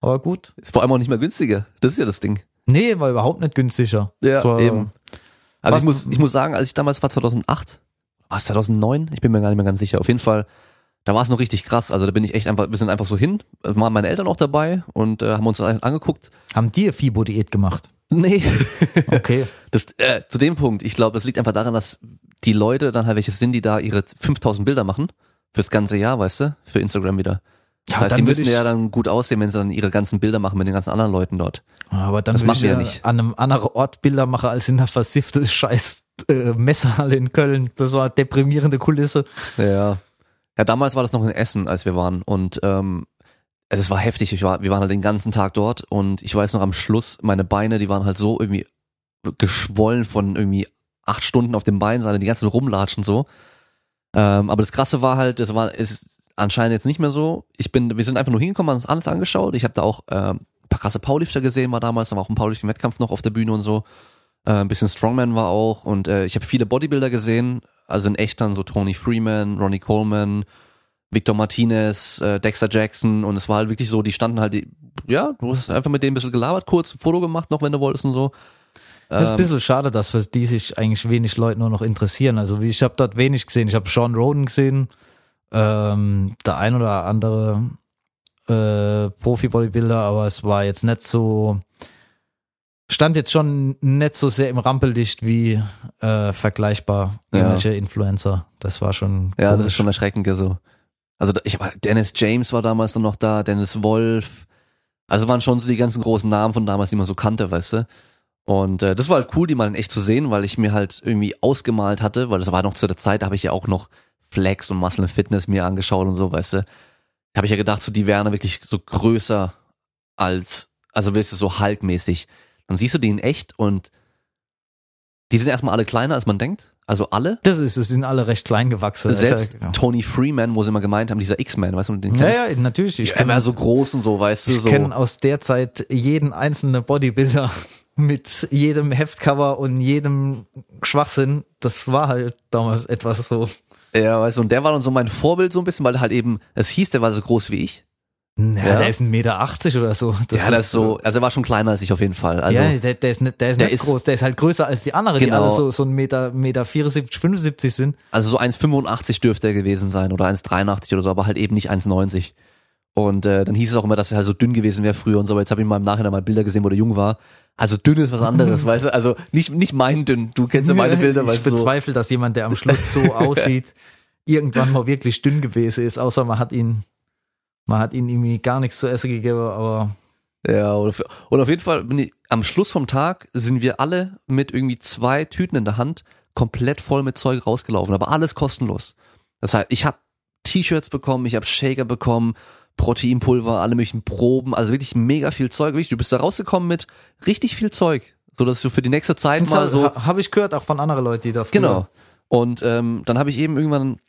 Aber gut. ist vor allem auch nicht mehr günstiger. Das ist ja das Ding. Nee, war überhaupt nicht günstiger. Es war, eben. Also Was- ich muss, ich muss sagen, als ich damals war 2008, war es 2009? Ich bin mir gar nicht mehr ganz sicher. Auf jeden Fall, da war es noch richtig krass. Also da bin ich echt einfach, wir sind einfach so hin, waren meine Eltern auch dabei und äh, haben uns das angeguckt. Haben die Fibo-Diät gemacht? Nee. Okay. Das, äh, zu dem Punkt, ich glaube, das liegt einfach daran, dass die Leute dann halt welche sind, die da ihre 5000 Bilder machen. Fürs ganze Jahr, weißt du? Für Instagram wieder. Ja, das heißt, die müssen ja dann gut aussehen, wenn sie dann ihre ganzen Bilder machen mit den ganzen anderen Leuten dort. Aber dann Das machen wir ja ja nicht. an einem anderen Ort Bilder machen als in der versifften scheiß äh, Messerhalle in Köln. Das war eine deprimierende Kulisse. Ja. Ja, damals war das noch in Essen, als wir waren. Und ähm, also es war heftig. Ich war, wir waren halt den ganzen Tag dort und ich weiß noch am Schluss, meine Beine, die waren halt so irgendwie geschwollen von irgendwie acht Stunden auf dem Bein, sondern die ganzen rumlatschen so. Ähm, aber das Krasse war halt, das war ist anscheinend jetzt nicht mehr so. Ich bin, wir sind einfach nur hingekommen, haben uns alles angeschaut. Ich habe da auch ähm, ein paar krasse Powerlifter gesehen, war damals, da war auch ein Powerlifting-Wettkampf noch auf der Bühne und so. Äh, ein bisschen Strongman war auch und äh, ich habe viele Bodybuilder gesehen, also in echt dann so Tony Freeman, Ronnie Coleman, Victor Martinez, äh, Dexter Jackson und es war halt wirklich so, die standen halt, ja, du hast einfach mit denen ein bisschen gelabert, kurz ein Foto gemacht noch, wenn du wolltest und so. Das ist ein Ähm, bisschen schade, dass für die sich eigentlich wenig Leute nur noch interessieren. Also ich habe dort wenig gesehen. Ich habe Sean Roden gesehen, ähm, der ein oder andere äh, Profi-Bodybuilder, aber es war jetzt nicht so, stand jetzt schon nicht so sehr im Rampenlicht wie äh, vergleichbar Ja. irgendwelche Influencer. Das war schon Ja, das komisch. ist schon erschreckend, so. Also ich war, Dennis James war damals noch da, Dennis Wolf. Also waren schon so die ganzen großen Namen von damals, die man so kannte, weißt du. Und äh, das war halt cool, die mal in echt zu sehen, weil ich mir halt irgendwie ausgemalt hatte, weil das war noch zu der Zeit, da habe ich ja auch noch Flex und Muscle and Fitness mir angeschaut und so, weißt du. Da habe ich ja gedacht, so die wären wirklich so größer als, also weißt du, so Hulk-mäßig. Dann siehst du die in echt und die sind erstmal alle kleiner, als man denkt. Also alle. das ist, es sind alle recht klein gewachsen. Ist Selbst ja, Tony Freeman, wo sie immer gemeint haben, dieser X-Man, weißt du, den ja, kennst? ja, natürlich. Ich er kenn- war so groß und so, weißt du, Ich so. kenne aus der Zeit jeden einzelnen Bodybuilder mit jedem Heftcover und jedem Schwachsinn. Das war halt damals etwas so. Ja, weißt du, und der war dann so mein Vorbild so ein bisschen, weil er halt eben, es hieß, der war so groß wie ich. Ja, Ja. der ist 1,80 Meter oder so. Das ja, das ist so, also er war schon kleiner als ich auf jeden Fall. Also, ja, der, der ist nicht, der ist der nicht ist- groß, der ist halt größer als die anderen, die Genau. alle so, so ein Meter, Meter 74, 75 sind. also so 1,85 dürfte er gewesen sein oder 1,83 oder so, aber halt eben nicht 1,90. Und äh, dann hieß es auch immer, dass er halt so dünn gewesen wäre früher und so, aber jetzt habe ich mal im Nachhinein mal Bilder gesehen, wo er jung war. Also dünn ist was anderes, weißt du? Also nicht, nicht mein dünn, du kennst ja meine Bilder, ich du? So. bezweifle, dass jemand, der am Schluss so aussieht, irgendwann mal wirklich dünn gewesen ist, außer man hat ihn, man hat ihn irgendwie gar nichts zu essen gegeben, aber Ja, und auf, und auf jeden Fall bin ich, am Schluss vom Tag sind wir alle mit irgendwie zwei Tüten in der Hand komplett voll mit Zeug rausgelaufen, aber alles kostenlos. Das heißt, ich habe T-Shirts bekommen, ich habe Shaker bekommen, Proteinpulver, alle möglichen Proben, also wirklich mega viel Zeug. Du bist da rausgekommen mit richtig viel Zeug, so dass du für die nächste Zeit mal so ha, habe ich gehört auch von anderen Leuten, die da früher- Genau. Und ähm, dann habe ich eben irgendwann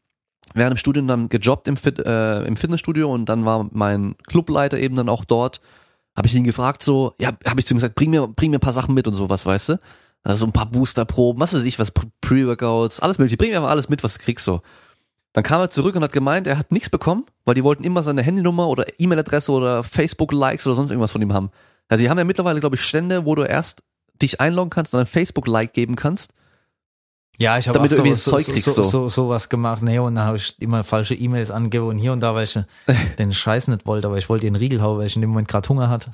während dem Studium dann gejobbt im, Fit, äh, im Fitnessstudio und dann war mein Clubleiter eben dann auch dort. Habe ich ihn gefragt so, ja, habe ich zu ihm gesagt, bring mir, bring mir ein paar Sachen mit und sowas, weißt du? Also so ein paar Boosterproben, was weiß ich, was Pre-Workouts, alles mögliche. Bring mir einfach alles mit, was du kriegst so. Dann kam er zurück und hat gemeint, er hat nichts bekommen, weil die wollten immer seine Handynummer oder E-Mail-Adresse oder Facebook-Likes oder sonst irgendwas von ihm haben. Also die haben ja mittlerweile, glaube ich, Stände, wo du erst dich einloggen kannst und ein Facebook-Like geben kannst. Ja, ich habe auch Damit du so, irgendwie so, Zeug so, kriegst, so, so. so, sowas gemacht. Nee, und dann habe ich immer falsche E-Mails angegeben und hier und da, weil ich den Scheiß nicht wollte, aber ich wollte den Riegel hauen, weil ich in dem Moment gerade Hunger hatte.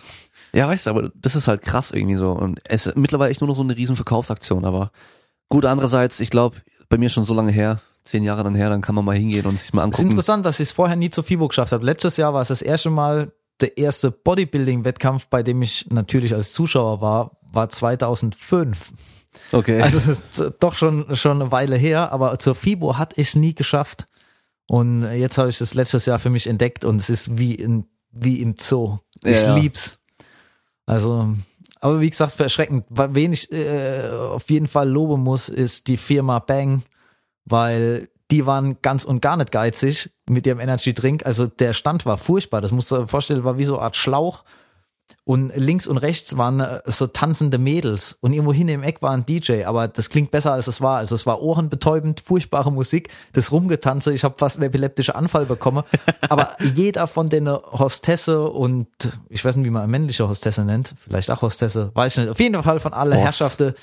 Ja, weißt du, aber das ist halt krass irgendwie so. Und es ist mittlerweile echt nur noch so eine riesen Verkaufsaktion. Aber gut, andererseits, ich glaube, bei mir schon so lange her, zehn Jahre dann her, dann kann man mal hingehen und sich mal Es ist angucken. interessant, dass ich es vorher nie zu FIBO geschafft habe. Letztes Jahr war es das erste Mal der erste Bodybuilding-Wettkampf, bei dem ich natürlich als Zuschauer war, war 2005. Okay. Also es ist doch schon, schon eine Weile her, aber zur FIBO hatte ich es nie geschafft. Und jetzt habe ich es letztes Jahr für mich entdeckt und es ist wie, in, wie im Zoo. Ich Ja, lieb's. Also, aber wie gesagt, verschreckend. Wen ich äh, auf jeden Fall loben muss, ist die Firma Bang, weil die waren ganz und gar nicht geizig mit ihrem Energy Drink. Also der Stand war furchtbar. Das musst du dir vorstellen, war wie so eine Art Schlauch. Und links und rechts waren äh, so tanzende Mädels und irgendwo hin im Eck war ein DJ, aber das klingt besser als es war. Also es war ohrenbetäubend, furchtbare Musik, das Rumgetanze, ich habe fast einen epileptischen Anfall bekommen. aber jeder von den Hostesse und ich weiß nicht, wie man eine männliche Hostesse nennt, vielleicht auch Hostesse, weiß ich nicht. Auf jeden Fall von aller Host. Herrschaften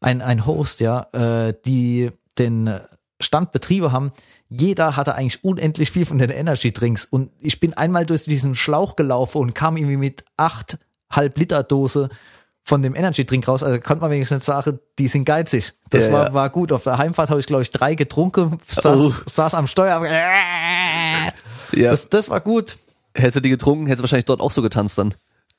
ein, ein Host, ja, äh, die den Stand Betriebe haben, jeder hatte eigentlich unendlich viel von den Energy Drinks und ich bin einmal durch diesen Schlauch gelaufen und kam irgendwie mit acht halb Liter Dose von dem Energy Drink raus. Also konnte man wenigstens nicht sagen, die sind geizig. Das Ja, war, war gut. Auf der Heimfahrt habe ich, glaube ich, drei getrunken, saß, Oh. saß am Steuer. ja. Das, das war gut. hättest du die getrunken, hättest du wahrscheinlich dort auch so getanzt dann.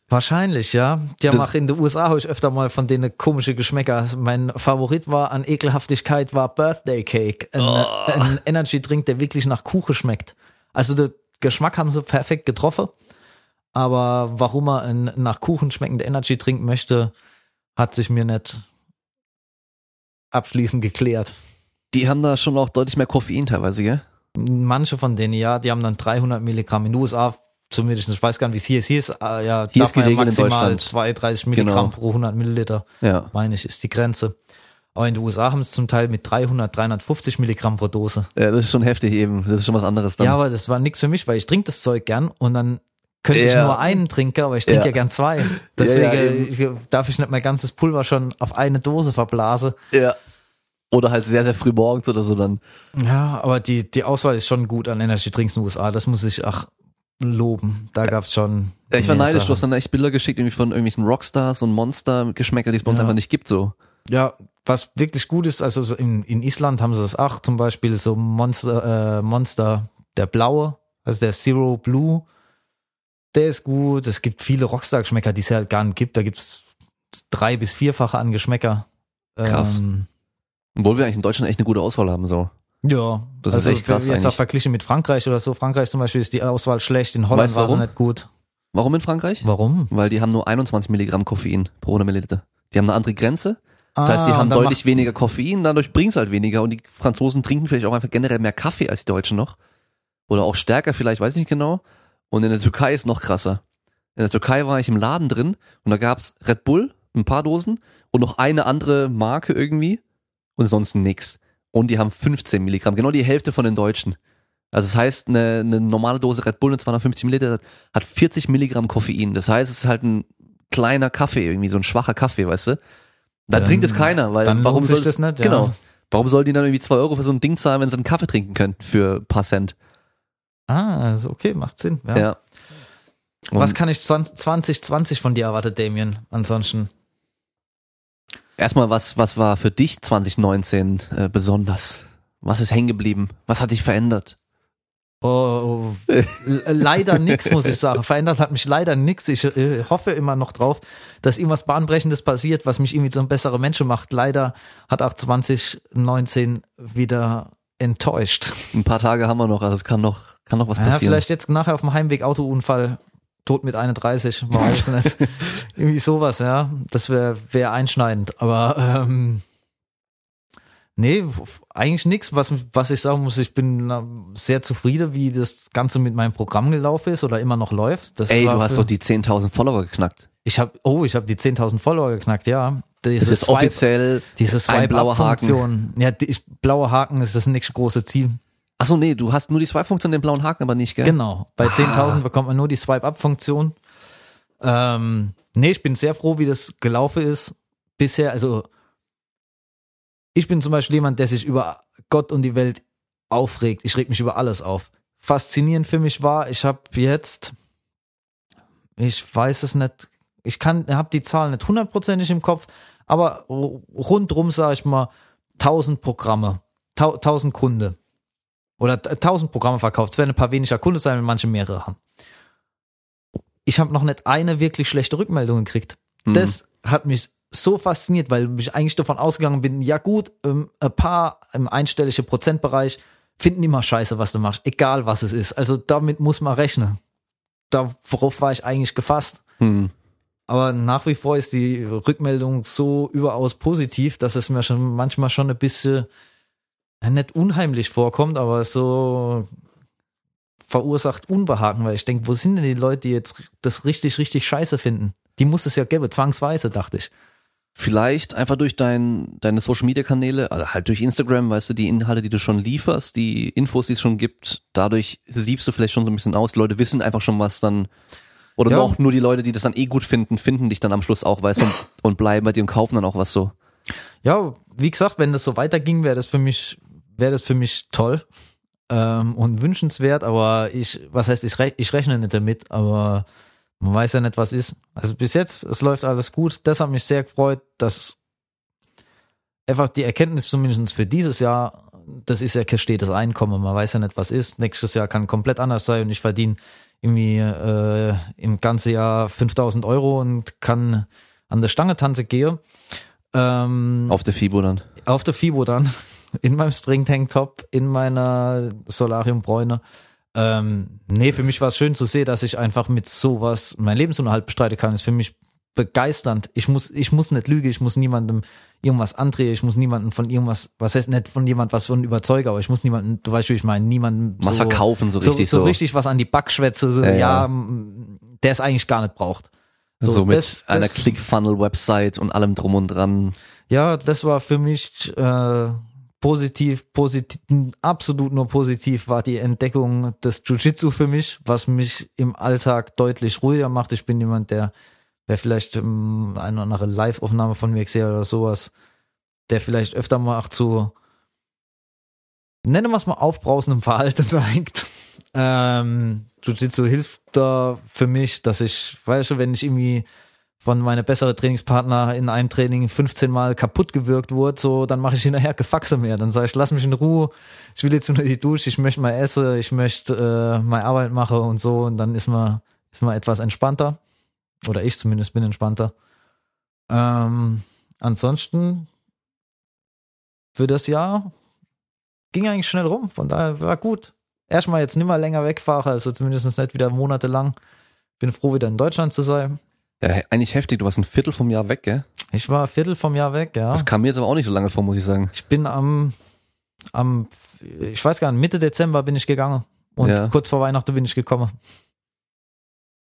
Wahrscheinlich, ja. Die haben auch in den USA habe ich öfter mal von denen komische Geschmäcker. Mein Favorit war an Ekelhaftigkeit war Birthday Cake. Ein, Oh. ein Energy Drink, der wirklich nach Kuchen schmeckt. Also den Geschmack haben sie perfekt getroffen. Aber warum er einen nach Kuchen schmeckenden Energy Drink möchte, hat sich mir nicht abschließend geklärt. Die haben da schon auch deutlich mehr Koffein teilweise, gell? Manche von denen, ja, die haben dann 300 Milligramm. In den USA zumindest, ich weiß gar nicht, wie es hier ist. Hier ist, äh, ja, Hier ist ja maximal Deutschland. 32 Milligramm Genau. pro 100 Milliliter, Ja. meine ich, ist die Grenze. Aber in den USA haben es zum Teil mit 300, 350 Milligramm pro Dose. ja. Das ist schon heftig eben. Das ist schon was anderes dann. Ja, aber das war nichts für mich, weil ich trinke das Zeug gern und dann könnte ich Ja. nur einen trinken, aber ich trinke ja. Ja. gern zwei. Deswegen ja, eben. ich, darf ich nicht mein ganzes Pulver schon auf eine Dose verblasen. ja. Oder halt sehr, sehr früh morgens oder so dann. Ja, aber die, die Auswahl ist schon gut an Energy Drinks in den USA. Das muss ich auch loben. Da gab's schon. Ja, ich war neidisch, du Sachen. hast dann echt Bilder geschickt, irgendwie von irgendwelchen Rockstars und Monster-Geschmäcker, die es bei uns Ja. einfach nicht gibt, so. Ja, was wirklich gut ist, also so in, in Island haben sie das auch, zum Beispiel so Monster, äh, Monster, der blaue, also der Zero Blue, der ist gut. Es gibt viele Rockstar-Geschmäcker, die es halt gar nicht gibt. Da gibt's drei bis vierfache an Geschmäcker. Krass. Ähm, Obwohl wir eigentlich in Deutschland echt eine gute Auswahl haben, so. Ja, Das ist also echt krass Jetzt auch eigentlich. verglichen mit Frankreich oder so. Frankreich zum Beispiel ist die Auswahl schlecht. In Holland Weißt war sie nicht gut. Warum in Frankreich? Warum? Weil die haben nur 21 Milligramm Koffein pro 100 Milliliter. Die haben eine andere Grenze. Das heißt, die Ah, haben deutlich weniger Koffein, dadurch bringt's halt weniger. Und die Franzosen trinken vielleicht auch einfach generell mehr Kaffee als die Deutschen noch. Oder auch stärker, vielleicht, weiß ich nicht genau. Und in der Türkei ist noch krasser. In der Türkei war ich im Laden drin und da gab's Red Bull, ein paar Dosen und noch eine andere Marke irgendwie und sonst nix. Und die haben 15 Milligramm, genau die Hälfte von den Deutschen. Also das heißt, eine, eine normale Dose Red Bull, eine 250 Milliliter, hat 40 Milligramm Koffein. Das heißt, es ist halt ein kleiner Kaffee, irgendwie so ein schwacher Kaffee, weißt du? Dann Ja, trinkt es keiner, weil dann warum soll das nicht, ja. Genau. Warum soll die dann irgendwie zwei Euro für so ein Ding zahlen, wenn sie einen Kaffee trinken können für ein paar Cent? Ah, also okay, macht Sinn. Ja. Ja. Was kann ich 20 2020 von dir erwarten, Damien? Ansonsten. Erstmal, was, was war für dich 2019 äh, besonders? Was ist hängen geblieben? Was hat dich verändert? Oh, leider nichts, muss ich sagen. Verändert hat mich leider nichts. Ich äh, hoffe immer noch drauf, dass irgendwas Bahnbrechendes passiert, was mich irgendwie zu einem besseren Menschen macht. Leider hat auch 2019 wieder enttäuscht. Ein paar Tage haben wir noch, also es kann noch, kann noch was passieren. Ja, vielleicht jetzt nachher auf dem Heimweg Autounfall, tot mit 31, man weiß nicht. irgendwie sowas, ja. Das wäre wär einschneidend. Aber ähm, Nee, eigentlich nichts. Was, was ich sagen muss, ich bin sehr zufrieden, wie das Ganze mit meinem Programm gelaufen ist oder immer noch läuft. Das Ey, du hast doch die 10.000 Follower geknackt. Ich habe, oh, ich habe die 10.000 Follower geknackt, ja. Diese das ist Swipe, offiziell diese Swipe-Funktion. Ja, die, blauer Haken ist das nächste große Ziel. Achso, nee, du hast nur die Swipe-Funktion, den blauen Haken aber nicht, gell? Genau. Bei ah. 10.000 bekommt man nur die Swipe-Up-Funktion. Ähm, nee, ich bin sehr froh, wie das gelaufen ist. Bisher, also ich bin zum Beispiel jemand, der sich über Gott und die Welt aufregt. Ich reg mich über alles auf. Faszinierend für mich war, ich habe jetzt, ich weiß es nicht, ich kann, habe die Zahlen nicht hundertprozentig im Kopf, aber rundrum sage ich mal 1000 Programme, 1000 Kunde oder 1000 Programme verkauft. Es werden ein paar weniger Kunden sein, wenn manche mehrere haben. Ich habe noch nicht eine wirklich schlechte Rückmeldung gekriegt. Mhm. Das hat mich so fasziniert, weil ich eigentlich davon ausgegangen bin, ja gut, ähm, ein paar im einstelligen Prozentbereich finden immer scheiße, was du machst, egal was es ist. Also damit muss man rechnen. Darauf war ich eigentlich gefasst. Hm. Aber nach wie vor ist die Rückmeldung so überaus positiv, dass es mir schon manchmal schon ein bisschen nicht unheimlich vorkommt, aber so verursacht Unbehagen, weil ich denke, wo sind denn die Leute, die jetzt das richtig, richtig scheiße finden? Die muss es ja geben, zwangsweise, dachte ich. Vielleicht einfach durch dein, deine Social Media Kanäle, also halt durch Instagram, weißt du, die Inhalte, die du schon lieferst, die Infos, die es schon gibt, dadurch siebst du vielleicht schon so ein bisschen aus. Die Leute wissen einfach schon, was dann, oder ja. auch nur die Leute, die das dann eh gut finden, finden dich dann am Schluss auch, weißt du, und bleiben bei dir und kaufen dann auch was so. Ja, wie gesagt, wenn das so weiterging, wäre das für mich, wäre das für mich toll ähm, und wünschenswert, aber ich, was heißt, ich, rech, ich rechne nicht damit, aber man weiß ja nicht, was ist. Also bis jetzt, es läuft alles gut. Das hat mich sehr gefreut, dass einfach die Erkenntnis zumindest für dieses Jahr, das ist ja kein stetes Einkommen. Man weiß ja nicht, was ist. Nächstes Jahr kann komplett anders sein und ich verdiene irgendwie äh, im ganzen Jahr 5000 Euro und kann an der Stange tanze gehen. Ähm, auf der FIBO dann. Auf der FIBO dann. In meinem String Tank Top, in meiner Solarium Bräune. Ähm, nee, für mich war es schön zu sehen, dass ich einfach mit sowas mein Lebensunterhalt bestreiten kann. Ist für mich begeisternd. Ich muss, ich muss nicht lügen, ich muss niemandem irgendwas andrehen, ich muss niemanden von irgendwas, was heißt nicht von jemand was von überzeugen, aber ich muss niemanden, du weißt, wie ich meine, niemanden was so, verkaufen so richtig so, so, so richtig was an die Backschwätze, so, ja, ja, ja, der es eigentlich gar nicht braucht. So, so mit das, einer Clickfunnel-Website und allem drum und dran. Ja, das war für mich äh, positiv, positiv, absolut nur positiv war die Entdeckung des Jiu-Jitsu für mich, was mich im Alltag deutlich ruhiger macht. Ich bin jemand, der, wer vielleicht ähm, eine oder andere Live-Aufnahme von mir gesehen oder sowas, der vielleicht öfter mal auch zu, nennen wir es mal aufbrausendem Verhalten neigt. Ähm, Jiu-Jitsu hilft da für mich, dass ich, weißt du, wenn ich irgendwie von meiner bessere Trainingspartner in einem Training 15 Mal kaputt gewirkt wurde, so, dann mache ich hinterher Gefaxe mehr. Dann sage ich, lass mich in Ruhe, ich will jetzt nur die Dusche, ich möchte mal essen, ich möchte äh, meine Arbeit machen und so. Und dann ist man, ist man etwas entspannter. Oder ich zumindest bin entspannter. Ähm, ansonsten für das Jahr ging eigentlich schnell rum, von daher war gut. Erstmal jetzt nimmer länger wegfahren, also zumindest nicht wieder monatelang. Bin froh, wieder in Deutschland zu sein. Ja, eigentlich heftig. Du warst ein Viertel vom Jahr weg, gell? Ich war ein Viertel vom Jahr weg, ja. Das kam mir jetzt aber auch nicht so lange vor, muss ich sagen. Ich bin am, am, ich weiß gar nicht, Mitte Dezember bin ich gegangen. Und ja. kurz vor Weihnachten bin ich gekommen.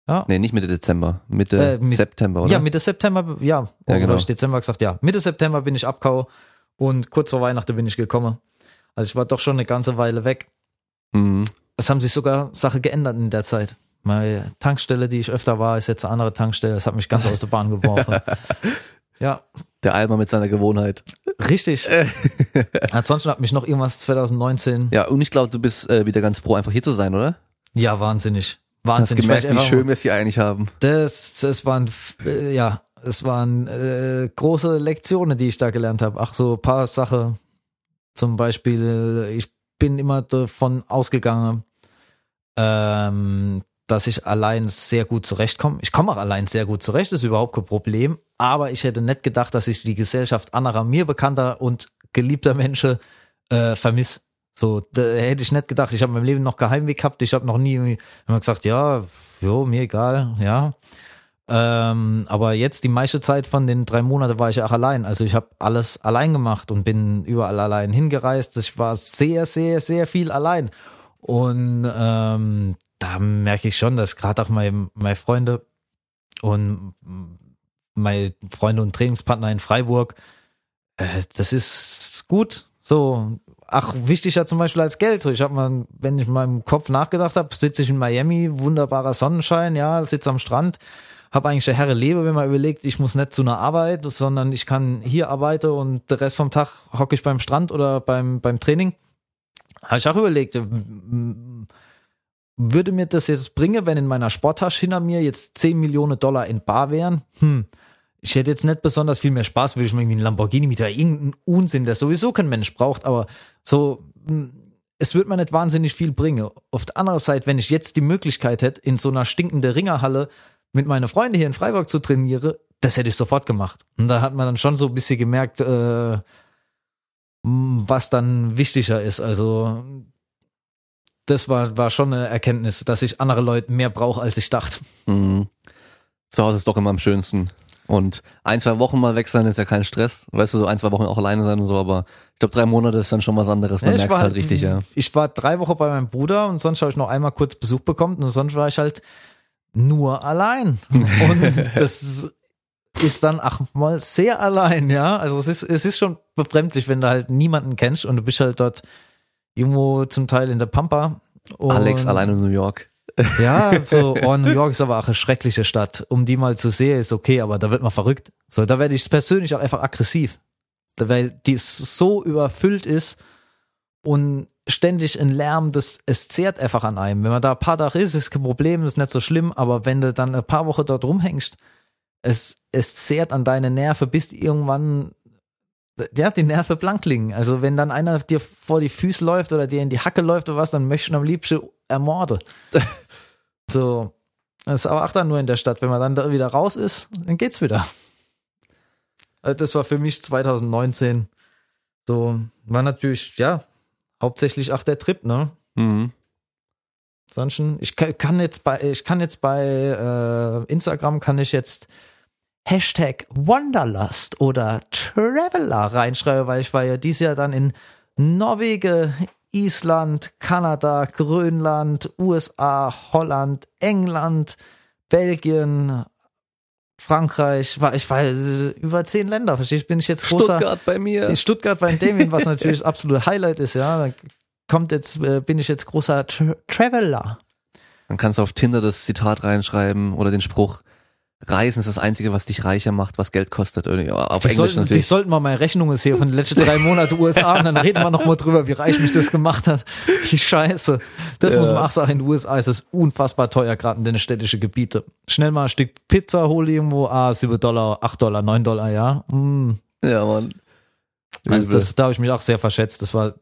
Ja. Nee, nicht Mitte Dezember, Mitte äh, mit, September, oder? Ja, Mitte September, ja. ja genau. ich Dezember gesagt, ja. Mitte September bin ich abkau und kurz vor Weihnachten bin ich gekommen. Also ich war doch schon eine ganze Weile weg. Mhm. Es haben sich sogar Sachen geändert in der Zeit. Meine Tankstelle, die ich öfter war, ist jetzt eine andere Tankstelle. Das hat mich ganz aus der Bahn geworfen. Ja. Der Alma mit seiner Gewohnheit. Richtig. Ansonsten hat mich noch irgendwas 2019. Ja, und ich glaube, du bist äh, wieder ganz froh, einfach hier zu sein, oder? Ja, wahnsinnig. Wahnsinnig. Hast gemerkt, wie schön wir es hier eigentlich haben. Das, das waren, äh, ja, es waren äh, große Lektionen, die ich da gelernt habe. Ach so, paar Sachen. Zum Beispiel, ich bin immer davon ausgegangen, ähm, dass ich allein sehr gut zurechtkomme. Ich komme auch allein sehr gut zurecht, ist überhaupt kein Problem. Aber ich hätte nicht gedacht, dass ich die Gesellschaft anderer mir bekannter und geliebter Menschen äh, vermisse. So, da hätte ich nicht gedacht. Ich habe mein Leben noch Geheimweg gehabt. Ich habe noch nie immer gesagt, ja, jo, mir egal, ja. Ähm, aber jetzt die meiste Zeit von den drei Monaten war ich auch allein. Also ich habe alles allein gemacht und bin überall allein hingereist. Ich war sehr, sehr, sehr viel allein. Und ähm, da merke ich schon, dass gerade auch meine, meine Freunde und meine Freunde und Trainingspartner in Freiburg, äh, das ist gut. So, ach, wichtiger zum Beispiel als Geld. So, ich habe mal, wenn ich im Kopf nachgedacht habe, sitze ich in Miami, wunderbarer Sonnenschein, ja, sitze am Strand, habe eigentlich eine Herre Lebe, wenn man überlegt, ich muss nicht zu einer Arbeit, sondern ich kann hier arbeiten und der Rest vom Tag hocke ich beim Strand oder beim, beim Training. Habe ich auch überlegt, würde mir das jetzt bringen, wenn in meiner Sporttasche hinter mir jetzt 10 Millionen Dollar in Bar wären? Hm. Ich hätte jetzt nicht besonders viel mehr Spaß, würde ich mir irgendwie einen Lamborghini mit irgendeinem Unsinn, der sowieso kein Mensch braucht, aber so, hm, es wird mir nicht wahnsinnig viel bringen. Auf der anderen Seite, wenn ich jetzt die Möglichkeit hätte, in so einer stinkenden Ringerhalle mit meinen Freunden hier in Freiburg zu trainieren, das hätte ich sofort gemacht. Und da hat man dann schon so ein bisschen gemerkt, äh, was dann wichtiger ist. Also das war, war schon eine Erkenntnis, dass ich andere Leute mehr brauche, als ich dachte. Mhm. Zu Hause ist doch immer am schönsten. Und ein, zwei Wochen mal weg sein ist ja kein Stress. Weißt du, so ein, zwei Wochen auch alleine sein und so, aber ich glaube, drei Monate ist dann schon was anderes. Dann Ja, ich merkst du war halt richtig, ja. Ich war drei Wochen bei meinem Bruder und sonst habe ich noch einmal kurz Besuch bekommen und sonst war ich halt nur allein. Und das ist dann auch mal sehr allein, ja. Also es ist, es ist schon befremdlich, wenn du halt niemanden kennst und du bist halt dort irgendwo zum Teil in der Pampa. Und Alex allein in New York. Ja, so, oh, New York ist aber auch eine schreckliche Stadt. Um die mal zu sehen, ist okay, aber da wird man verrückt. So, da werde ich persönlich auch einfach aggressiv. Da- Weil die so überfüllt ist und ständig ein Lärm, das, es zehrt einfach an einem. Wenn man da ein paar Tage ist, ist kein Problem, ist nicht so schlimm, aber wenn du dann ein paar Wochen dort rumhängst, es, es zehrt an deine Nerven, bis irgendwann ja, die Nerven blank liegen. Also wenn dann einer dir vor die Füße läuft oder dir in die Hacke läuft oder was, dann möchtest du am liebsten ermorden. so. Das ist aber auch dann nur in der Stadt. Wenn man dann da wieder raus ist, dann geht's wieder. Also das war für mich 2019 so, war natürlich, ja, hauptsächlich auch der Trip, ne? Mhm. Sonst, ich kann kann jetzt bei, ich kann jetzt bei äh, Instagram kann ich jetzt Hashtag Wanderlust oder Traveler reinschreiben, weil ich war ja dieses Jahr dann in Norwegen, Island, Kanada, Grönland, USA, Holland, England, Belgien, Frankreich, war, ich war äh, über zehn Länder, verstehst du? Bin ich jetzt großer. Stuttgart bei mir. In Stuttgart beim Damien, was natürlich das absolute Highlight ist, ja. Da kommt jetzt, äh, bin ich jetzt großer Tra Traveler. Dann kannst du auf Tinder das Zitat reinschreiben oder den Spruch, Reisen ist das Einzige, was dich reicher macht, was Geld kostet. Irgendwie. Auf Die Englisch sollten, natürlich. sollten mal meine Rechnungen sehen von den letzten drei Monaten USA und dann reden wir noch mal drüber, wie reich mich das gemacht hat. Die Scheiße. Das Ja. muss man auch sagen, in den USA ist es unfassbar teuer, gerade in den städtischen Gebieten. Schnell mal ein Stück Pizza hole irgendwo, ah, 7 Dollar, 8 Dollar, 9 Dollar, ja. Mm. ja, Mann. Also das, da habe ich mich auch sehr verschätzt. Das war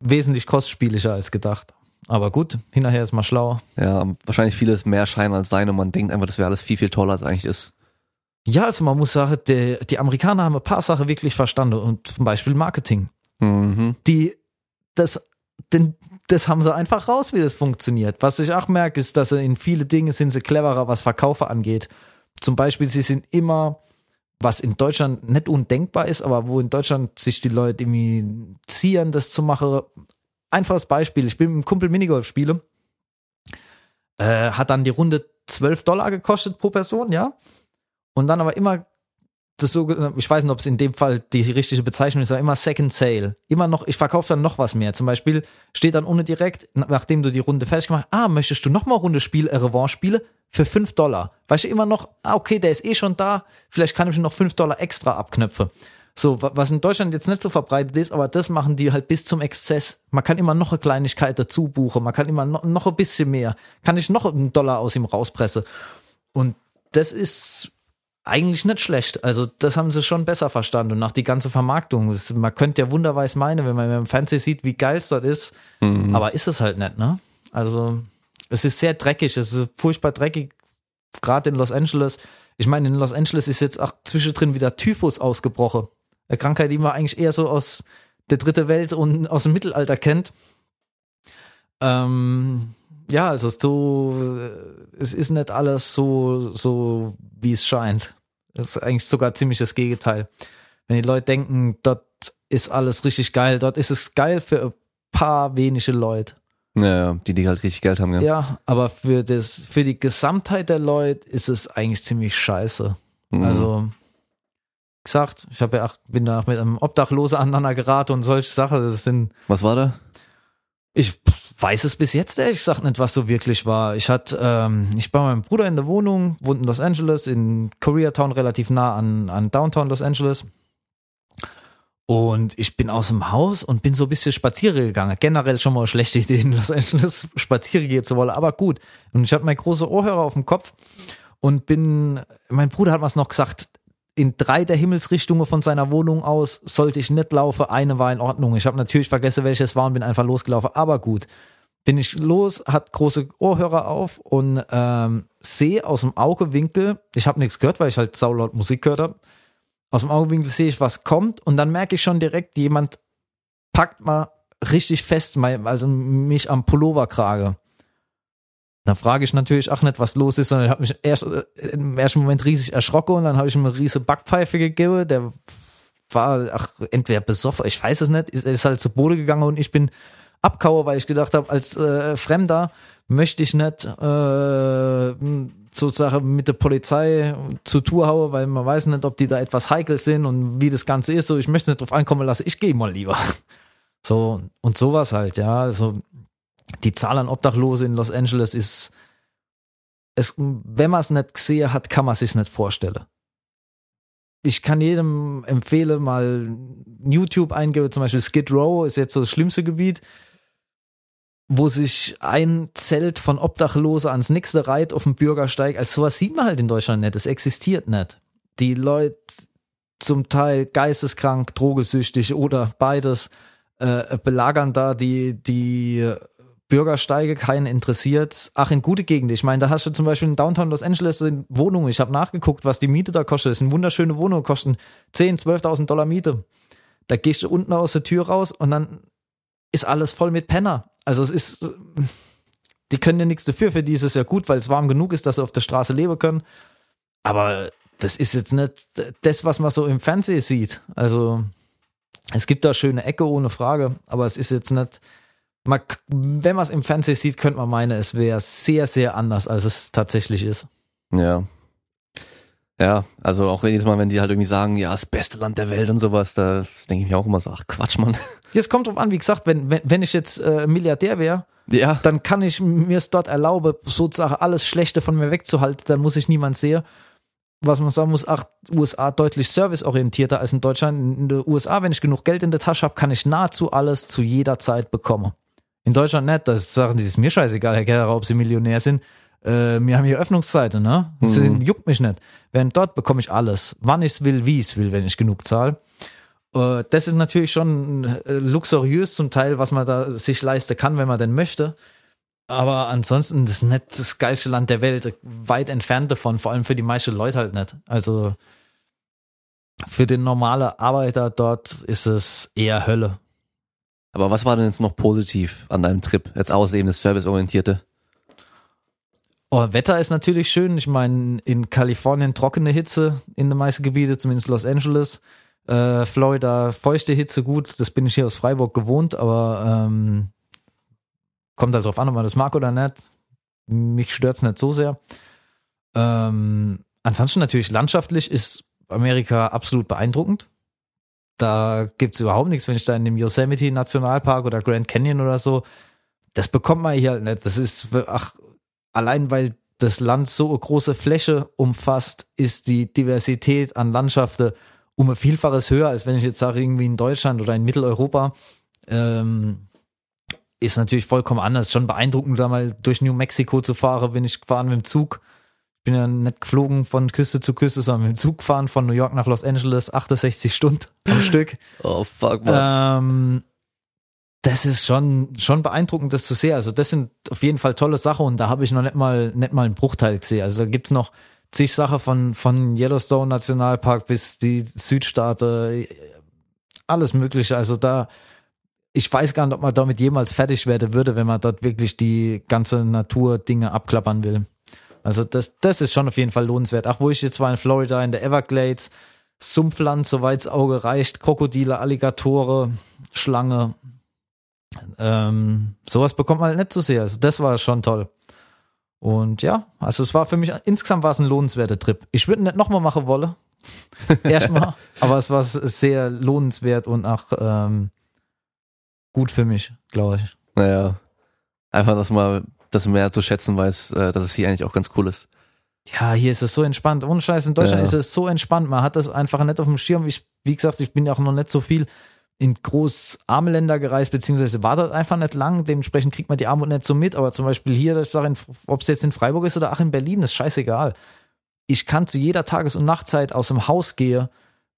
wesentlich kostspieliger als gedacht. Aber gut, hinterher ist mal schlau. ja, wahrscheinlich vieles mehr Schein als sein und man denkt einfach, das wäre alles viel, viel toller, als es eigentlich ist. Ja, also man muss sagen, die, die Amerikaner haben ein paar Sachen wirklich verstanden und zum Beispiel Marketing. Mhm. Die, das, den, das haben sie einfach raus, wie das funktioniert. Was ich auch merke, ist, dass sie in viele Dinge sind sie cleverer, was Verkaufe angeht. Zum Beispiel, sie sind immer, was in Deutschland nicht undenkbar ist, aber wo in Deutschland sich die Leute irgendwie ziehen, das zu machen. Einfaches Beispiel, ich bin mit einem Kumpel Minigolf spiele, äh, hat dann die Runde 12 Dollar gekostet pro Person, ja. Und dann aber immer das so, ich weiß nicht, ob es in dem Fall die richtige Bezeichnung ist, aber immer Second Sale. Immer noch, ich verkaufe dann noch was mehr. Zum Beispiel steht dann ohne direkt, nachdem du die Runde fertig gemacht hast, ah, möchtest du noch mal Runde Spiel, äh, Revanche spiele für 5 Dollar. Weißt du, immer noch, ah, okay, der ist eh schon da, vielleicht kann ich noch 5 Dollar extra abknöpfen. So, wa- was in Deutschland jetzt nicht so verbreitet ist, aber das machen die halt bis zum Exzess. Man kann immer noch eine Kleinigkeit dazu buchen, man kann immer noch, noch ein bisschen mehr. Kann ich noch einen Dollar aus ihm rauspressen. Und das ist eigentlich nicht schlecht. Also das haben sie schon besser verstanden. Und auch die ganze Vermarktung. Man könnte ja wunderweise meinen, wenn man im Fernsehen sieht, wie geil es dort ist. Mhm. Aber ist es halt nicht, ne? Also Es ist sehr dreckig, es ist furchtbar dreckig, gerade in Los Angeles. Ich meine, in Los Angeles ist jetzt auch zwischendrin wieder Typhus ausgebrochen. Eine Krankheit, die man eigentlich eher so aus der dritte Welt und aus dem Mittelalter kennt. Ähm, ja, also so, es ist nicht alles so, so wie es scheint. Das ist eigentlich sogar ziemlich das Gegenteil. Wenn die Leute denken, dort ist alles richtig geil, dort ist es geil für ein paar wenige Leute. Ja, die, die halt richtig Geld haben, ja. Ja, aber für das, für die Gesamtheit der Leute ist es eigentlich ziemlich scheiße. Mhm. Also, gesagt, ich habe ja auch, bin da mit einem Obdachlosen aneinander geraten und solche Sachen. Das sind, Was war da? ich weiß es bis jetzt ehrlich gesagt nicht, was so wirklich war. Ich hatte, ähm, ich bei meinem Bruder in der Wohnung, wohnt in Los Angeles, in Koreatown, relativ nah an, an Downtown Los Angeles. Und ich bin aus dem Haus und bin so ein bisschen spazieren gegangen. Generell schon mal eine schlechte Idee, in Los Angeles spazieren gehen zu wollen, aber gut. Und ich hatte meine große Ohrhörer auf dem Kopf und bin, mein Bruder hat was noch gesagt, in drei der Himmelsrichtungen von seiner Wohnung aus sollte ich nicht laufen, eine war in Ordnung. Ich habe natürlich vergessen, welche es war und bin einfach losgelaufen, aber gut. Bin ich los, hat große Ohrhörer auf und ähm, sehe aus dem Augewinkel, ich habe nichts gehört, weil ich halt saulaut Musik gehört habe, aus dem Augenwinkel sehe ich, was kommt und dann merke ich schon direkt, jemand packt mal richtig fest, also mich am Pulloverkrage. Dann frage ich natürlich auch nicht, was los ist, sondern ich habe mich erst äh, im ersten Moment riesig erschrocken und dann habe ich ihm eine riesige Backpfeife gegeben. Der war ach, entweder besoffen, ich weiß es nicht, ist, ist halt zu Boden gegangen und ich bin abkaue, weil ich gedacht habe, als äh, Fremder möchte ich nicht äh, sozusagen mit der Polizei zu Tour hauen, weil man weiß nicht, ob die da etwas heikel sind und wie das Ganze ist. So, ich möchte nicht drauf ankommen lassen, ich gehe mal lieber. So, und sowas halt, ja. Also die Zahl an Obdachlose in Los Angeles ist, es, wenn man es nicht gesehen hat, kann man sich nicht vorstellen. Ich kann jedem empfehlen, mal YouTube eingeben, zum Beispiel Skid Row ist jetzt so das schlimmste Gebiet, wo sich ein Zelt von Obdachlose ans nächste reiht auf dem Bürgersteig. Also sowas sieht man halt in Deutschland nicht, es existiert nicht. Die Leute zum Teil geisteskrank, drogesüchtig oder beides äh, belagern da die, die Bürgersteige, keinen interessiert. Ach, in gute Gegend. Ich meine, da hast du zum Beispiel in Downtown Los Angeles sind Wohnungen. Ich habe nachgeguckt, was die Miete da kostet. Das sind wunderschöne Wohnungen, kosten 10.000, 12.000 Dollar Miete. Da gehst du unten aus der Tür raus und dann ist alles voll mit Penner. Also es ist, die können ja nichts dafür. Für die ist es ja gut, weil es warm genug ist, dass sie auf der Straße leben können. Aber das ist jetzt nicht das, was man so im Fernsehen sieht. Also es gibt da schöne Ecke, ohne Frage. Aber es ist jetzt nicht, man, wenn man es im Fernsehen sieht, könnte man meinen, es wäre sehr, sehr anders, als es tatsächlich ist. Ja. Ja, also auch jedes Mal, wenn die halt irgendwie sagen, ja, das beste Land der Welt und sowas, da denke ich mir auch immer so, ach Quatsch, Mann. Jetzt kommt drauf an, wie gesagt, wenn, wenn, wenn ich jetzt äh, Milliardär wäre, Ja, dann kann ich mir es dort erlauben, sozusagen alles Schlechte von mir wegzuhalten, dann muss ich niemand sehen. Was man sagen muss, ach, USA deutlich serviceorientierter als in Deutschland. In den USA, wenn ich genug Geld in der Tasche habe, kann ich nahezu alles zu jeder Zeit bekommen. In Deutschland nicht, das sagen die, ist mir scheißegal, Herr Gerrer, ob sie Millionär sind. Äh, wir haben hier Öffnungszeiten, ne? Das Mhm. juckt mich nicht. Während dort bekomme ich alles, wann ich es will, wie ich es will, wenn ich genug zahle. Äh, das ist natürlich schon äh, luxuriös zum Teil, was man da sich leisten kann, wenn man denn möchte. Aber ansonsten, das ist nicht das geilste Land der Welt, weit entfernt davon, vor allem für die meisten Leute halt nicht. Also für den normalen Arbeiter dort ist es eher Hölle. Aber was war denn jetzt noch positiv an deinem Trip, jetzt außer eben das Serviceorientierte? Oh, Wetter ist natürlich schön. Ich meine, in Kalifornien trockene Hitze in den meisten Gebieten, zumindest Los Angeles. Äh, Florida feuchte Hitze gut. Das bin ich hier aus Freiburg gewohnt, aber ähm, kommt halt drauf an, ob man das mag oder nicht. Mich stört's nicht so sehr. Ähm, ansonsten natürlich landschaftlich ist Amerika absolut beeindruckend. Da gibt's überhaupt nichts, wenn ich da in dem Yosemite Nationalpark oder Grand Canyon oder so, das bekommt man hier halt nicht. Das ist, ach, allein weil das Land so eine große Fläche umfasst, ist die Diversität an Landschaften um ein Vielfaches höher, als wenn ich jetzt sage, irgendwie in Deutschland oder in Mitteleuropa. Ähm, ist natürlich vollkommen anders. Schon beeindruckend, da mal durch New Mexico zu fahren, bin ich gefahren mit dem Zug. Ich bin ja nicht geflogen von Küste zu Küste, sondern mit dem Zug gefahren von New York nach Los Angeles, 68 Stunden am Stück. Oh fuck, man. Ähm, das ist schon, schon beeindruckend, das zu sehen. Also das sind auf jeden Fall tolle Sachen und da habe ich noch nicht mal, nicht mal einen Bruchteil gesehen. Also da gibt's noch zig Sachen von, von Yellowstone Nationalpark bis die Südstaaten, alles mögliche. Also da, ich weiß gar nicht, ob man damit jemals fertig werden würde, wenn man dort wirklich die ganze Natur-Dinge abklappern will. Also das, das ist schon auf jeden Fall lohnenswert. Ach, wo ich jetzt war in Florida, in der Everglades, Sumpfland, soweit's Auge reicht, Krokodile, Alligatoren, Schlange. Ähm, sowas bekommt man halt nicht zu sehen. Also das war schon toll. Und ja, also es war für mich, insgesamt war es ein lohnenswerter Trip. Ich würde nicht nochmal machen wollen. Erstmal. aber es war sehr lohnenswert und auch ähm, gut für mich, glaube ich. Naja. Einfach, dass man das mehr zu schätzen weiß, äh, dass es hier eigentlich auch ganz cool ist. Ja, hier ist es so entspannt. Ohne Scheiß, in Deutschland Ja. ist es so entspannt. Man hat das einfach nicht auf dem Schirm. Ich, wie gesagt, ich bin ja auch noch nicht so viel in großarme Länder gereist, beziehungsweise war dort einfach nicht lang. Dementsprechend kriegt man die Armut nicht so mit. Aber zum Beispiel hier, ich sage, ob es jetzt in Freiburg ist oder auch in Berlin, ist scheißegal. Ich kann zu jeder Tages- und Nachtzeit aus dem Haus gehen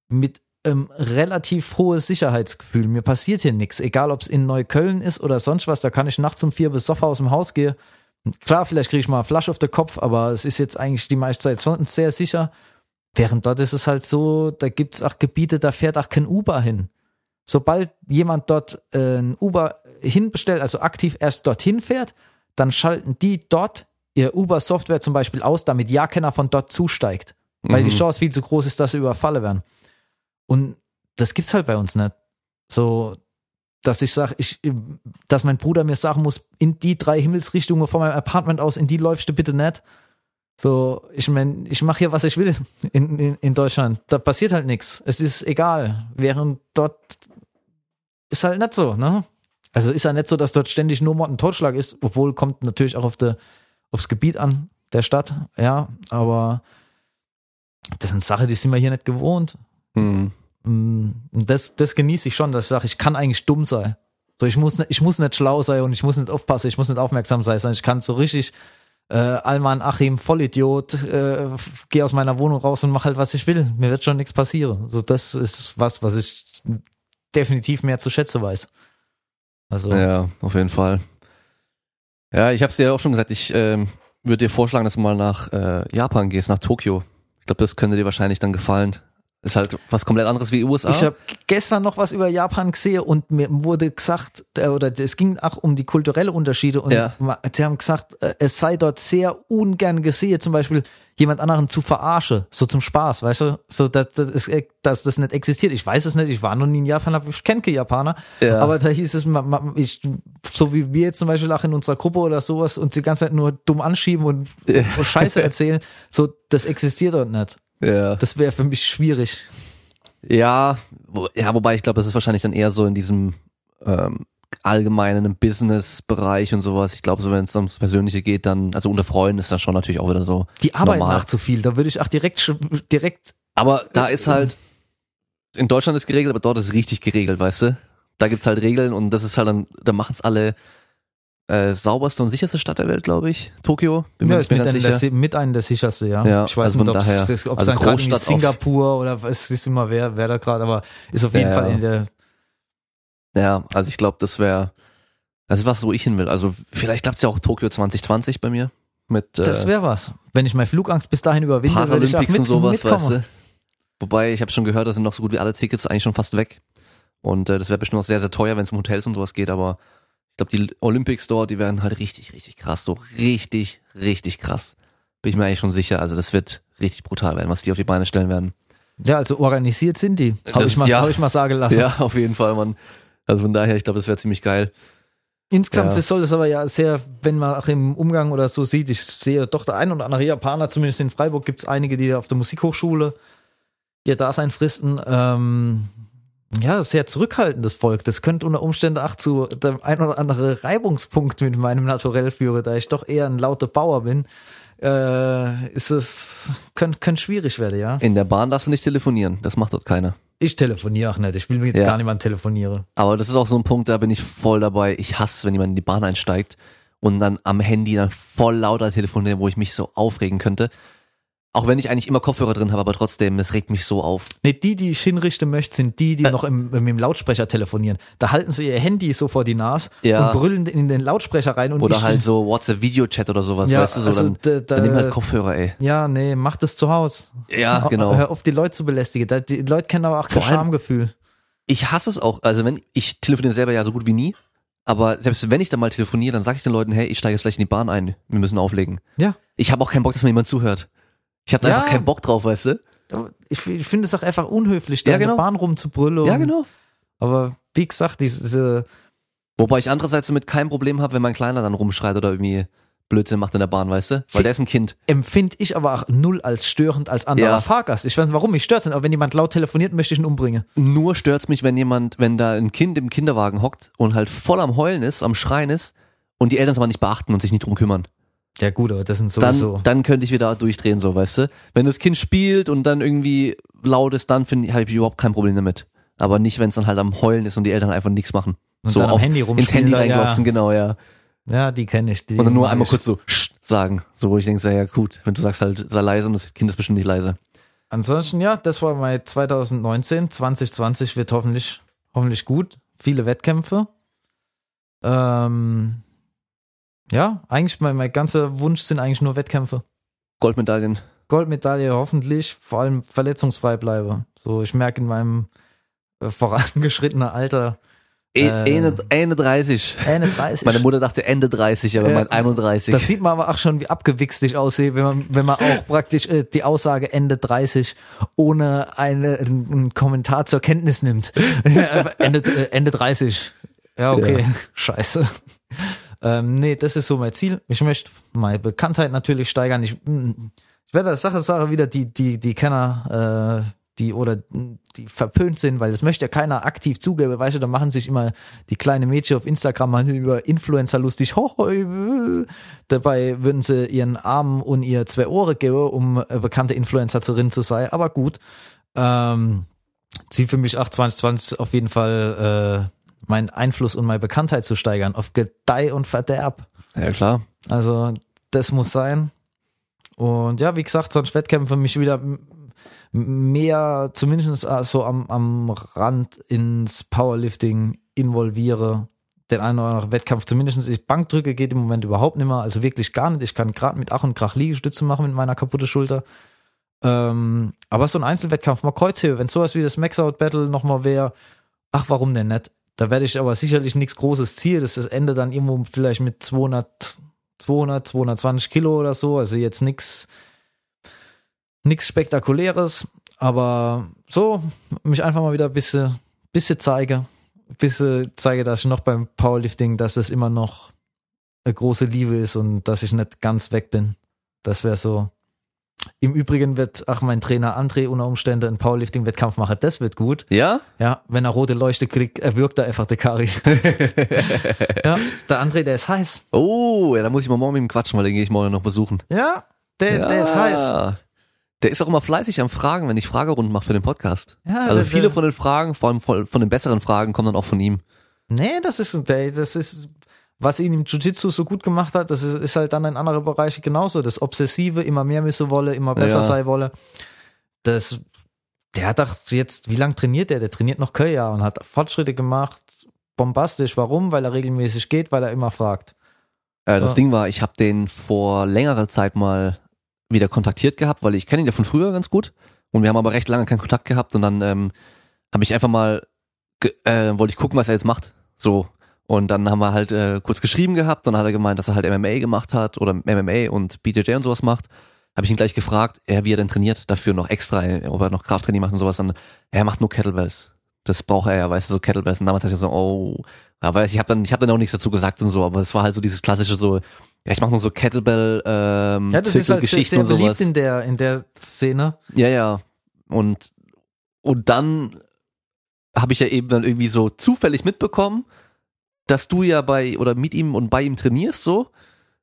mit ähm, relativ hohes Sicherheitsgefühl. Mir passiert hier nichts. Egal, ob es in Neukölln ist oder sonst was, da kann ich nachts um vier bis Sofa aus dem Haus gehen. Klar, vielleicht kriege ich mal eine Flasche auf den Kopf, aber es ist jetzt eigentlich die meiste Zeit schon sehr sicher. Während dort ist es halt so, da gibt es auch Gebiete, da fährt auch kein Uber hin. Sobald jemand dort äh, ein Uber hinbestellt, also aktiv erst dorthin fährt, dann schalten die dort ihr Uber-Software zum Beispiel aus, damit ja keiner von dort zusteigt. Weil Mhm. die Chance viel zu groß ist, dass sie überfalle werden. Und das gibt's halt bei uns nicht. So, dass ich sage, ich, dass mein Bruder mir sagen muss, in die drei Himmelsrichtungen von meinem Apartment aus, in die läufst du bitte nicht. So, ich meine, ich mache hier, was ich will in, in, in Deutschland. Da passiert halt nichts. Es ist egal. Während dort ist halt nicht so, ne? Also ist ja nicht so, dass dort ständig nur Mord und Totschlag ist, obwohl kommt natürlich auch auf de, aufs Gebiet an der Stadt, ja, aber das sind Sachen, die sind wir hier nicht gewohnt. Hm. Mm, Und das, das genieße ich schon, dass ich sage, ich kann eigentlich dumm sein. So, ich muss nicht, ich muss nicht schlau sein und ich muss nicht aufpassen, ich muss nicht aufmerksam sein, sondern ich kann so richtig äh, Alman Achim, Vollidiot, äh, gehe aus meiner Wohnung raus und mache halt, was ich will. Mir wird schon nichts passieren. So, das ist was, was ich definitiv mehr zu schätzen weiß. Also, Ja, auf jeden Fall. Ja, ich hab's dir ja auch schon gesagt, ich ähm, würde dir vorschlagen, dass du mal nach äh, Japan gehst, nach Tokio. Ich glaube, das könnte dir wahrscheinlich dann gefallen. Ist halt was komplett anderes wie USA. Ich habe gestern noch was über Japan gesehen und mir wurde gesagt, äh, oder es ging auch um die kulturellen Unterschiede und Ja. sie haben gesagt, äh, es sei dort sehr ungern gesehen, zum Beispiel jemand anderen zu verarschen, so zum Spaß, weißt du, so dass, dass, es- dass das nicht existiert. Ich weiß es nicht, ich war noch nie in Japan, aber ich kenne keine Japaner, Ja. aber da hieß es, ich, so wie wir jetzt zum Beispiel auch in unserer Gruppe oder sowas uns die ganze Zeit nur dumm anschieben und, und Scheiße erzählen, so das existiert dort nicht. Ja. Das wäre für mich schwierig. Ja, wo, ja, wobei ich glaube, das ist wahrscheinlich dann eher so in diesem ähm, allgemeinen Business-Bereich und sowas. Ich glaube, so wenn es ums Persönliche geht, dann, also unter Freunden ist das schon natürlich auch wieder so. Die arbeiten Normal. nach zu viel. Da würde ich auch direkt, direkt. Aber da ist halt, in Deutschland ist geregelt, aber dort ist richtig geregelt, weißt du? Da gibt's halt Regeln und das ist halt dann, da machen's alle äh, sauberste und sicherste Stadt der Welt, glaube ich. Tokio. Bin mir Ja, nicht ist mit, einem der, mit einem der sicherste, ja. Ja, ich weiß also nicht, ob es es also dann gerade Singapur oder es ist immer wer, wer da gerade, aber ist auf jeden Ja, Fall in der. Ja, also ich glaube, das wäre, das ist was, wo ich hin will. Also vielleicht klappt's ja auch Tokio 2020 bei mir. Mit Das äh, wäre was. Wenn ich meine Flugangst bis dahin überwinde, würde ich auch Paralympics mit, und sowas, mitkommen. weißt du? Wobei, ich habe schon gehört, da sind noch so gut wie alle Tickets eigentlich schon fast weg. Und äh, das wäre bestimmt noch sehr, sehr teuer, wenn es um Hotels und sowas geht, aber ich glaube, die Olympics dort, die werden halt richtig, richtig krass. So richtig, richtig krass. Bin ich mir eigentlich schon sicher. Also das wird richtig brutal werden, was die auf die Beine stellen werden. Ja, also organisiert sind die. Habe Das- ich, mal- ja. hab ich mal sagen lassen. Ja, auf jeden Fall, Mann. Also von daher, ich glaube, das wäre ziemlich geil. Insgesamt Ja. soll es aber ja sehr, wenn man auch im Umgang oder so sieht, ich sehe doch der ein oder andere Japaner, zumindest in Freiburg gibt es einige, die auf der Musikhochschule ihr Dasein fristen. Ähm, ja, sehr zurückhaltendes Volk. Das könnte unter Umständen auch zu dem ein oder andere Reibungspunkt mit meinem Naturell führen, da ich doch eher ein lauter Bauer bin. Äh, ist es, könnte, könnte schwierig werden, ja. In der Bahn darfst du nicht telefonieren. Das macht dort keiner. Ich telefoniere auch nicht. Ich will mir jetzt Ja. gar niemand telefonieren. Aber das ist auch so ein Punkt, da bin ich voll dabei. Ich hasse wenn jemand in die Bahn einsteigt und dann am Handy dann voll lauter telefoniert, wo ich mich so aufregen könnte. Auch wenn ich eigentlich immer Kopfhörer drin habe, aber trotzdem, es regt mich so auf. Nee, die, die ich hinrichten möchte, sind die, die Äh. noch im, im, im Lautsprecher telefonieren. Da halten sie ihr Handy so vor die Nase Ja. und brüllen in den Lautsprecher rein. Und Oder halt so WhatsApp-Video-Chat oder sowas, Ja, weißt du, so, also dann, da- da- dann nimm halt Kopfhörer, ey. Ja, nee, mach das zu Hause. Ja, genau. Hör auf, die Leute zu belästigen. Die Leute kennen aber auch kein Schamgefühl. Ich hasse es auch, also wenn, ich telefoniere selber ja so gut wie nie, aber selbst wenn ich dann mal telefoniere, dann sage ich den Leuten, hey, ich steige jetzt gleich in die Bahn ein, wir müssen auflegen. Ja. Ich habe auch keinen Bock, dass mir jemand zuhört. Ich habe Ja. einfach keinen Bock drauf, weißt du? Ich, ich finde es auch einfach unhöflich, da Ja, in der genau. Bahn rumzubrüllen. Ja, genau. Aber wie gesagt, diese, Wobei ich andererseits damit kein Problem habe, wenn mein Kleiner dann rumschreit oder irgendwie Blödsinn macht in der Bahn, weißt du? Weil der ist ein Kind. empfinde ich aber auch null als störend als anderer Ja. Fahrgast. Ich weiß nicht, warum mich stört aber wenn jemand laut telefoniert, möchte ich ihn umbringen. Nur stört's mich, wenn jemand, wenn da ein Kind im Kinderwagen hockt und halt voll am Heulen ist, am Schreien ist und die Eltern es aber nicht beachten und sich nicht drum kümmern. Ja gut, aber das sind Dann, sowieso. dann könnte ich wieder durchdrehen, so, weißt du? Wenn das Kind spielt und dann irgendwie laut ist, dann finde ich, habe ich überhaupt kein Problem damit. Aber nicht, wenn es dann halt am Heulen ist und die Eltern einfach nichts machen. Und so dann am auf- Handy ins rumspielen, Handy ja. reinglotzen, genau, ja. ja, die kenne ich. Die Und dann nur einmal ich. kurz so sagen, so wo ich denke, so, ja gut, wenn du sagst halt, sei leise und das Kind ist bestimmt nicht leise. Ansonsten, ja, das war mein 2019. 2020 wird hoffentlich, hoffentlich gut. Viele Wettkämpfe. Ähm, ja, eigentlich mein, mein ganzer Wunsch sind eigentlich nur Wettkämpfe. Goldmedaillen. Goldmedaille hoffentlich, vor allem verletzungsfrei bleibe. So, ich merke in meinem äh, vorangeschrittenen Alter, E Äh. Ende, Ende 30. Ende 30. Meine Mutter dachte Ende 30, aber Ja. mein 31. Das sieht man aber auch schon, wie abgewichst ich aussehe, wenn man, wenn man auch praktisch äh, die Aussage Ende 30 ohne eine, einen Kommentar zur Kenntnis nimmt. Ende, äh, Ende 30. Ja, okay. Scheiße. Ähm, nee, das ist so mein Ziel. Ich möchte meine Bekanntheit natürlich steigern. Ich, mm, ich werde das Sache, Sache wieder die, die, die Kenner, äh, die oder mm, die verpönt sind, weil das möchte ja keiner aktiv zugeben, weißt du, da machen sich immer die kleinen Mädchen auf Instagram über Influencer lustig. Ho, ho, äh. Dabei würden sie ihren Arm und ihr zwei Ohren geben, um bekannte Influencerin zu sein. Aber gut, ähm, Ziel für mich 8 2020 auf jeden Fall äh, meinen Einfluss und meine Bekanntheit zu steigern, auf Gedeih und Verderb. ja, klar. Also, das muss sein. Und ja, wie gesagt, sonst Wettkämpfe mich wieder mehr, zumindest äh, so am, am Rand ins Powerlifting involviere. Den einen oder anderen Wettkampf, zumindest ich Bankdrücke geht im Moment überhaupt nicht mehr, also wirklich gar nicht. Ich kann gerade mit Ach und Krach Liegestütze machen mit meiner kaputten Schulter. Ähm, aber so ein Einzelwettkampf, mal Kreuzhebe, wenn sowas wie das Max-Out-Battle nochmal wäre, ach, warum denn nicht? Da werde ich aber sicherlich nichts Großes Ziel. Das ist das Ende dann irgendwo vielleicht mit 200, 200, 220 Kilo oder so. Also jetzt nichts, nichts Spektakuläres. Aber so, mich einfach mal wieder ein bisschen, bisschen zeige. Ein bisschen zeige, dass ich noch beim Powerlifting, dass es immer noch eine große Liebe ist und dass ich nicht ganz weg bin. Das wäre so. Im Übrigen wird auch mein Trainer André unter Umständen einen Powerlifting-Wettkampf machen. Das wird gut. Ja? Ja, wenn er rote Leuchte kriegt, erwürgt er einfach der Kari. ja, der André, der ist heiß. Oh, ja, da muss ich mal morgen mit ihm quatschen, weil den gehe ich morgen noch besuchen. Ja, der, ja. der ist heiß. Der ist auch immer fleißig am Fragen, wenn ich Fragerunden mache für den Podcast. Ja, also der- viele von den Fragen, vor allem von den besseren Fragen, kommen dann auch von ihm. Nee, das ist, das ist, was ihn im Jiu-Jitsu so gut gemacht hat, das ist, ist halt dann in anderen Bereichen genauso. Das Obsessive, immer mehr müssen wolle, immer besser Ja. sein wolle. Das, der hat doch jetzt, wie lange trainiert der? Der trainiert noch Jahr und hat Fortschritte gemacht. Bombastisch. Warum? Weil er regelmäßig geht, weil er immer fragt. Äh, das Ja. Ding war, ich habe den vor längerer Zeit mal wieder kontaktiert gehabt, weil ich kenne ihn ja von früher ganz gut und wir haben aber recht lange keinen Kontakt gehabt und dann ähm, habe ich einfach mal äh, wollte ich gucken, was er jetzt macht, so und dann haben wir halt äh, kurz geschrieben gehabt und dann hat er gemeint, dass er halt MMA gemacht hat oder MMA und BJJ und sowas macht. Habe ich ihn gleich gefragt, ja, wie er denn trainiert, dafür noch extra, ob er noch Krafttraining macht und sowas. Dann, er macht nur Kettlebells. Das braucht er ja, weißt du, so Kettlebells. Und damals dachte ich so, oh, aber ich habe dann, ich habe dann auch nichts dazu gesagt und so, aber es war halt so dieses klassische so, ja, ich mache nur so Kettlebell, ähm, Ja, das ist halt sehr, sehr beliebt in der, in der Szene. Ja, ja. Und, und dann habe ich ja eben dann irgendwie so zufällig mitbekommen, dass du ja bei oder mit ihm und bei ihm trainierst so.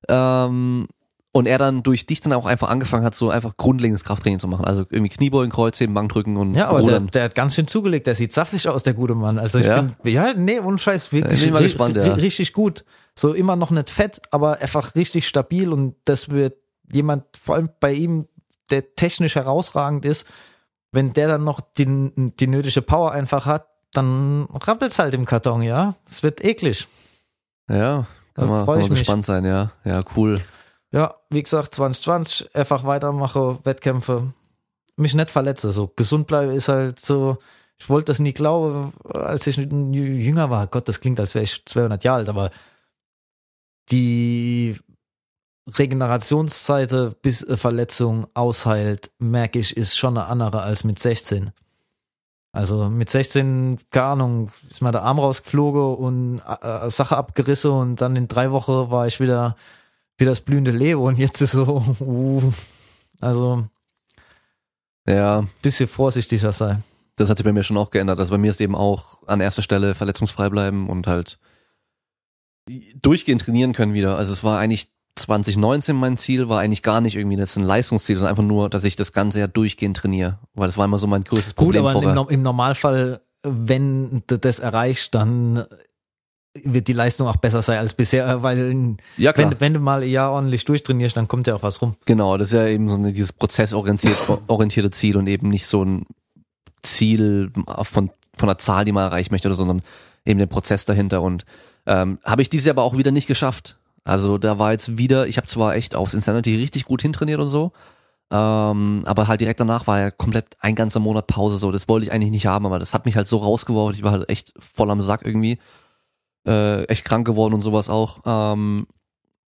Ähm, und er dann durch dich dann auch einfach angefangen hat, so einfach grundlegendes Krafttraining zu machen. Also irgendwie Kniebeugen, Kreuzheben, Bankdrücken und Ja, aber der, der hat ganz schön zugelegt. Der sieht saftig aus, der gute Mann. Also ich Ja? bin, ja, nee, ohne Scheiß, wirklich Ich bin mal ri- gespannt, ja. richtig gut. So immer noch nicht fett, aber einfach richtig stabil und das wird jemand, vor allem bei ihm, der technisch herausragend ist, wenn der dann noch die, die nötige Power einfach hat, dann rappelt's halt im Karton, ja. Es wird eklig. Ja, kann man, kann man gespannt sein, ja. Ja, cool. Ja, wie gesagt, 2020 einfach weitermache, Wettkämpfe, mich nicht verletze. So gesund bleibe ist halt so. Ich wollte das nie glauben, als ich jünger war. Gott, das klingt, als wäre ich 200 Jahre alt, aber die Regenerationszeit bis eine Verletzung ausheilt, merke ich, ist schon eine andere als mit 16. Also mit 16, keine Ahnung, ist mir der Arm rausgeflogen und äh, Sache abgerissen und dann in drei Wochen war ich wieder wie das blühende Leben und jetzt ist so, uh, also Ja, bisschen vorsichtiger sein. das hat sich bei mir schon auch geändert. Also bei mir ist eben auch an erster Stelle verletzungsfrei bleiben und halt durchgehend trainieren können wieder. Also es war eigentlich 2019 mein Ziel, war eigentlich gar nicht irgendwie jetzt ein Leistungsziel, sondern einfach nur, dass ich das ganze Jahr durchgehend trainiere. Weil das war immer so mein größtes Gut, Problem aber im, vorher. Im Normalfall, wenn du das erreichst, dann wird die Leistung auch besser sein als bisher, weil Ja, wenn, wenn du mal ein Jahr ordentlich durchtrainierst, dann kommt ja auch was rum. Genau, das ist ja eben so eine, dieses prozessorientierte orientierte Ziel und eben nicht so ein Ziel von, von einer Zahl, die man erreichen möchte, sondern eben den Prozess dahinter. Und ähm, habe ich dieses Jahr aber auch wieder nicht geschafft. Also da war jetzt wieder, ich habe zwar echt aufs Insanity richtig gut hintrainiert und so, ähm, aber halt direkt danach war ja komplett ein ganzer Monat Pause so. Das wollte ich eigentlich nicht haben, aber das hat mich halt so rausgeworfen. Ich war halt echt voll am Sack irgendwie. Äh, echt krank geworden und sowas auch. Ähm,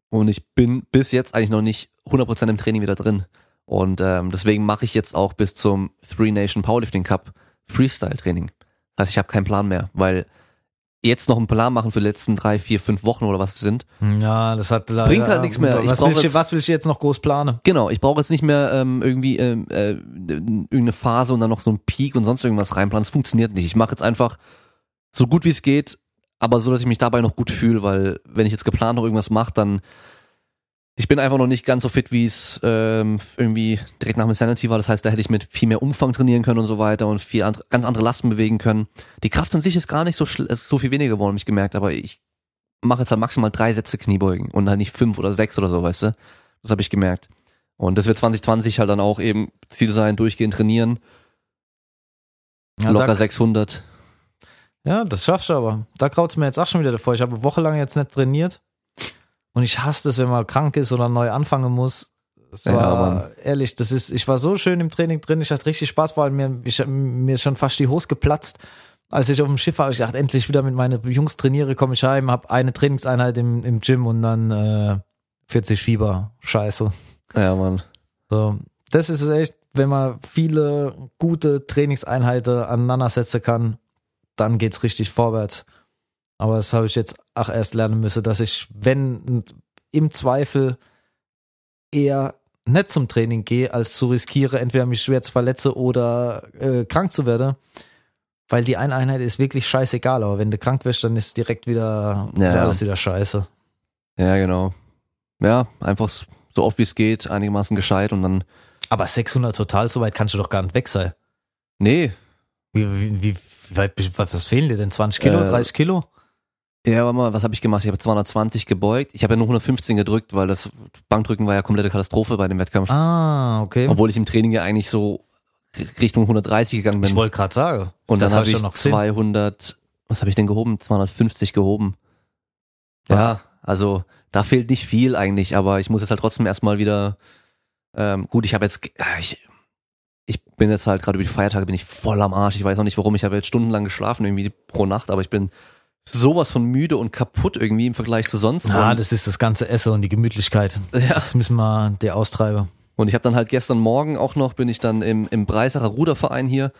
und ich bin bis jetzt eigentlich noch nicht 100% im Training wieder drin. Und ähm, deswegen mache ich jetzt auch bis zum Three Nation Powerlifting Cup Freestyle-Training. Das heißt, ich habe keinen Plan mehr, weil jetzt noch einen Plan machen für die letzten drei, vier, fünf Wochen oder was es sind. Ja, das hat leider, Bringt halt nichts mehr. Was brauch will, ich, jetzt- was will ich jetzt noch groß planen? Genau, ich brauche jetzt nicht mehr ähm, irgendwie ähm, äh, irgendeine Phase und dann noch so einen Peak und sonst irgendwas reinplanen. Das funktioniert nicht. Ich mache jetzt einfach so gut wie es geht, aber so, dass ich mich dabei noch gut fühle, weil wenn ich jetzt geplant noch irgendwas mache, dann ich bin einfach noch nicht ganz so fit, wie es ähm, irgendwie direkt nach dem Sanity war. Das heißt, da hätte ich mit viel mehr Umfang trainieren können und so weiter und viel andere, ganz andere Lasten bewegen können. Die Kraft an sich ist gar nicht so so viel weniger geworden, habe ich gemerkt, aber ich mache jetzt halt maximal drei Sätze Kniebeugen und halt nicht fünf oder sechs oder so, weißt du? Das habe ich gemerkt. Und das wird 2020 halt dann auch eben Ziel sein, durchgehend trainieren, Ja, locker da, 600. ja das schaffst du aber. Da kraut's mir jetzt auch schon wieder davor. Ich habe eine Woche lang jetzt nicht trainiert. Und ich hasse es, wenn man krank ist oder neu anfangen muss. Das Ja, war Mann. ehrlich, das ist, ich war so schön im Training drin, ich hatte richtig Spaß, vor allem mir, ich, mir ist schon fast die Hose geplatzt. Als ich auf dem Schiff war, ich dachte, endlich wieder mit meinen Jungs trainiere, komme ich heim, habe eine Trainingseinheit im, im Gym und dann äh, 40 Fieber. Scheiße. Ja, Mann. So, das ist es echt, wenn man viele gute Trainingseinheiten aneinandersetzen kann, dann geht's richtig vorwärts. Aber das habe ich jetzt auch erst lernen müssen, dass ich, wenn im Zweifel eher nicht zum Training gehe, als zu riskiere, entweder mich schwer zu verletzen oder äh, krank zu werden. Weil die eine Einheit ist wirklich scheißegal, aber wenn du krank wirst, dann ist direkt wieder ist Ja. alles wieder scheiße. Ja, genau. Ja, einfach so oft wie es geht, einigermaßen gescheit und dann, Aber 600 total, so weit kannst du doch gar nicht weg sein. nee, Wie, wie, wie was fehlen dir denn? 20 Kilo, Äh, 30 Kilo? Ja, warte mal, was habe ich gemacht? Ich habe 220 gebeugt. Ich habe ja nur 115 gedrückt, weil das Bankdrücken war ja komplette Katastrophe bei dem Wettkampf. Ah, okay. Obwohl ich im Training ja eigentlich so Richtung 130 gegangen bin. ich wollte gerade sagen. Und das dann hab habe ich schon noch Sinn. 200, was habe ich denn gehoben? 250 gehoben. Ja, also da fehlt nicht viel eigentlich, aber ich muss jetzt halt trotzdem erstmal wieder, ähm, gut, ich habe jetzt, ja, ich, ich bin jetzt halt gerade über die Feiertage bin ich voll am Arsch. Ich weiß auch nicht warum. Ich habe jetzt stundenlang geschlafen irgendwie pro Nacht, aber ich bin sowas von müde und kaputt irgendwie im Vergleich zu sonst. Und, das ist das ganze Essen und die Gemütlichkeit. Ja. Das müssen wir dir austreiben. und ich habe dann halt gestern Morgen auch noch, bin ich dann im, im Breisacher Ruderverein hier,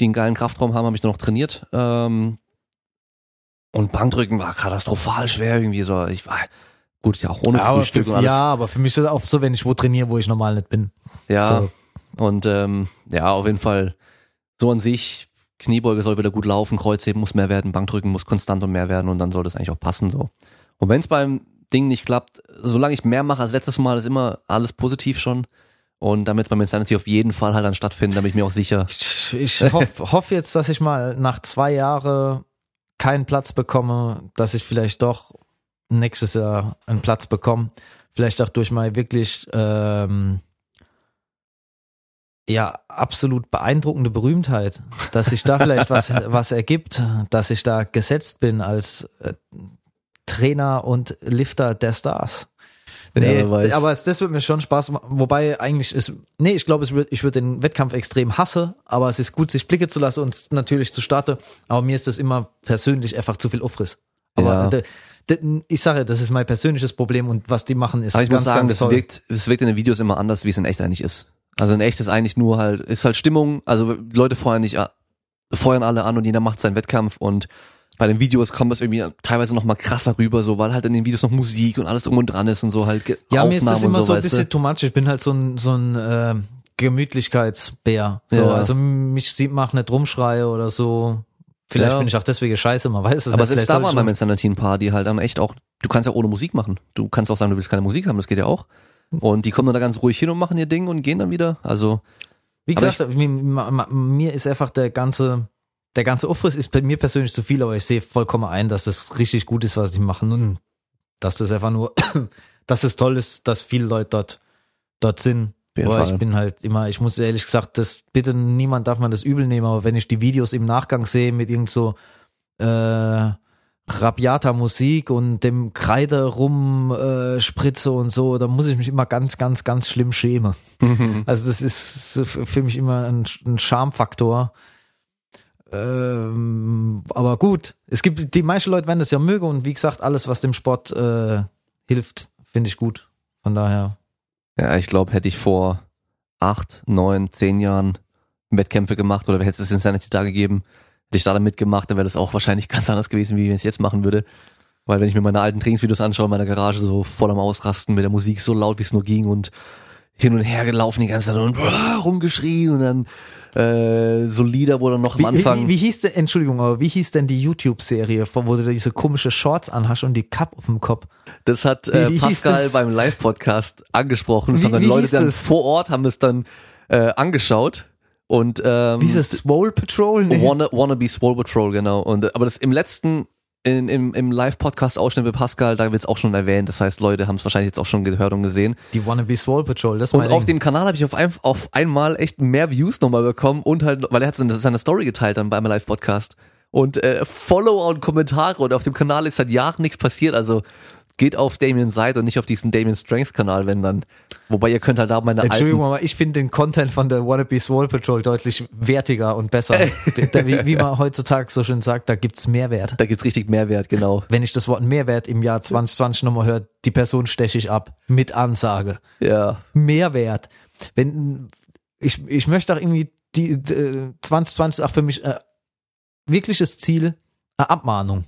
die einen geilen Kraftraum haben, habe ich dann noch trainiert. Ähm, und Bankdrücken war katastrophal schwer irgendwie so. Ich war gut, ja auch ohne Ja, Frühstück für, und alles. ja, aber für mich ist es auch so, wenn ich wo trainiere, wo ich normal nicht bin. Ja, So. und ähm, ja, auf jeden Fall so an sich, Kniebeuge soll wieder gut laufen, Kreuzheben muss mehr werden, Bankdrücken muss konstant und mehr werden und dann soll das eigentlich auch passen so. Und wenn es beim Ding nicht klappt, solange ich mehr mache als letztes Mal, ist immer alles positiv schon. Und damit beim Insanity auf jeden Fall halt dann stattfinden, da bin ich mir auch sicher. Ich, ich hoffe hoff jetzt, dass ich mal nach zwei Jahren keinen Platz bekomme, dass ich vielleicht doch nächstes Jahr einen Platz bekomme. Vielleicht auch durch mal wirklich ähm, ja absolut beeindruckende Berühmtheit, dass sich da vielleicht was, was ergibt, dass ich da gesetzt bin als äh, Trainer und Lifter der Stars. Nee, weiß. aber es, das wird mir schon Spaß machen. Wobei eigentlich ist, nee, ich glaube, ich würde den Wettkampf extrem hasse, aber es ist gut, sich Blicke zu lassen und es natürlich zu starten. Aber mir ist das immer persönlich einfach zu viel Aufriss. Aber Ja. de, de, ich sage, das ist mein persönliches Problem und was die machen ist Aber ich ganz, muss sagen, ganz das toll. wirkt, das wirkt in den Videos immer anders, wie es in echt eigentlich ist. Also in echt ist eigentlich nur halt, ist halt Stimmung, also Leute feuern nicht, feuern alle an und jeder macht seinen Wettkampf und bei den Videos kommt das irgendwie teilweise noch mal krasser rüber, so, weil halt in den Videos noch Musik und alles drum und dran ist und so halt Ja, Aufnahmen mir ist das immer so, so, ein bisschen too much. Ich bin halt so ein, so ein äh, Gemütlichkeitsbär. So, Ja. also mich sieht man nicht rumschreie oder so. Vielleicht Ja. bin ich auch deswegen scheiße, man weiß es Aber nicht. selbst Vielleicht da waren beim Insanity die halt dann echt auch, du kannst ja ohne Musik machen. Du kannst auch sagen, du willst keine Musik haben, das geht ja auch. Und die kommen dann da ganz ruhig hin und machen ihr Ding und gehen dann wieder. Also, Wie gesagt, ma- mir ist einfach der ganze, der ganze Aufriss ist bei mir persönlich zu viel, aber ich sehe vollkommen ein, dass das richtig gut ist, was die machen und dass das einfach nur, dass es toll ist, dass viele Leute dort, dort sind. Aber ich bin halt immer, ich muss ehrlich gesagt, das bitte niemand darf man das übel nehmen, aber wenn ich die Videos im Nachgang sehe mit irgend so äh, rabiater Musik und dem Kreide rum äh, spritze und so, da muss ich mich immer ganz, ganz, ganz schlimm schämen. Also das ist für mich immer ein, ein Schamfaktor. Ähm, aber gut, es gibt die meisten Leute werden das ja mögen und wie gesagt, alles, was dem Sport äh, hilft, finde ich gut. Von daher. Ja, ich glaube, hätte ich vor acht, neun, zehn Jahren Wettkämpfe gemacht oder hätte es Insanity da gegeben, hätte ich da dann mitgemacht, dann wäre das auch wahrscheinlich ganz anders gewesen, wie ich es jetzt machen würde. Weil wenn ich mir meine alten Trainingsvideos anschaue in meiner Garage, so voll am Ausrasten mit der Musik so laut, wie es nur ging und hin und her gelaufen die ganze Zeit und rumgeschrien und dann äh, so Lieder, wo dann noch am Wie, Anfang... wie, wie hieß denn, Entschuldigung, aber wie hieß denn die YouTube-Serie, wo du da diese komische Shorts anhast und die Cup auf dem Kopf? Das hat äh, Wie- Pascal das? beim Live-Podcast angesprochen. Das haben dann Leute dann das? vor Ort haben es dann äh, angeschaut und ähm, Dieses Swole Patrol? Nee. Wanna, Wannabe Swole Patrol, genau. Und aber das im letzten in, im, im Live-Podcast-Ausschnitt mit Pascal, da wird es auch schon erwähnt. Das heißt, Leute haben es wahrscheinlich jetzt auch schon gehört und gesehen. Die Wannabe Swole Patrol, das Und auf Ding. dem Kanal habe ich auf, ein, auf einmal echt mehr Views nochmal bekommen und halt, weil er hat seine Story geteilt dann beim Live-Podcast. Und äh, Follower und Kommentare und auf dem Kanal ist seit Jahren nichts passiert. Also geht auf Damien's Seite und nicht auf diesen Damien Strength Kanal, wenn dann. Wobei ihr könnt halt da meine Entschuldigung, alten. aber ich finde den Content von der Wannabe Swole Patrol deutlich wertiger und besser. Wie, wie man heutzutage so schön sagt, da gibt's Mehrwert. Da gibt's richtig Mehrwert, genau. Wenn ich das Wort Mehrwert im Jahr 2020 nochmal höre, die Person steche ich ab. Mit Ansage. Ja. Mehrwert. Wenn ich, ich möchte auch irgendwie die, die 2020 ist auch für mich äh, wirkliches Ziel, eine Abmahnung.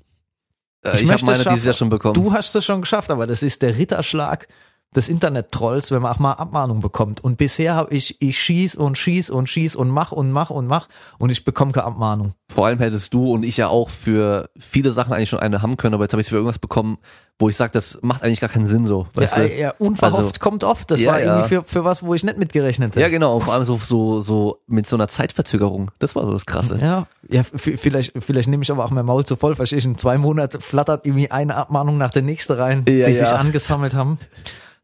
Ich ich habe meine es dieses. Jahr schon bekommen. Du hast es schon geschafft, aber das ist der Ritterschlag des Internet-Trolls, wenn man auch mal Abmahnung bekommt. Und bisher habe ich, ich schieß und schieß und schieß und mach und mach und mach und ich bekomme keine Abmahnung. Vor allem hättest du und ich ja auch für viele Sachen eigentlich schon eine haben können, aber jetzt habe ich für irgendwas bekommen, wo ich sage, das macht eigentlich gar keinen Sinn so. Weißt ja, du? ja, unverhofft Also- kommt oft. Das Ja, war irgendwie für, für was, wo ich nicht mitgerechnet hätte. Ja, genau. Und vor allem so, so, so mit so einer Zeitverzögerung. Das war so das Krasse. Ja, ja, vielleicht, vielleicht nehme ich aber auch mein Maul zu voll, verstehe ich. In zwei Monaten flattert irgendwie eine Abmahnung nach der nächsten rein, Ja, die sich angesammelt haben.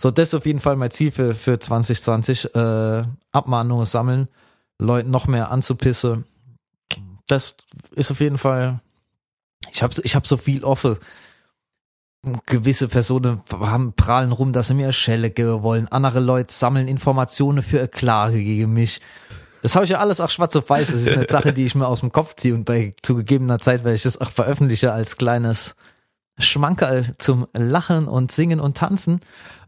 So, das ist auf jeden Fall mein Ziel für, für 2020. Äh, Abmahnungen sammeln, Leute noch mehr anzupissen. Das ist auf jeden Fall. Ich habe ich hab so viel offen. Gewisse Personen haben prahlen rum, dass sie mir Schelle geben wollen. Andere Leute sammeln Informationen für eine Klage gegen mich. Das habe ich ja alles auch schwarz auf weiß. Das ist eine Sache, die ich mir aus dem Kopf ziehe und bei zugegebener Zeit werde ich das auch veröffentliche als kleines Schmankerl zum Lachen und Singen und Tanzen.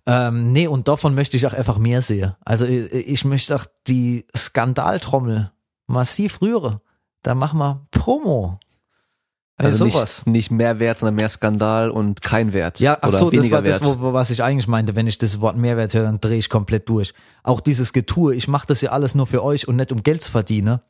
Ähm, nee, und davon möchte ich auch einfach mehr sehen. Also ich, ich möchte auch die Skandaltrommel massiv rühren. Da machen wir Promo. Nee, Also sowas. nicht, nicht mehr Wert, sondern mehr Skandal und kein Wert. Ja, ach so, das war das, Wert. wo, wo- was ich eigentlich meinte. Wenn ich das Wort Mehrwert höre, dann drehe ich komplett durch. Auch dieses Getue, ich mache das ja alles nur für euch und nicht um Geld zu verdienen.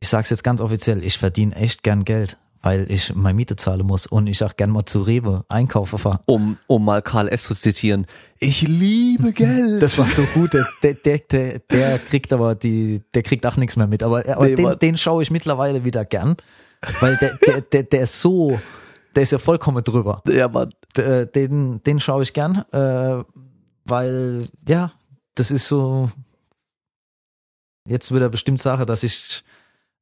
Ich sag's jetzt ganz offiziell, ich verdiene echt gern Geld, weil ich meine Miete zahlen muss und ich auch gern mal zu Rewe einkaufen fahre. um, um mal Karl S. zu zitieren. Ich liebe Geld. Das war so gut, der, der, der, der, kriegt aber die, der kriegt auch nichts mehr mit. Aber, aber Nee, den, den schaue ich mittlerweile wieder gern, weil der, der, der, der ist so, der ist ja vollkommen drüber. ja, Mann. D- den, den schaue ich gern, äh, weil, ja, das ist so, jetzt würde er bestimmt sagen, dass ich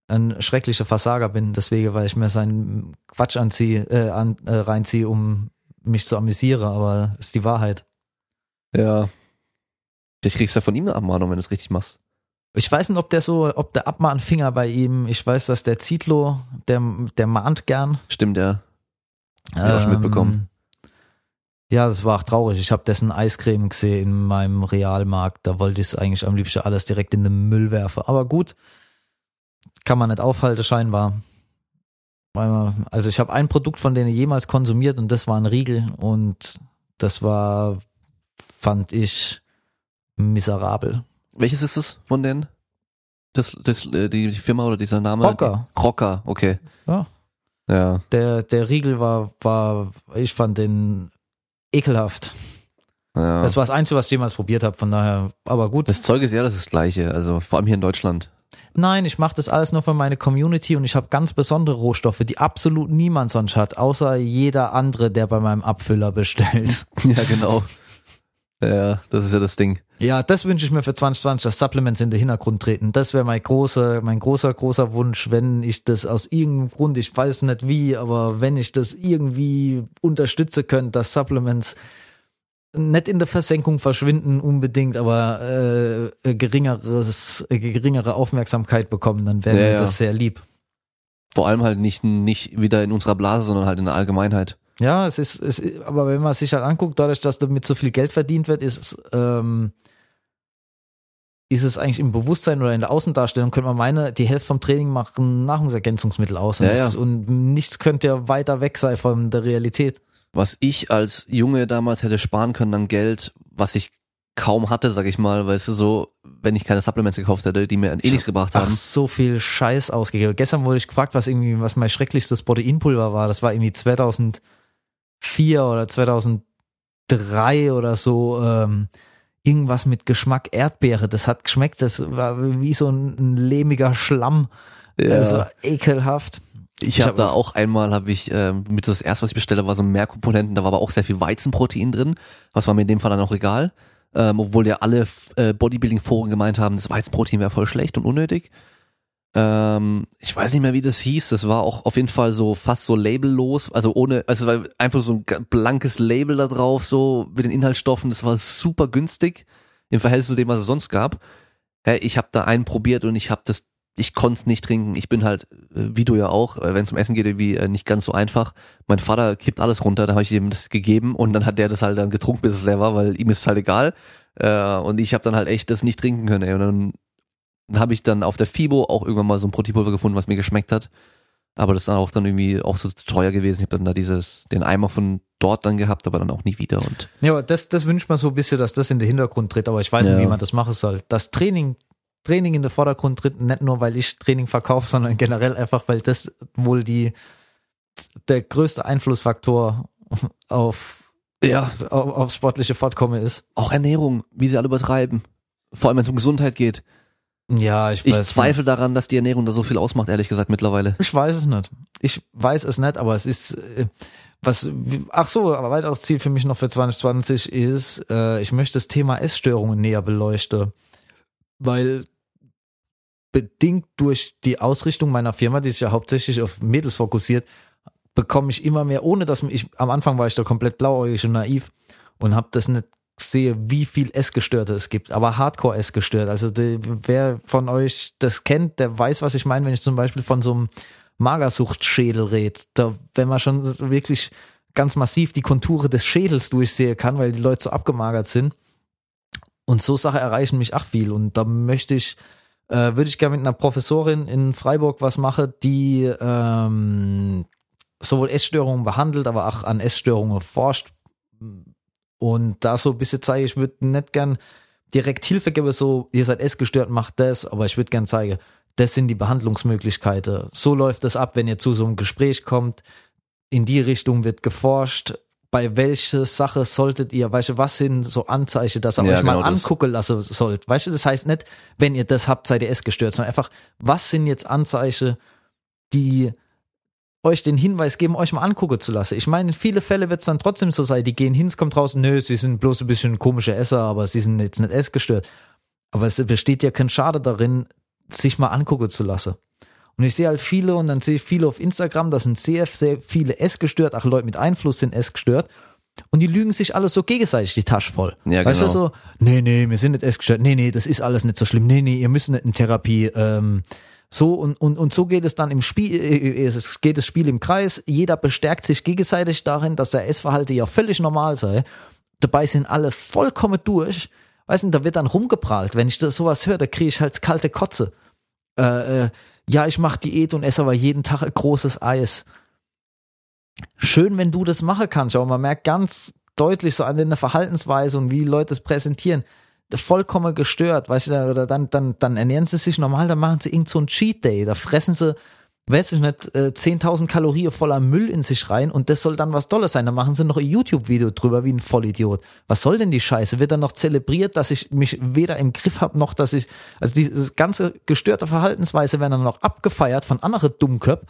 ein schrecklicher Versager bin, deswegen, weil ich mir seinen Quatsch anziehe, äh, an, äh, reinziehe, um mich zu amüsieren, aber ist die Wahrheit. Ja. Vielleicht kriegst du ja von ihm eine Abmahnung, wenn du es richtig machst. Ich weiß nicht, ob der so, ob der Abmahnfinger bei ihm, ich weiß, dass der Zitlo, der, der mahnt gern. Stimmt, ja. Ja, auch schon mitbekommen. Ja, das war auch traurig. Ich habe dessen Eiscreme gesehen in meinem Realmarkt. Da wollte ich es eigentlich am liebsten alles direkt in den Müll werfen. Aber gut, kann man nicht aufhalten, scheinbar. Also ich habe ein Produkt von denen jemals konsumiert und das war ein Riegel und das war, fand ich, miserabel. Welches ist es von denen? Das, das, äh, die Firma oder dieser Name? Rocker. Rocker, okay. Ja. Ja. Der, der Riegel war, war, ich fand den ekelhaft. ja. Das war das Einzige, was ich jemals probiert habe, von daher, aber gut. Das Zeug ist ja das Gleiche, also vor allem hier in Deutschland. Nein, ich mache das alles nur für meine Community und ich habe ganz besondere Rohstoffe, die absolut niemand sonst hat, außer jeder andere, der bei meinem Abfüller bestellt. Ja, genau. Ja, das ist ja das Ding. Ja, das wünsche ich mir für 2020, dass Supplements in den Hintergrund treten. Das wäre mein großer, mein großer, großer Wunsch, wenn ich das aus irgendeinem Grund, ich weiß nicht wie, aber wenn ich das irgendwie unterstütze könnte, dass Supplements nicht in der Versenkung verschwinden unbedingt, aber äh, geringeres, äh, geringere Aufmerksamkeit bekommen, dann wäre Ja, mir ja. das sehr lieb. Vor allem halt nicht, nicht wieder in unserer Blase, sondern halt in der Allgemeinheit. Ja, es ist, es ist, aber wenn man sich halt anguckt, dadurch, dass damit so viel Geld verdient wird, ist es, ähm, ist es eigentlich im Bewusstsein oder in der Außendarstellung, könnte man meinen, die Hälfte vom Training machen Nahrungsergänzungsmittel aus. Und, Ja, das, ja. und nichts könnte ja weiter weg sein von der Realität. Was ich als Junge damals hätte sparen können an Geld, was ich kaum hatte, sag ich mal, weißt du, so, wenn ich keine Supplements gekauft hätte, die mir eh nichts gebracht Ach, haben. so viel Scheiß ausgegeben. Gestern wurde ich gefragt, was irgendwie, was mein schrecklichstes Proteinpulver war. Das war irgendwie 2004 oder 2003 oder so. Ähm, irgendwas mit Geschmack Erdbeere. Das hat geschmeckt. Das war wie so ein, ein lehmiger Schlamm. Das war ekelhaft. Ich Ich habe hab da auch- einmal, habe ich ähm, mit das erste, was ich bestelle, war so Mehrkomponenten, da war aber auch sehr viel Weizenprotein drin. Was war mir in dem Fall dann auch egal. Ähm, obwohl ja alle äh, Bodybuilding-Foren gemeint haben, das Weizenprotein wäre voll schlecht und unnötig. Ähm, ich weiß nicht mehr, wie das hieß. Das war auch auf jeden Fall so fast so labellos, also ohne, also war einfach so ein blankes Label da drauf, so mit den Inhaltsstoffen. Das war super günstig im Verhältnis zu dem, was es sonst gab. Hey, ich habe da einen probiert und ich habe das, ich konnte es nicht trinken. Ich bin halt, äh, wie du ja auch, wenn es um Essen geht, irgendwie äh, nicht ganz so einfach. Mein Vater kippt alles runter, da habe ich ihm das gegeben und dann hat der das halt dann getrunken, bis es leer war, weil ihm ist es halt egal. Äh, und ich habe dann halt echt das nicht trinken können. Ey. Und dann habe ich dann auf der FIBO auch irgendwann mal so ein Proteinpulver gefunden, was mir geschmeckt hat. Aber das ist dann auch dann irgendwie auch so teuer gewesen. Ich habe dann da dieses, den Eimer von dort dann gehabt, aber dann auch nie wieder. Und Ja, aber das, das wünscht man so ein bisschen, dass das in den Hintergrund tritt, aber ich weiß Ja. nicht, wie man das machen soll. Das Training, Training in den Vordergrund tritt, nicht nur, weil ich Training verkaufe, sondern generell einfach, weil das wohl die, der größte Einflussfaktor auf, ja, auf, aufs sportliche Fortkommen ist. auch Ernährung, wie sie alle übertreiben. Vor allem, wenn es um Gesundheit geht. Ja, ich Ich weiß. zweifle daran, dass die Ernährung da so viel ausmacht, ehrlich gesagt, mittlerweile. Ich weiß es nicht. Ich weiß es nicht, aber es ist, äh, was, ach so, aber weiteres Ziel für mich noch für 2020 ist, äh, ich möchte das Thema Essstörungen näher beleuchten. Weil bedingt durch die Ausrichtung meiner Firma, die sich ja hauptsächlich auf Mädels fokussiert, bekomme ich immer mehr, ohne dass ich, am Anfang war ich da komplett blauäugig und naiv und habe das nicht sehe, wie viel Essgestörte es gibt, aber Hardcore Essgestört. Also die, wer von euch das kennt, der weiß, was ich meine, wenn ich zum Beispiel von so einem Magersuchtschädel rede. Da, wenn man schon wirklich ganz massiv die Konture des Schädels durchsehen kann, weil die Leute so abgemagert sind. Und so Sachen erreichen mich auch viel. Und da möchte ich, äh, würde ich gerne mit einer Professorin in Freiburg was machen, die ähm, sowohl Essstörungen behandelt, aber auch an Essstörungen forscht. Und da so ein bisschen zeige, ich würde nicht gern direkt Hilfe geben, so, ihr seid essgestört, macht das, aber ich würde gern zeigen, das sind die Behandlungsmöglichkeiten. So läuft es ab, wenn ihr zu so einem Gespräch kommt. In die Richtung wird geforscht. Bei welcher Sache solltet ihr, weißt du, was sind so Anzeichen, dass ihr Ja, euch mal genau das. angucken lassen sollt? Weißt du, das heißt nicht, wenn ihr das habt, seid ihr essgestört, sondern einfach, was sind jetzt Anzeichen, die euch den Hinweis geben, euch mal angucken zu lassen. Ich meine, in viele Fälle wird es dann trotzdem so sein, die gehen hin, es kommt raus, nö, sie sind bloß ein bisschen komische Esser, aber sie sind jetzt nicht essgestört. Aber es besteht ja kein Schade darin, sich mal angucken zu lassen. Und ich sehe halt viele und dann sehe ich viele auf Instagram, da sind sehr, sehr viele essgestört, auch Leute mit Einfluss sind essgestört. Und die lügen sich alles so gegenseitig die Tasche voll. Ja, weißt genau. du so, nee, nee, wir sind nicht essgestört, nee, nee, das ist alles nicht so schlimm, nee, nee, ihr müsst nicht in Therapie. Ähm, so und, und, und so geht es dann im Spiel, äh, es geht das Spiel im Kreis. Jeder bestärkt sich gegenseitig darin, dass der Essverhalten ja völlig normal sei. Dabei sind alle vollkommen durch. Weißt du, da wird dann rumgeprahlt. Wenn ich das sowas höre, da kriege ich halt kalte Kotze. Äh, äh, ja, ich mache Diät und esse aber jeden Tag ein großes Eis. Schön, wenn du das machen kannst, aber man merkt ganz deutlich so an der Verhaltensweise und wie Leute es präsentieren, vollkommen gestört, weißt du, oder dann, dann, dann ernähren sie sich normal, dann machen sie irgend so ein Cheat Day, da fressen sie, weiß ich nicht, äh, 10.000 Kalorien voller Müll in sich rein und das soll dann was Tolles sein, dann machen sie noch ein YouTube-Video drüber wie ein Vollidiot. Was soll denn die Scheiße? Wird dann noch zelebriert, dass ich mich weder im Griff habe, noch dass ich, also diese ganze gestörte Verhaltensweise werden dann noch abgefeiert von anderen Dummköp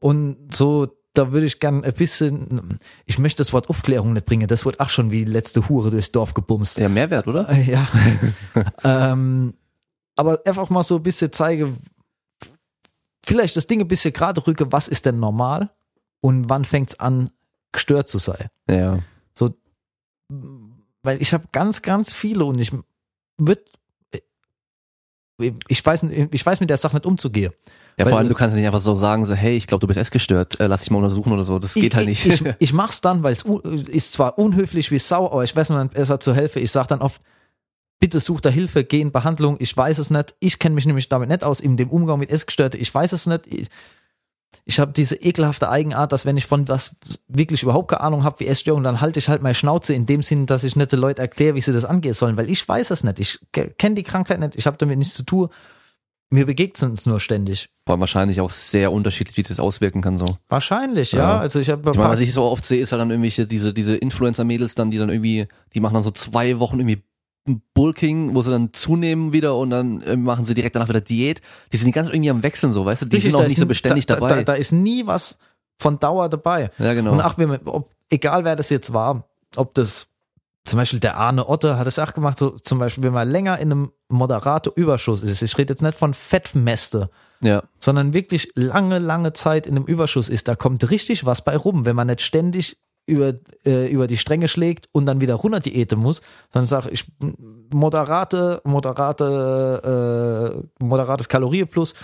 und so, da würde ich gern ein bisschen, ich möchte das Wort Aufklärung nicht bringen, das wird auch schon wie die letzte Hure durchs Dorf gebumst. Ja, Mehrwert, oder? Äh, Ja. ähm, aber einfach mal so ein bisschen zeige, vielleicht das Ding ein bisschen gerade rücke, was ist denn normal und wann fängt's an, gestört zu sein. Ja. So, weil ich habe ganz, ganz viele und ich würde, ich weiß, ich weiß mit der Sache nicht umzugehen. Ja, vor allem, du kannst nicht einfach so sagen, so, hey, ich glaube, du bist essgestört, äh, lass dich mal untersuchen oder so. Das geht ich, halt nicht. Ich, ich, ich mach's dann, weil es ist zwar unhöflich wie Sau, aber ich weiß nicht besser zur Hilfe. Ich sag dann oft, bitte such da Hilfe, geh in Behandlung. Ich weiß es nicht. Ich kenne mich nämlich damit nicht aus in dem Umgang mit Essgestörte. Ich weiß es nicht. Ich, ich habe diese ekelhafte Eigenart, dass wenn ich von was wirklich überhaupt keine Ahnung habe wie Essstörung, dann halte ich halt meine Schnauze in dem Sinn, dass ich nicht den Leuten erkläre, wie sie das angehen sollen, weil ich weiß es nicht. Ich kenne die Krankheit nicht. Ich habe damit nichts zu tun. Mir begegnet es nur ständig. Vor allem wahrscheinlich auch sehr unterschiedlich, wie es sich auswirken kann, so. Wahrscheinlich, ja. Ja. Also ich habe Ich meine, was ich so oft sehe, ist halt dann irgendwelche, diese, diese Influencer-Mädels dann, die dann irgendwie, die machen dann so zwei Wochen irgendwie Bulking, wo sie dann zunehmen wieder und dann äh, machen sie direkt danach wieder Diät. Die sind die ganze Zeit irgendwie am Wechseln so, weißt du? Die Richtig, sind auch nicht so beständig da, dabei. Da, da ist nie was von Dauer dabei. ja, genau. Und man, ob, egal wer das jetzt war, ob das zum Beispiel der Arne Otte hat es auch gemacht, so zum Beispiel, wenn man länger in einem moderaten Überschuss ist, ich rede jetzt nicht von Fettmäste, ja. sondern wirklich lange, lange Zeit in einem Überschuss ist, da kommt richtig was bei rum, wenn man nicht ständig über, äh, über die Stränge schlägt und dann wieder runter diäten muss, sondern sage ich moderate, moderate, äh, moderates Kalorieplus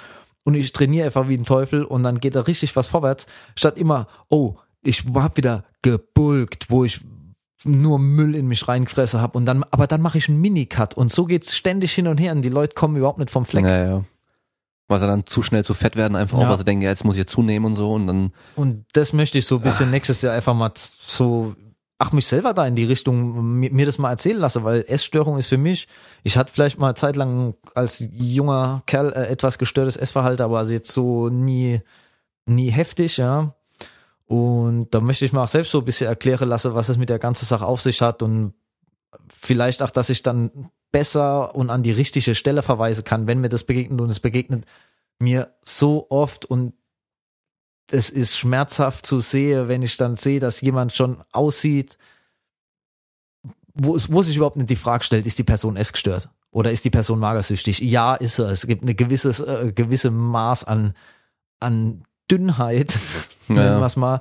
und ich trainiere einfach wie ein Teufel und dann geht da richtig was vorwärts, statt immer, oh, ich hab wieder gebulkt, wo ich nur Müll in mich reingefressen habe und dann, aber dann mache ich einen Minicut und so geht's ständig hin und her und die Leute kommen überhaupt nicht vom Fleck. Ja, ja. Weil sie dann zu schnell zu fett werden, einfach Ja. auch, weil sie denken, ja, jetzt muss ich jetzt zunehmen und so und dann, Und das möchte ich so ein bisschen nächstes Jahr einfach mal so, ach, mich selber da in die Richtung, mir, mir das mal erzählen lassen, weil Essstörung ist für mich, ich hatte vielleicht mal zeitlang als junger Kerl äh, etwas gestörtes Essverhalten, aber also jetzt so nie, nie heftig, ja. Und da möchte ich mir auch selbst so ein bisschen erklären lassen, was es mit der ganzen Sache auf sich hat und vielleicht auch, dass ich dann besser und an die richtige Stelle verweisen kann, wenn mir das begegnet und es begegnet mir so oft und es ist schmerzhaft zu sehen, wenn ich dann sehe, dass jemand schon aussieht, wo, wo sich überhaupt nicht die Frage stellt, ist die Person essgestört oder ist die Person magersüchtig? Ja, ist er. Es gibt eine gewisses, äh, gewisse Maß an, an Dünnheit, Ja. nennen wir es mal,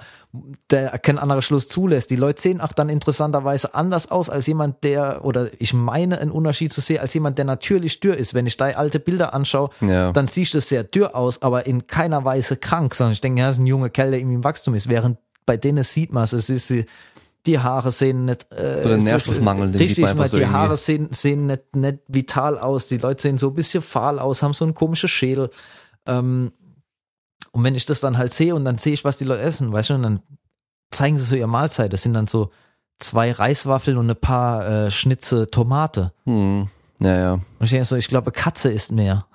der kein anderer Schluss zulässt. Die Leute sehen auch dann interessanterweise anders aus als jemand, der, oder ich meine einen Unterschied zu sehen, als jemand, der natürlich dürr ist. Wenn ich da alte Bilder anschaue, ja. dann siehst du sehr dürr aus, aber in keiner Weise krank, sondern ich denke, ja, das ist ein junger Kerl, der irgendwie im Wachstum ist, während bei denen sieht man es, es ist die, die Haare sehen nicht äh, Oder Nährstoffmangel, den sieht richtig, einfach man, so die irgendwie. Haare sehen, sehen nicht, nicht vital aus, die Leute sehen so ein bisschen fahl aus, haben so einen komischen Schädel. Ähm, und wenn ich das dann halt sehe und dann sehe ich, was die Leute essen, weißt du, und dann zeigen sie so ihre Mahlzeit, das sind dann so zwei Reiswaffeln und ein paar äh, Schnitze Tomate. Hm. Ja, ja. Und ich denke so, ich glaube, Katze isst mehr.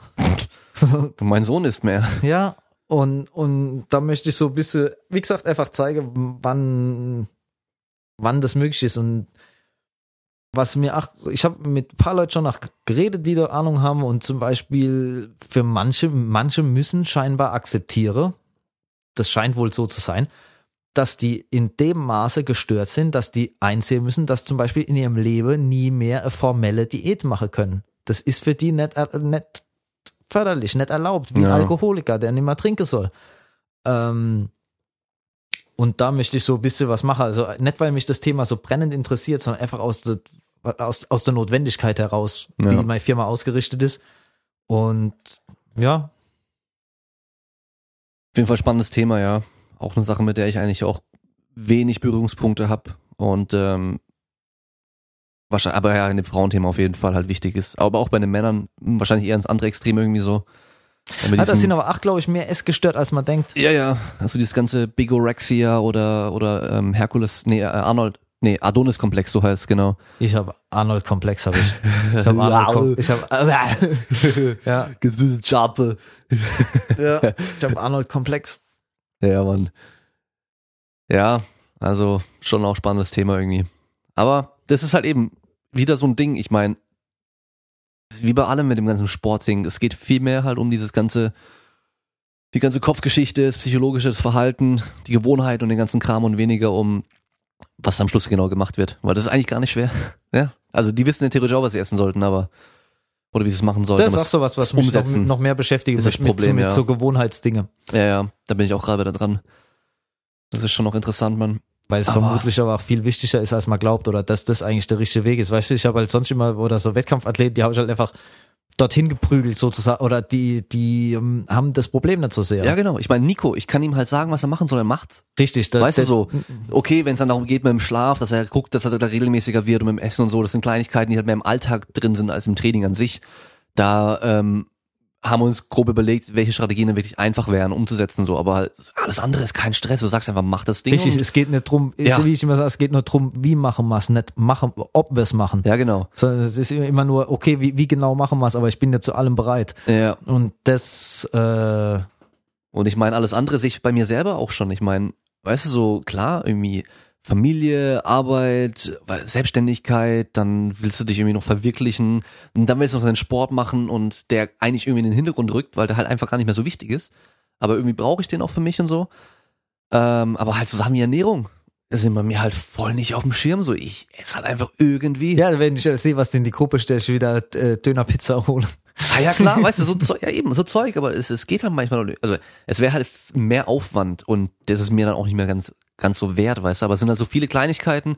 Mein Sohn ist mehr. Ja, und, und da möchte ich so ein bisschen, wie gesagt, einfach zeigen, wann, wann das möglich ist. Und was mir auch, ich habe mit ein paar Leuten schon noch geredet, die da Ahnung haben und zum Beispiel für manche, manche müssen scheinbar akzeptieren, das scheint wohl so zu sein, dass die in dem Maße gestört sind, dass die einsehen müssen, dass zum Beispiel in ihrem Leben nie mehr eine formelle Diät machen können. Das ist für die nicht, äh, nicht förderlich, nicht erlaubt, wie ein Ja. Alkoholiker, der nicht mehr trinken soll. Ähm, und da möchte ich so ein bisschen was machen. Also nicht, weil mich das Thema so brennend interessiert, sondern einfach aus der, aus, aus der Notwendigkeit heraus, Ja. wie meine Firma ausgerichtet ist. Und ja, Auf jeden Fall spannendes Thema, ja. Auch eine Sache, mit der ich eigentlich auch wenig Berührungspunkte habe und ähm, wahrscheinlich, aber ja, in dem Frauenthema auf jeden Fall halt wichtig ist. Aber auch bei den Männern wahrscheinlich eher ins andere Extrem irgendwie so. Ja, das sind aber acht, glaube ich, mehr essgestört, als man denkt. ja, ja, also dieses ganze Bigorexia oder oder ähm, Herkules, nee, äh, Arnold, nee, Adonis-Komplex, so heißt es genau. Ich habe Arnold-Komplex, habe ich. Ich habe Arnold, ich hab, ja, Schape. ja, ich habe Arnold-Komplex. Ja, Mann. Ja, also schon auch spannendes Thema irgendwie. Aber das ist halt eben wieder so ein Ding. Ich meine, wie bei allem mit dem ganzen Sportding, es geht viel mehr halt um dieses ganze, die ganze Kopfgeschichte, das psychologische, das Verhalten, die Gewohnheit und den ganzen Kram und weniger um, was am Schluss genau gemacht wird. Weil das ist eigentlich gar nicht schwer. Ja, also die wissen ja theoretisch auch, was sie essen sollten, aber oder wie sie es machen sollten. Das ist auch so was, was mich noch, noch mehr beschäftigt ist mit, das Problem, mit, ja. mit so Gewohnheitsdinge. Ja, ja, da bin ich auch gerade wieder dran. Das ist schon noch interessant, Mann. Weil es Aber- vermutlich aber auch viel wichtiger ist, als man glaubt, oder dass das eigentlich der richtige Weg ist. Weißt du, ich habe halt sonst immer, oder so Wettkampfathleten, die habe ich halt einfach dorthin geprügelt sozusagen, oder die, die ähm, haben das Problem nicht so sehr. Ja, genau. Ich meine, Nico, ich kann ihm halt sagen, was er machen soll, er macht's. Richtig. Da, Weißt du da- so, okay, wenn es dann darum geht mit dem Schlaf, dass er guckt, dass er da regelmäßiger wird und mit dem Essen und so, das sind Kleinigkeiten, die halt mehr im Alltag drin sind als im Training an sich. Da ähm, haben wir uns grob überlegt, welche Strategien dann wirklich einfach wären umzusetzen, so, aber halt alles andere ist kein Stress. Du sagst einfach, mach das Ding. Richtig, es geht nicht drum, Ja. wie ich immer sage, es geht nur drum, wie machen wir es, nicht machen, ob wir es machen. ja, genau. Sondern es ist immer nur, okay, wie, wie genau machen wir es, aber ich bin ja zu allem bereit. Ja. Und das, äh, Und ich meine, alles andere sehe ich bei mir selber auch schon. Ich meine, weißt du, so klar, irgendwie Familie, Arbeit, Selbstständigkeit, dann willst du dich irgendwie noch verwirklichen und dann willst du noch deinen Sport machen und der eigentlich irgendwie in den Hintergrund rückt, weil der halt einfach gar nicht mehr so wichtig ist. Aber irgendwie brauche ich den auch für mich und so. Ähm, aber halt so Sachen wie Ernährung sind bei mir halt voll nicht auf dem Schirm. So, ich esse halt einfach irgendwie. ja, wenn ich sehe, was in die Gruppe stellst, wieder äh, Dönerpizza holen. Ah ja klar, weißt du, so Zeug, ja eben, so Zeug, aber es, es geht halt manchmal, also es wäre halt mehr Aufwand und das ist mir dann auch nicht mehr ganz, ganz so wert, weißt du, aber es sind halt so viele Kleinigkeiten,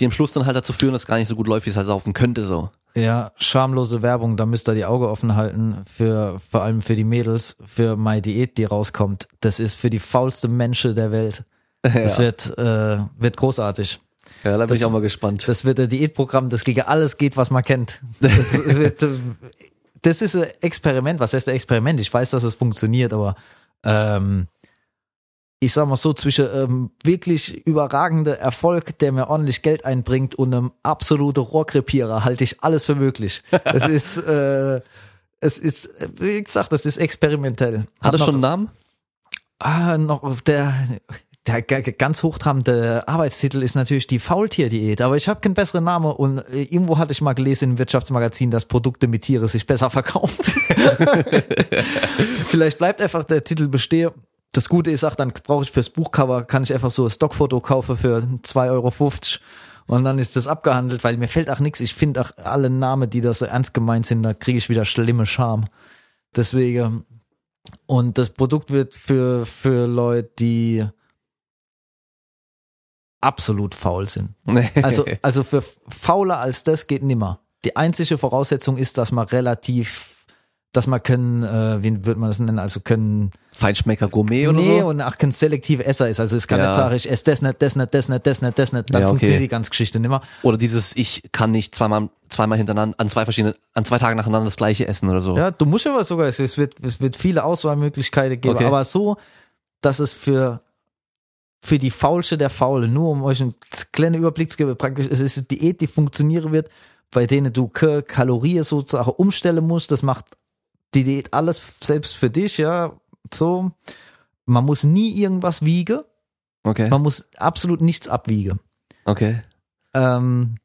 die am Schluss dann halt dazu führen, dass es gar nicht so gut läuft, wie es halt laufen könnte, so. Ja, schamlose Werbung, da müsst ihr die Augen offen halten, für, vor allem für die Mädels, für meine Diät, die rauskommt. Das ist für die faulste Menschen der Welt. Das ja. wird, äh, wird großartig. ja, da bin das- ich auch mal gespannt. Das wird ein Diätprogramm, das gegen alles geht, was man kennt. Das, wird, äh, das ist ein Experiment. Was heißt ein Experiment? Ich weiß, dass es funktioniert, aber ähm, ich sag mal so, zwischen ähm, wirklich überragender Erfolg, der mir ordentlich Geld einbringt und einem absoluten Rohrkrepierer halte ich alles für möglich. Es ist, äh, es ist, wie gesagt, das ist experimentell. Hat es noch- schon einen Namen? Ah, noch der, der ganz hochtrabende Arbeitstitel ist natürlich die Faultierdiät, aber ich habe keinen besseren Namen und äh, irgendwo hatte ich mal gelesen im Wirtschaftsmagazin, dass Produkte mit Tiere sich besser verkaufen. Vielleicht bleibt einfach der Titel bestehen. Das Gute ist auch, dann brauche ich fürs Buchcover, kann ich einfach so ein Stockfoto kaufen für 2,50 Euro und dann ist das abgehandelt, weil mir fällt auch nichts. Ich finde auch alle Namen, die da so ernst gemeint sind, da kriege ich wieder schlimme Scham. Deswegen, und das Produkt wird für, für Leute, die absolut faul sind. Also, also für fauler als das geht nimmer. Die einzige Voraussetzung ist, dass man relativ, dass man können, äh, wie würde man das nennen, also können, Feinschmecker Gourmet oder nee, so? und auch kein selektive Esser ist. Also es kann Ja. nicht sagen, ich esse das nicht, das nicht, das nicht, das nicht, das nicht. Dann Ja, okay. funktioniert die ganze Geschichte nimmer. Oder dieses, ich kann nicht zweimal, zweimal hintereinander, an zwei verschiedenen, an zwei Tagen nacheinander das gleiche essen oder so. Ja, du musst aber sogar, es wird, es wird viele Auswahlmöglichkeiten geben, Okay. aber so, dass es für, für die Faulste der Faule, nur um euch einen kleinen Überblick zu geben, praktisch, es ist eine Diät, die funktionieren wird, bei denen du Kalorien sozusagen umstellen musst, das macht die Diät alles selbst für dich, ja, so. Man muss nie irgendwas wiegen, Okay. man muss absolut nichts abwiegen. Okay. Ähm,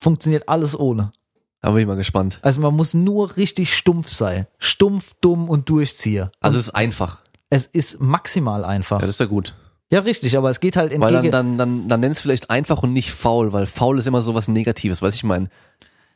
funktioniert alles ohne. Da bin ich mal gespannt. Also man muss nur richtig stumpf sein. Stumpf, dumm und durchziehe. Also es ist einfach. Es ist maximal einfach. Ja, das ist ja gut. Ja, richtig, aber es geht halt Weil entgegen. dann, dann, dann, dann nennst du vielleicht einfach und nicht faul, weil faul ist immer so was Negatives, weiß ich meine.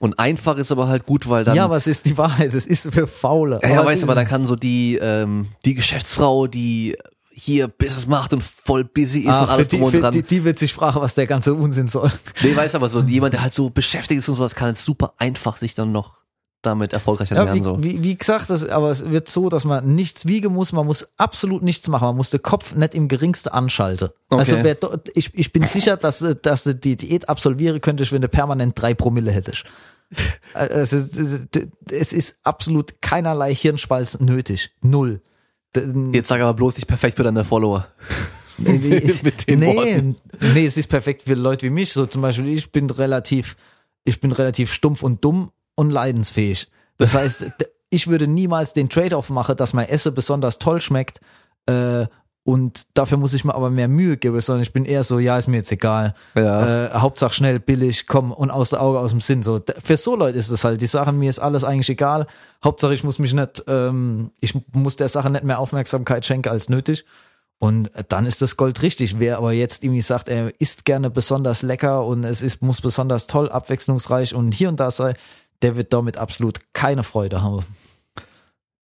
Und einfach ist aber halt gut, weil dann. ja, es ist die Wahrheit, es ist für Faule. ja, ja weißt du, aber dann kann so die, ähm, die Geschäftsfrau, die hier Business macht und voll busy ist Ah, und alles die, drum und dran. die, die wird sich fragen, was der ganze Unsinn soll. Nee, weiß aber so, jemand, der halt so beschäftigt ist und sowas, kann es super einfach sich dann noch damit erfolgreich Ja, ernähren. wie, so. wie, wie gesagt, das, aber es wird so, dass man nichts wiegen muss, man muss absolut nichts machen, man muss den Kopf nicht im geringsten anschalten. Okay. Also wer, ich, ich bin sicher, dass, dass du die Diät absolvieren könntest, wenn du permanent drei Promille hättest. Also, es, ist- absolut keinerlei Hirnspalz nötig. Null. Jetzt sag aber bloß nicht perfekt für deine Follower. Nee, Mit den nee, Worten. nee, es ist perfekt für Leute wie mich. So zum Beispiel, ich bin relativ, ich bin relativ stumpf und dumm und leidensfähig. Das heißt, ich würde niemals den Trade-off machen, dass mein Essen besonders toll schmeckt. Äh, und dafür muss ich mir aber mehr Mühe geben, sondern ich bin eher so, ja, ist mir jetzt egal. Ja. Äh, Hauptsache schnell, billig, komm und aus der Auge, aus dem Sinn. So, für so Leute ist es halt. Die Sachen, mir ist alles eigentlich egal. Hauptsache, ich muss mich nicht, ähm, ich muss der Sache nicht mehr Aufmerksamkeit schenken als nötig. Und dann ist das Gold richtig. Wer aber jetzt irgendwie sagt, er isst gerne besonders lecker und es ist, muss besonders toll, abwechslungsreich und hier und da sei, der wird damit absolut keine Freude haben.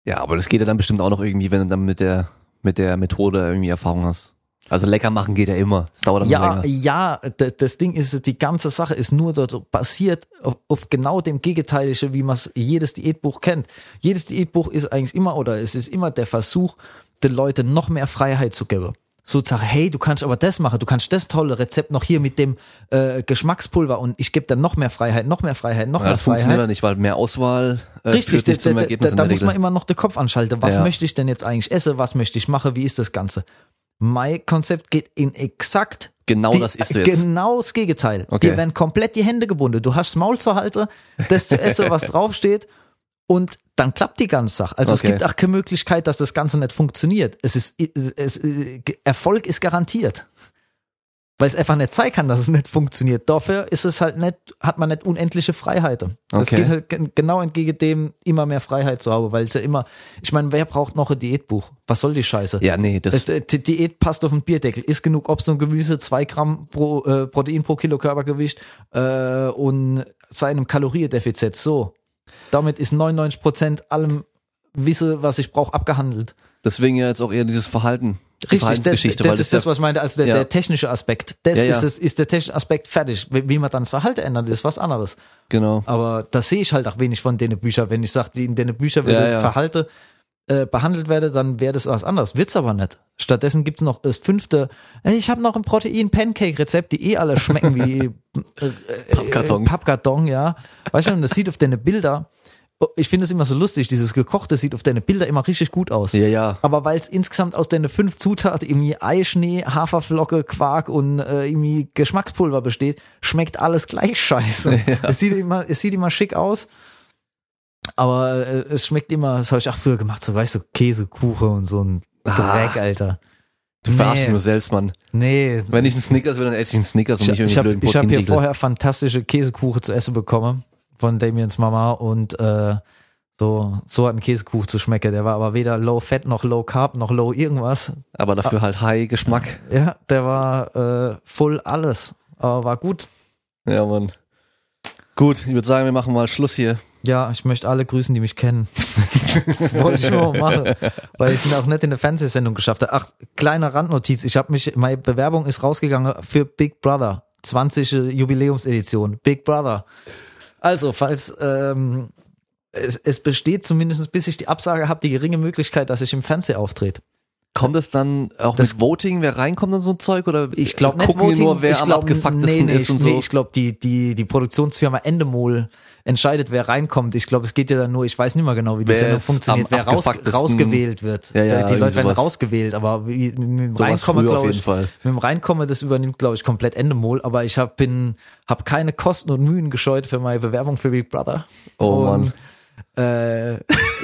Ja, aber das geht ja dann bestimmt auch noch irgendwie, wenn du dann mit der, mit der Methode irgendwie Erfahrung hast. Also lecker machen geht ja immer. Das dauert Ja, länger. ja, d- das Ding ist, die ganze Sache ist nur dort basiert auf, auf genau dem Gegenteiligen, wie man jedes Diätbuch kennt. Jedes Diätbuch ist eigentlich immer, oder es ist immer der Versuch, den Leuten noch mehr Freiheit zu geben. So zu sagen, hey, du kannst aber das machen, du kannst das tolle Rezept noch hier mit dem äh, Geschmackspulver und ich gebe dann noch mehr Freiheit, noch mehr Freiheit, noch Ja, mehr das funktioniert Freiheit. dann nicht, weil mehr Auswahl äh, Richtig, führt da, da, da, muss man Regel. immer noch den Kopf anschalten. Was Ja. möchte ich denn jetzt eigentlich essen? Was möchte ich machen? Wie ist das Ganze? Mein Konzept geht in exakt Genau die, das isst du jetzt. Genau das Gegenteil. Okay. Dir werden komplett die Hände gebunden. Du hast das Maul zu halten, das zu essen, was draufsteht und dann klappt die ganze Sache. Also es Okay. gibt auch keine Möglichkeit, dass das Ganze nicht funktioniert. Es ist, es, Erfolg ist garantiert. Weil es einfach nicht zeigen kann, dass es nicht funktioniert. Dafür ist es halt nicht, hat man nicht unendliche Freiheiten. Es Okay. geht halt gen- genau entgegen dem, immer mehr Freiheit zu haben, weil es ja immer, ich meine, wer braucht noch ein Diätbuch? Was soll die Scheiße? Ja, nee, das, Das, äh, die Diät passt auf den Bierdeckel. Ist genug Obst und Gemüse, zwei Gramm pro, äh, Protein pro Kilo Körpergewicht äh, und seinem Kaloriendefizit. So. Damit ist 99 Prozent allem Wissen, was ich brauche, abgehandelt. deswegen ja jetzt auch eher dieses Verhalten. Richtig, das, Verhaltensgeschichte, das ist das, was ich meinte, als der, Ja. der technische Aspekt. Das Ja, ja. Ist, es, ist der technische Aspekt fertig. Wie, man dann das Verhalten ändert, ist was anderes. genau. Aber da sehe ich halt auch wenig von den Büchern. Wenn ich sage, in den Büchern würde Ja, ja. Äh, behandelt werde, dann wäre das was anderes. Wird's aber nicht. Stattdessen gibt's noch das fünfte, ey, ich habe noch ein Protein-Pancake-Rezept, die eh alle schmecken wie äh, äh, Pappkarton. Äh, Pappkarton, ja. Weißt du, und das sieht auf deine Bilder, oh, ich finde es immer so lustig, dieses Gekochte sieht auf deine Bilder immer richtig gut aus. Ja, ja. Aber weil es insgesamt aus den fünf Zutaten irgendwie Eischnee, Haferflocke, Quark und äh, irgendwie Geschmackspulver besteht, schmeckt alles gleich scheiße. Es, sieht immer, es sieht immer schick aus, aber äh, es schmeckt immer, das habe ich auch früher gemacht, so weißt du, Käse, Kuchen und so ein Ah. Dreck, Alter. Du verarschst dich Nee. nur selbst, Mann. Nee. Wenn ich einen Snickers will, dann esse ich einen Snickers und Ich, nicht irgendwie ich habe blöden ich hab hier vorher fantastische Käsekuchen zu essen bekommen von Damiens Mama und äh, so, so hat ein Käsekuchen zu schmecken. Der war aber weder low fat noch low carb noch low irgendwas. Aber dafür halt High Geschmack. Ja, der war äh, full alles. Aber war gut. Ja, Mann. Gut, ich würde sagen, wir machen mal Schluss hier. Ja, ich möchte alle grüßen, die mich kennen. das wollte ich nur machen, weil ich es auch nicht in der Fernsehsendung geschafft habe. Ach, kleine Randnotiz. Ich habe mich, meine Bewerbung ist rausgegangen für Big Brother. 20. Jubiläumsedition. Big Brother. Also, falls ähm, es, es besteht zumindest, bis ich die Absage habe, die geringe Möglichkeit, dass ich im Fernsehen auftrete. Kommt das dann auch Das- mit Voting, wer reinkommt und so ein Zeug? Oder Ich glaube nicht Voting. nur, wer ich am glaub, abgefucktesten nee, nee, ist und ich, so? Nee, ich glaube, die, die, die Produktionsfirma Endemol entscheidet, wer reinkommt. Ich glaube, es geht ja dann nur, ich weiß nicht mehr genau, wie die Wer Sendung funktioniert, wer raus, rausgewählt wird. Ja, ja, die Leute werden rausgewählt, aber wie, mit dem Reinkommen, glaube ich, mit dem Reinkommen, das übernimmt, glaube ich, komplett Endemol. Aber ich habe bin, hab keine Kosten und Mühen gescheut für meine Bewerbung für Big Brother. Oh, und, Äh,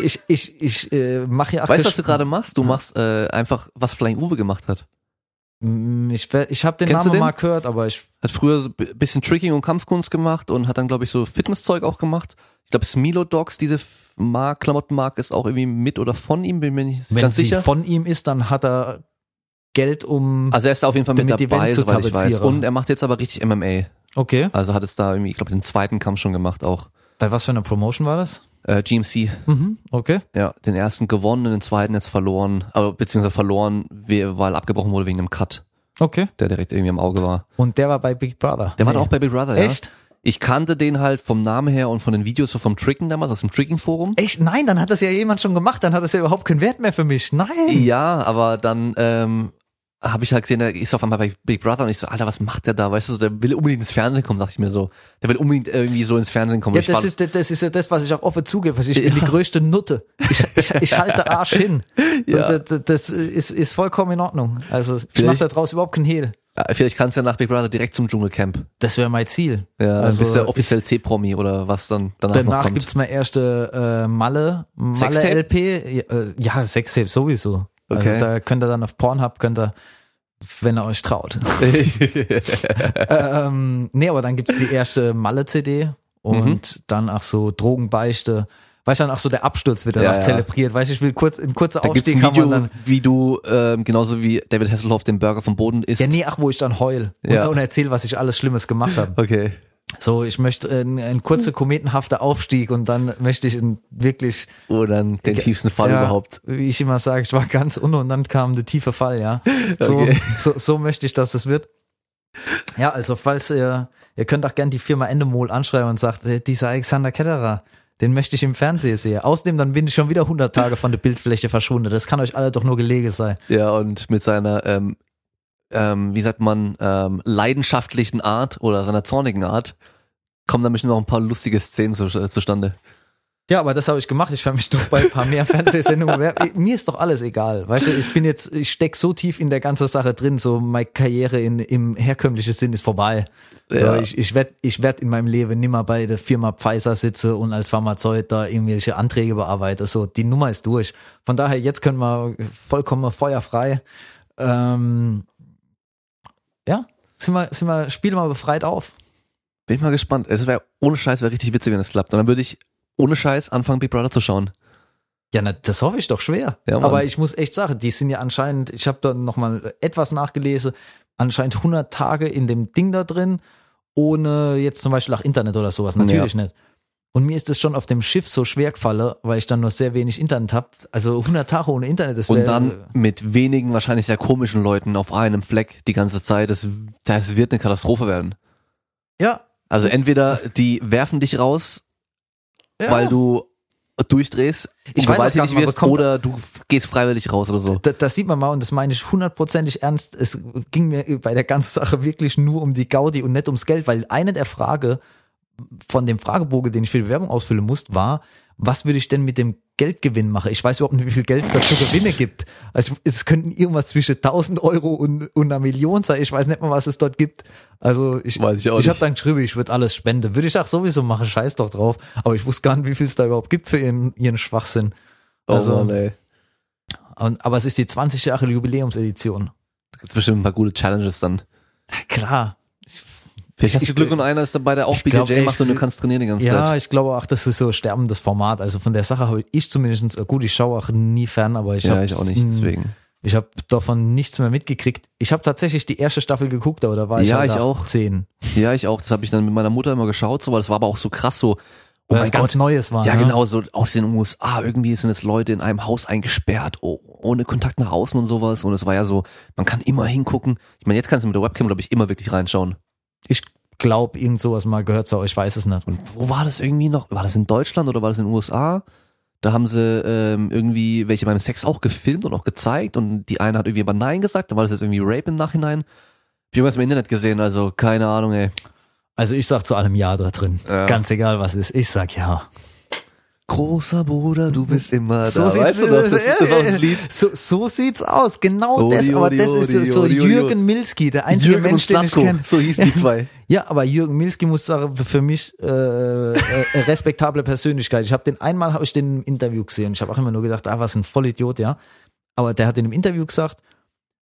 ich ich, ich äh, mache ja Weißt du, was du gerade machst? Du machst äh, einfach, was Flying Uwe gemacht hat. Mm, Ich, ich habe den Kennst Namen den? mal gehört, aber ich Hat früher so ein bisschen Tricking und Kampfkunst gemacht und hat dann, glaube ich, so Fitnesszeug auch gemacht. Ich glaube, Smilo Dogs, diese Mark, Klamottenmark, ist auch irgendwie mit oder von ihm, bin mir nicht wenn ganz sie sicher. von ihm ist, dann hat er Geld um. Also er ist da auf jeden Fall mit dabei, soweit ich weiß. Und er macht jetzt aber richtig MMA. okay. Also hat es da irgendwie, ich glaube, den zweiten Kampf schon gemacht auch. Bei was für einer Promotion war das? Äh, GMC, Mhm, okay. ja, den ersten gewonnen, den zweiten jetzt verloren, aber beziehungsweise verloren, we- weil abgebrochen wurde wegen einem Cut, Okay. der direkt irgendwie am Auge war. Und der war bei Big Brother. Der war Nee. doch auch bei Big Brother, Echt? ja. Ich kannte den halt vom Namen her und von den Videos so vom Tricken damals aus dem Tricking-Forum. Echt? Nein, dann hat das ja jemand schon gemacht, dann hat das ja überhaupt keinen Wert mehr für mich. Nein. Ja, aber dann ähm, habe ich halt gesehen, der ist auf einmal bei Big Brother und ich so, Alter, was macht der da? Weißt du, so, der will unbedingt ins Fernsehen kommen, dachte ich mir so. Der will unbedingt irgendwie so ins Fernsehen kommen. Ja, das ist, das ist ja das, was ich auch offen zugebe. Ich bin Ja. die größte Nutte. Ich, ich, ich halte Arsch hin. Ja. Das, das ist, ist vollkommen in Ordnung. Also ich mache da draus überhaupt keinen Hehl. ja, vielleicht kannst du ja nach Big Brother direkt zum Dschungelcamp. Das wäre mein Ziel. Ja, Also also bist du ja offiziell C-Promi oder was dann danach, noch Danach kommt. gibt's meine erste äh, Malle, Malle? LP. Ja, äh, ja, Sextape sowieso. Okay. Also da könnt ihr dann auf Pornhub, könnt ihr, wenn ihr euch traut. ähm, nee, aber dann gibt's die erste Malle-CD und Mhm. dann auch so Drogenbeichte. Weißt du, dann auch so der Absturz wird dann Ja, auch ja. zelebriert. Weißt du, ich will kurz, ein kurzer da gibt's Aufstieg ein haben wir Video, dann. wie du ähm, genauso wie David Hasselhoff den Burger vom Boden isst. Ja, nee, ach, wo ich dann heul und, Ja. und erzähl, was ich alles Schlimmes gemacht habe. Okay. So, ich möchte äh, ein, ein kurzer kometenhafter Aufstieg und dann möchte ich ein wirklich Oder dann den tiefsten Fall ja, überhaupt. Wie ich immer sage, ich war ganz unten und dann kam der tiefe Fall, ja. So, Okay. so, so möchte ich, dass es wird. Ja, also falls ihr, ihr könnt auch gern die Firma Endemol anschreiben und sagt, äh, dieser Alexander Ketterer, den möchte ich im Fernsehen sehen. Außerdem, dann bin ich schon wieder 100 Tage von der Bildfläche verschwunden. Das kann euch alle doch nur gelegen sein. Ja, und mit seiner, ähm, ähm, wie sagt man, ähm, leidenschaftlichen Art oder seiner zornigen Art kommen dann bestimmt noch ein paar lustige Szenen zu, äh, zustande. Ja, aber das habe ich gemacht. Ich werde mich doch bei ein paar mehr Fernsehsendungen. wer- Mir ist doch alles egal. Weißt du, ich bin jetzt, ich steck so tief in der ganzen Sache drin, so meine Karriere in, im herkömmlichen Sinn ist vorbei. Ja. Ich ich werde ich werd in meinem Leben nimmer bei der Firma Pfizer sitze und als Pharmazeut da irgendwelche Anträge bearbeite. So, die Nummer ist durch. Von daher, jetzt können wir vollkommen feuerfrei. Ähm, ja, sind wir, sind wir, spielen wir befreit auf. Bin ich mal gespannt. Es wäre ohne Scheiß, wäre richtig witzig, wenn es klappt. Und dann würde ich ohne Scheiß anfangen, Big Brother zu schauen. Ja, na, das hoffe ich doch schwer. Ja. Aber ich muss echt sagen, die sind ja anscheinend, ich habe da nochmal etwas nachgelesen, anscheinend 100 Tage in dem Ding da drin, ohne jetzt zum Beispiel auch Internet oder sowas. Natürlich nicht. Und mir ist es schon auf dem Schiff so schwer gefallen, weil ich dann nur sehr wenig Internet habe. Also 100 Tage ohne Internet, das Und wäre... dann mit wenigen, wahrscheinlich sehr komischen Leuten auf einem Fleck die ganze Zeit. Das, das wird eine Katastrophe werden. Ja, Also entweder die werfen dich raus, ja. weil du durchdrehst Ich und weiß nicht, wirst, bekommt- oder du gehst freiwillig raus oder so. Da, das sieht man mal und das meine ich hundertprozentig ernst. Es ging mir bei der ganzen Sache wirklich nur um die Gaudi und nicht ums Geld, weil eine der Frage von dem Fragebogen, den ich für die Werbung ausfüllen musste, war, was würde ich denn mit dem Geldgewinn machen? Ich weiß überhaupt nicht, wie viel Geld es da zu Gewinne gibt. Also es könnten irgendwas zwischen 1000 Euro und, und einer Million sein. Ich weiß nicht mal, was es dort gibt. Also ich, Weiß ich auch ich habe dann geschrieben, ich würde alles spenden. Würde ich auch sowieso machen, scheiß doch drauf. Aber ich wusste gar nicht, wie viel es da überhaupt gibt für ihren, ihren Schwachsinn. Also, oh Mann, ey. und, aber es ist die 20 Jahre Jubiläumsedition. Da gibt's bestimmt ein paar gute Challenges dann. Klar. Vielleicht hast du Glück und einer ist dabei, der auch ich glaub BJJ macht und du kannst trainieren die ganze Ja, Zeit. ich glaube auch, das ist so sterbendes Format. Also von der Sache habe ich zumindest, gut, ich schaue auch nie fern, aber ich Ja, habe ich auch nicht, deswegen. Ich habe davon nichts mehr mitgekriegt. Ich habe tatsächlich die erste Staffel geguckt, aber da war ich Ja, halt ich auch. zehn. Ja, ich auch. Das habe ich dann mit meiner Mutter immer geschaut, so, weil das war aber auch so krass so. Oh Weil mein ganz Gott. Neues war. Ja, ne? genau, so aus den USA. Irgendwie sind jetzt Leute in einem Haus eingesperrt, oh, ohne Kontakt nach außen und sowas. Und es war ja so, man kann immer hingucken. Ich meine, jetzt kannst du mit der Webcam, glaube ich, immer wirklich reinschauen. Ich glaube, irgend sowas mal gehört zu, aber ich weiß es nicht. Und wo war das irgendwie noch? War das in Deutschland oder war das in den USA? Da haben sie ähm, irgendwie welche beim Sex auch gefilmt und auch gezeigt und die eine hat irgendwie aber Nein gesagt, dann war das jetzt irgendwie Rape im Nachhinein. Ich irgendwas im Internet gesehen, also keine Ahnung, ey. Also ich sag zu allem Ja da drin. Ja. Ganz egal, was ist. Ich sag Ja. Großer Bruder, du bist immer So da. sieht's, weißt du noch, das, das ist auch das Lied. So, so sieht's aus. Genau Odi, das, aber odi, das ist so- odi, so odi, odi. Jürgen Milski, der einzige Jürgen Mensch, den ich kenne. so hießen die zwei. Ja, aber Jürgen Milski muss sagen, für mich äh, äh, respektable Persönlichkeit. Ich habe den einmal habe ich den im Interview gesehen. Ich habe auch immer nur gedacht, ah, was ein Vollidiot, ja. Aber der hat in dem Interview gesagt,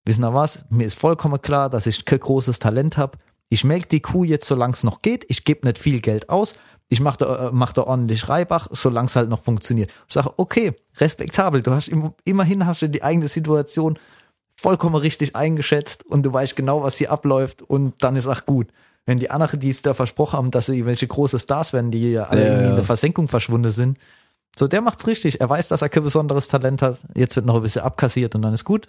wissen Sie was, mir ist vollkommen klar, dass ich kein großes Talent habe. Ich melke die Kuh jetzt, solange es noch geht. Ich gebe nicht viel Geld aus. Ich mache da, äh, mach da ordentlich Reibach, solange es halt noch funktioniert. Ich sage, okay, respektabel. Du hast im, immerhin hast du die eigene Situation vollkommen richtig eingeschätzt und du weißt genau, was hier abläuft und dann ist auch gut. wenn die anderen, die es da versprochen haben, dass sie welche große Stars werden, die ja alle Ja, irgendwie ja. in der Versenkung verschwunden sind. So, der macht's richtig. Er weiß, dass er kein besonderes Talent hat. Jetzt wird noch ein bisschen abkassiert und dann ist gut.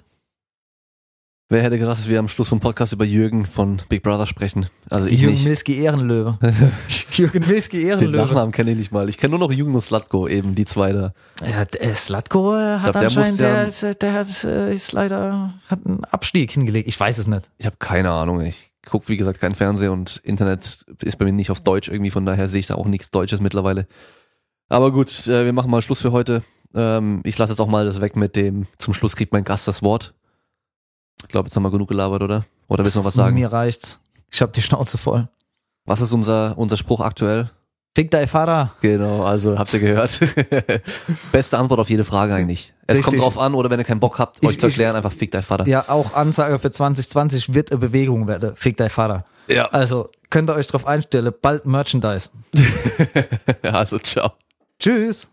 Wer hätte gedacht, dass wir am Schluss vom Podcast über Jürgen von Big Brother sprechen? Also ich Jürgen nicht. Milski Ehrenlöwe. Jürgen Milski Den Ehrenlöwe. Nachnamen kenne ich nicht mal. Ich kenne nur noch Jürgen und Slatko, eben die zwei da. Ja, der Slatko äh, hat glaub, der anscheinend, muss ja- der, äh, der hat, äh, ist leider, hat einen Abstieg hingelegt. Ich weiß es nicht. Ich habe keine Ahnung. Ich gucke, wie gesagt, kein Fernsehen und Internet ist bei mir nicht auf Deutsch irgendwie, von daher sehe ich da auch nichts Deutsches mittlerweile. Aber gut, äh, wir machen mal Schluss für heute. Ähm, ich lasse jetzt auch mal das weg mit dem, zum Schluss kriegt mein Gast das Wort. Ich glaube, jetzt haben wir genug gelabert, oder? Oder willst du noch was sagen? Mir reicht's. Ich hab die Schnauze voll. Was ist unser, unser Spruch aktuell? Fick dein Vater. Genau, also habt ihr gehört. Beste Antwort auf jede Frage eigentlich. Es kommt Richtig. drauf an, oder wenn ihr keinen Bock habt, Ich- euch zu ich- erklären, einfach fick dein Vater. Ja, auch Ansage für 2020 wird eine Bewegung werden. Fick dein Vater. Ja. Also, könnt ihr euch drauf einstellen. Bald Merchandise. also ciao. Tschüss.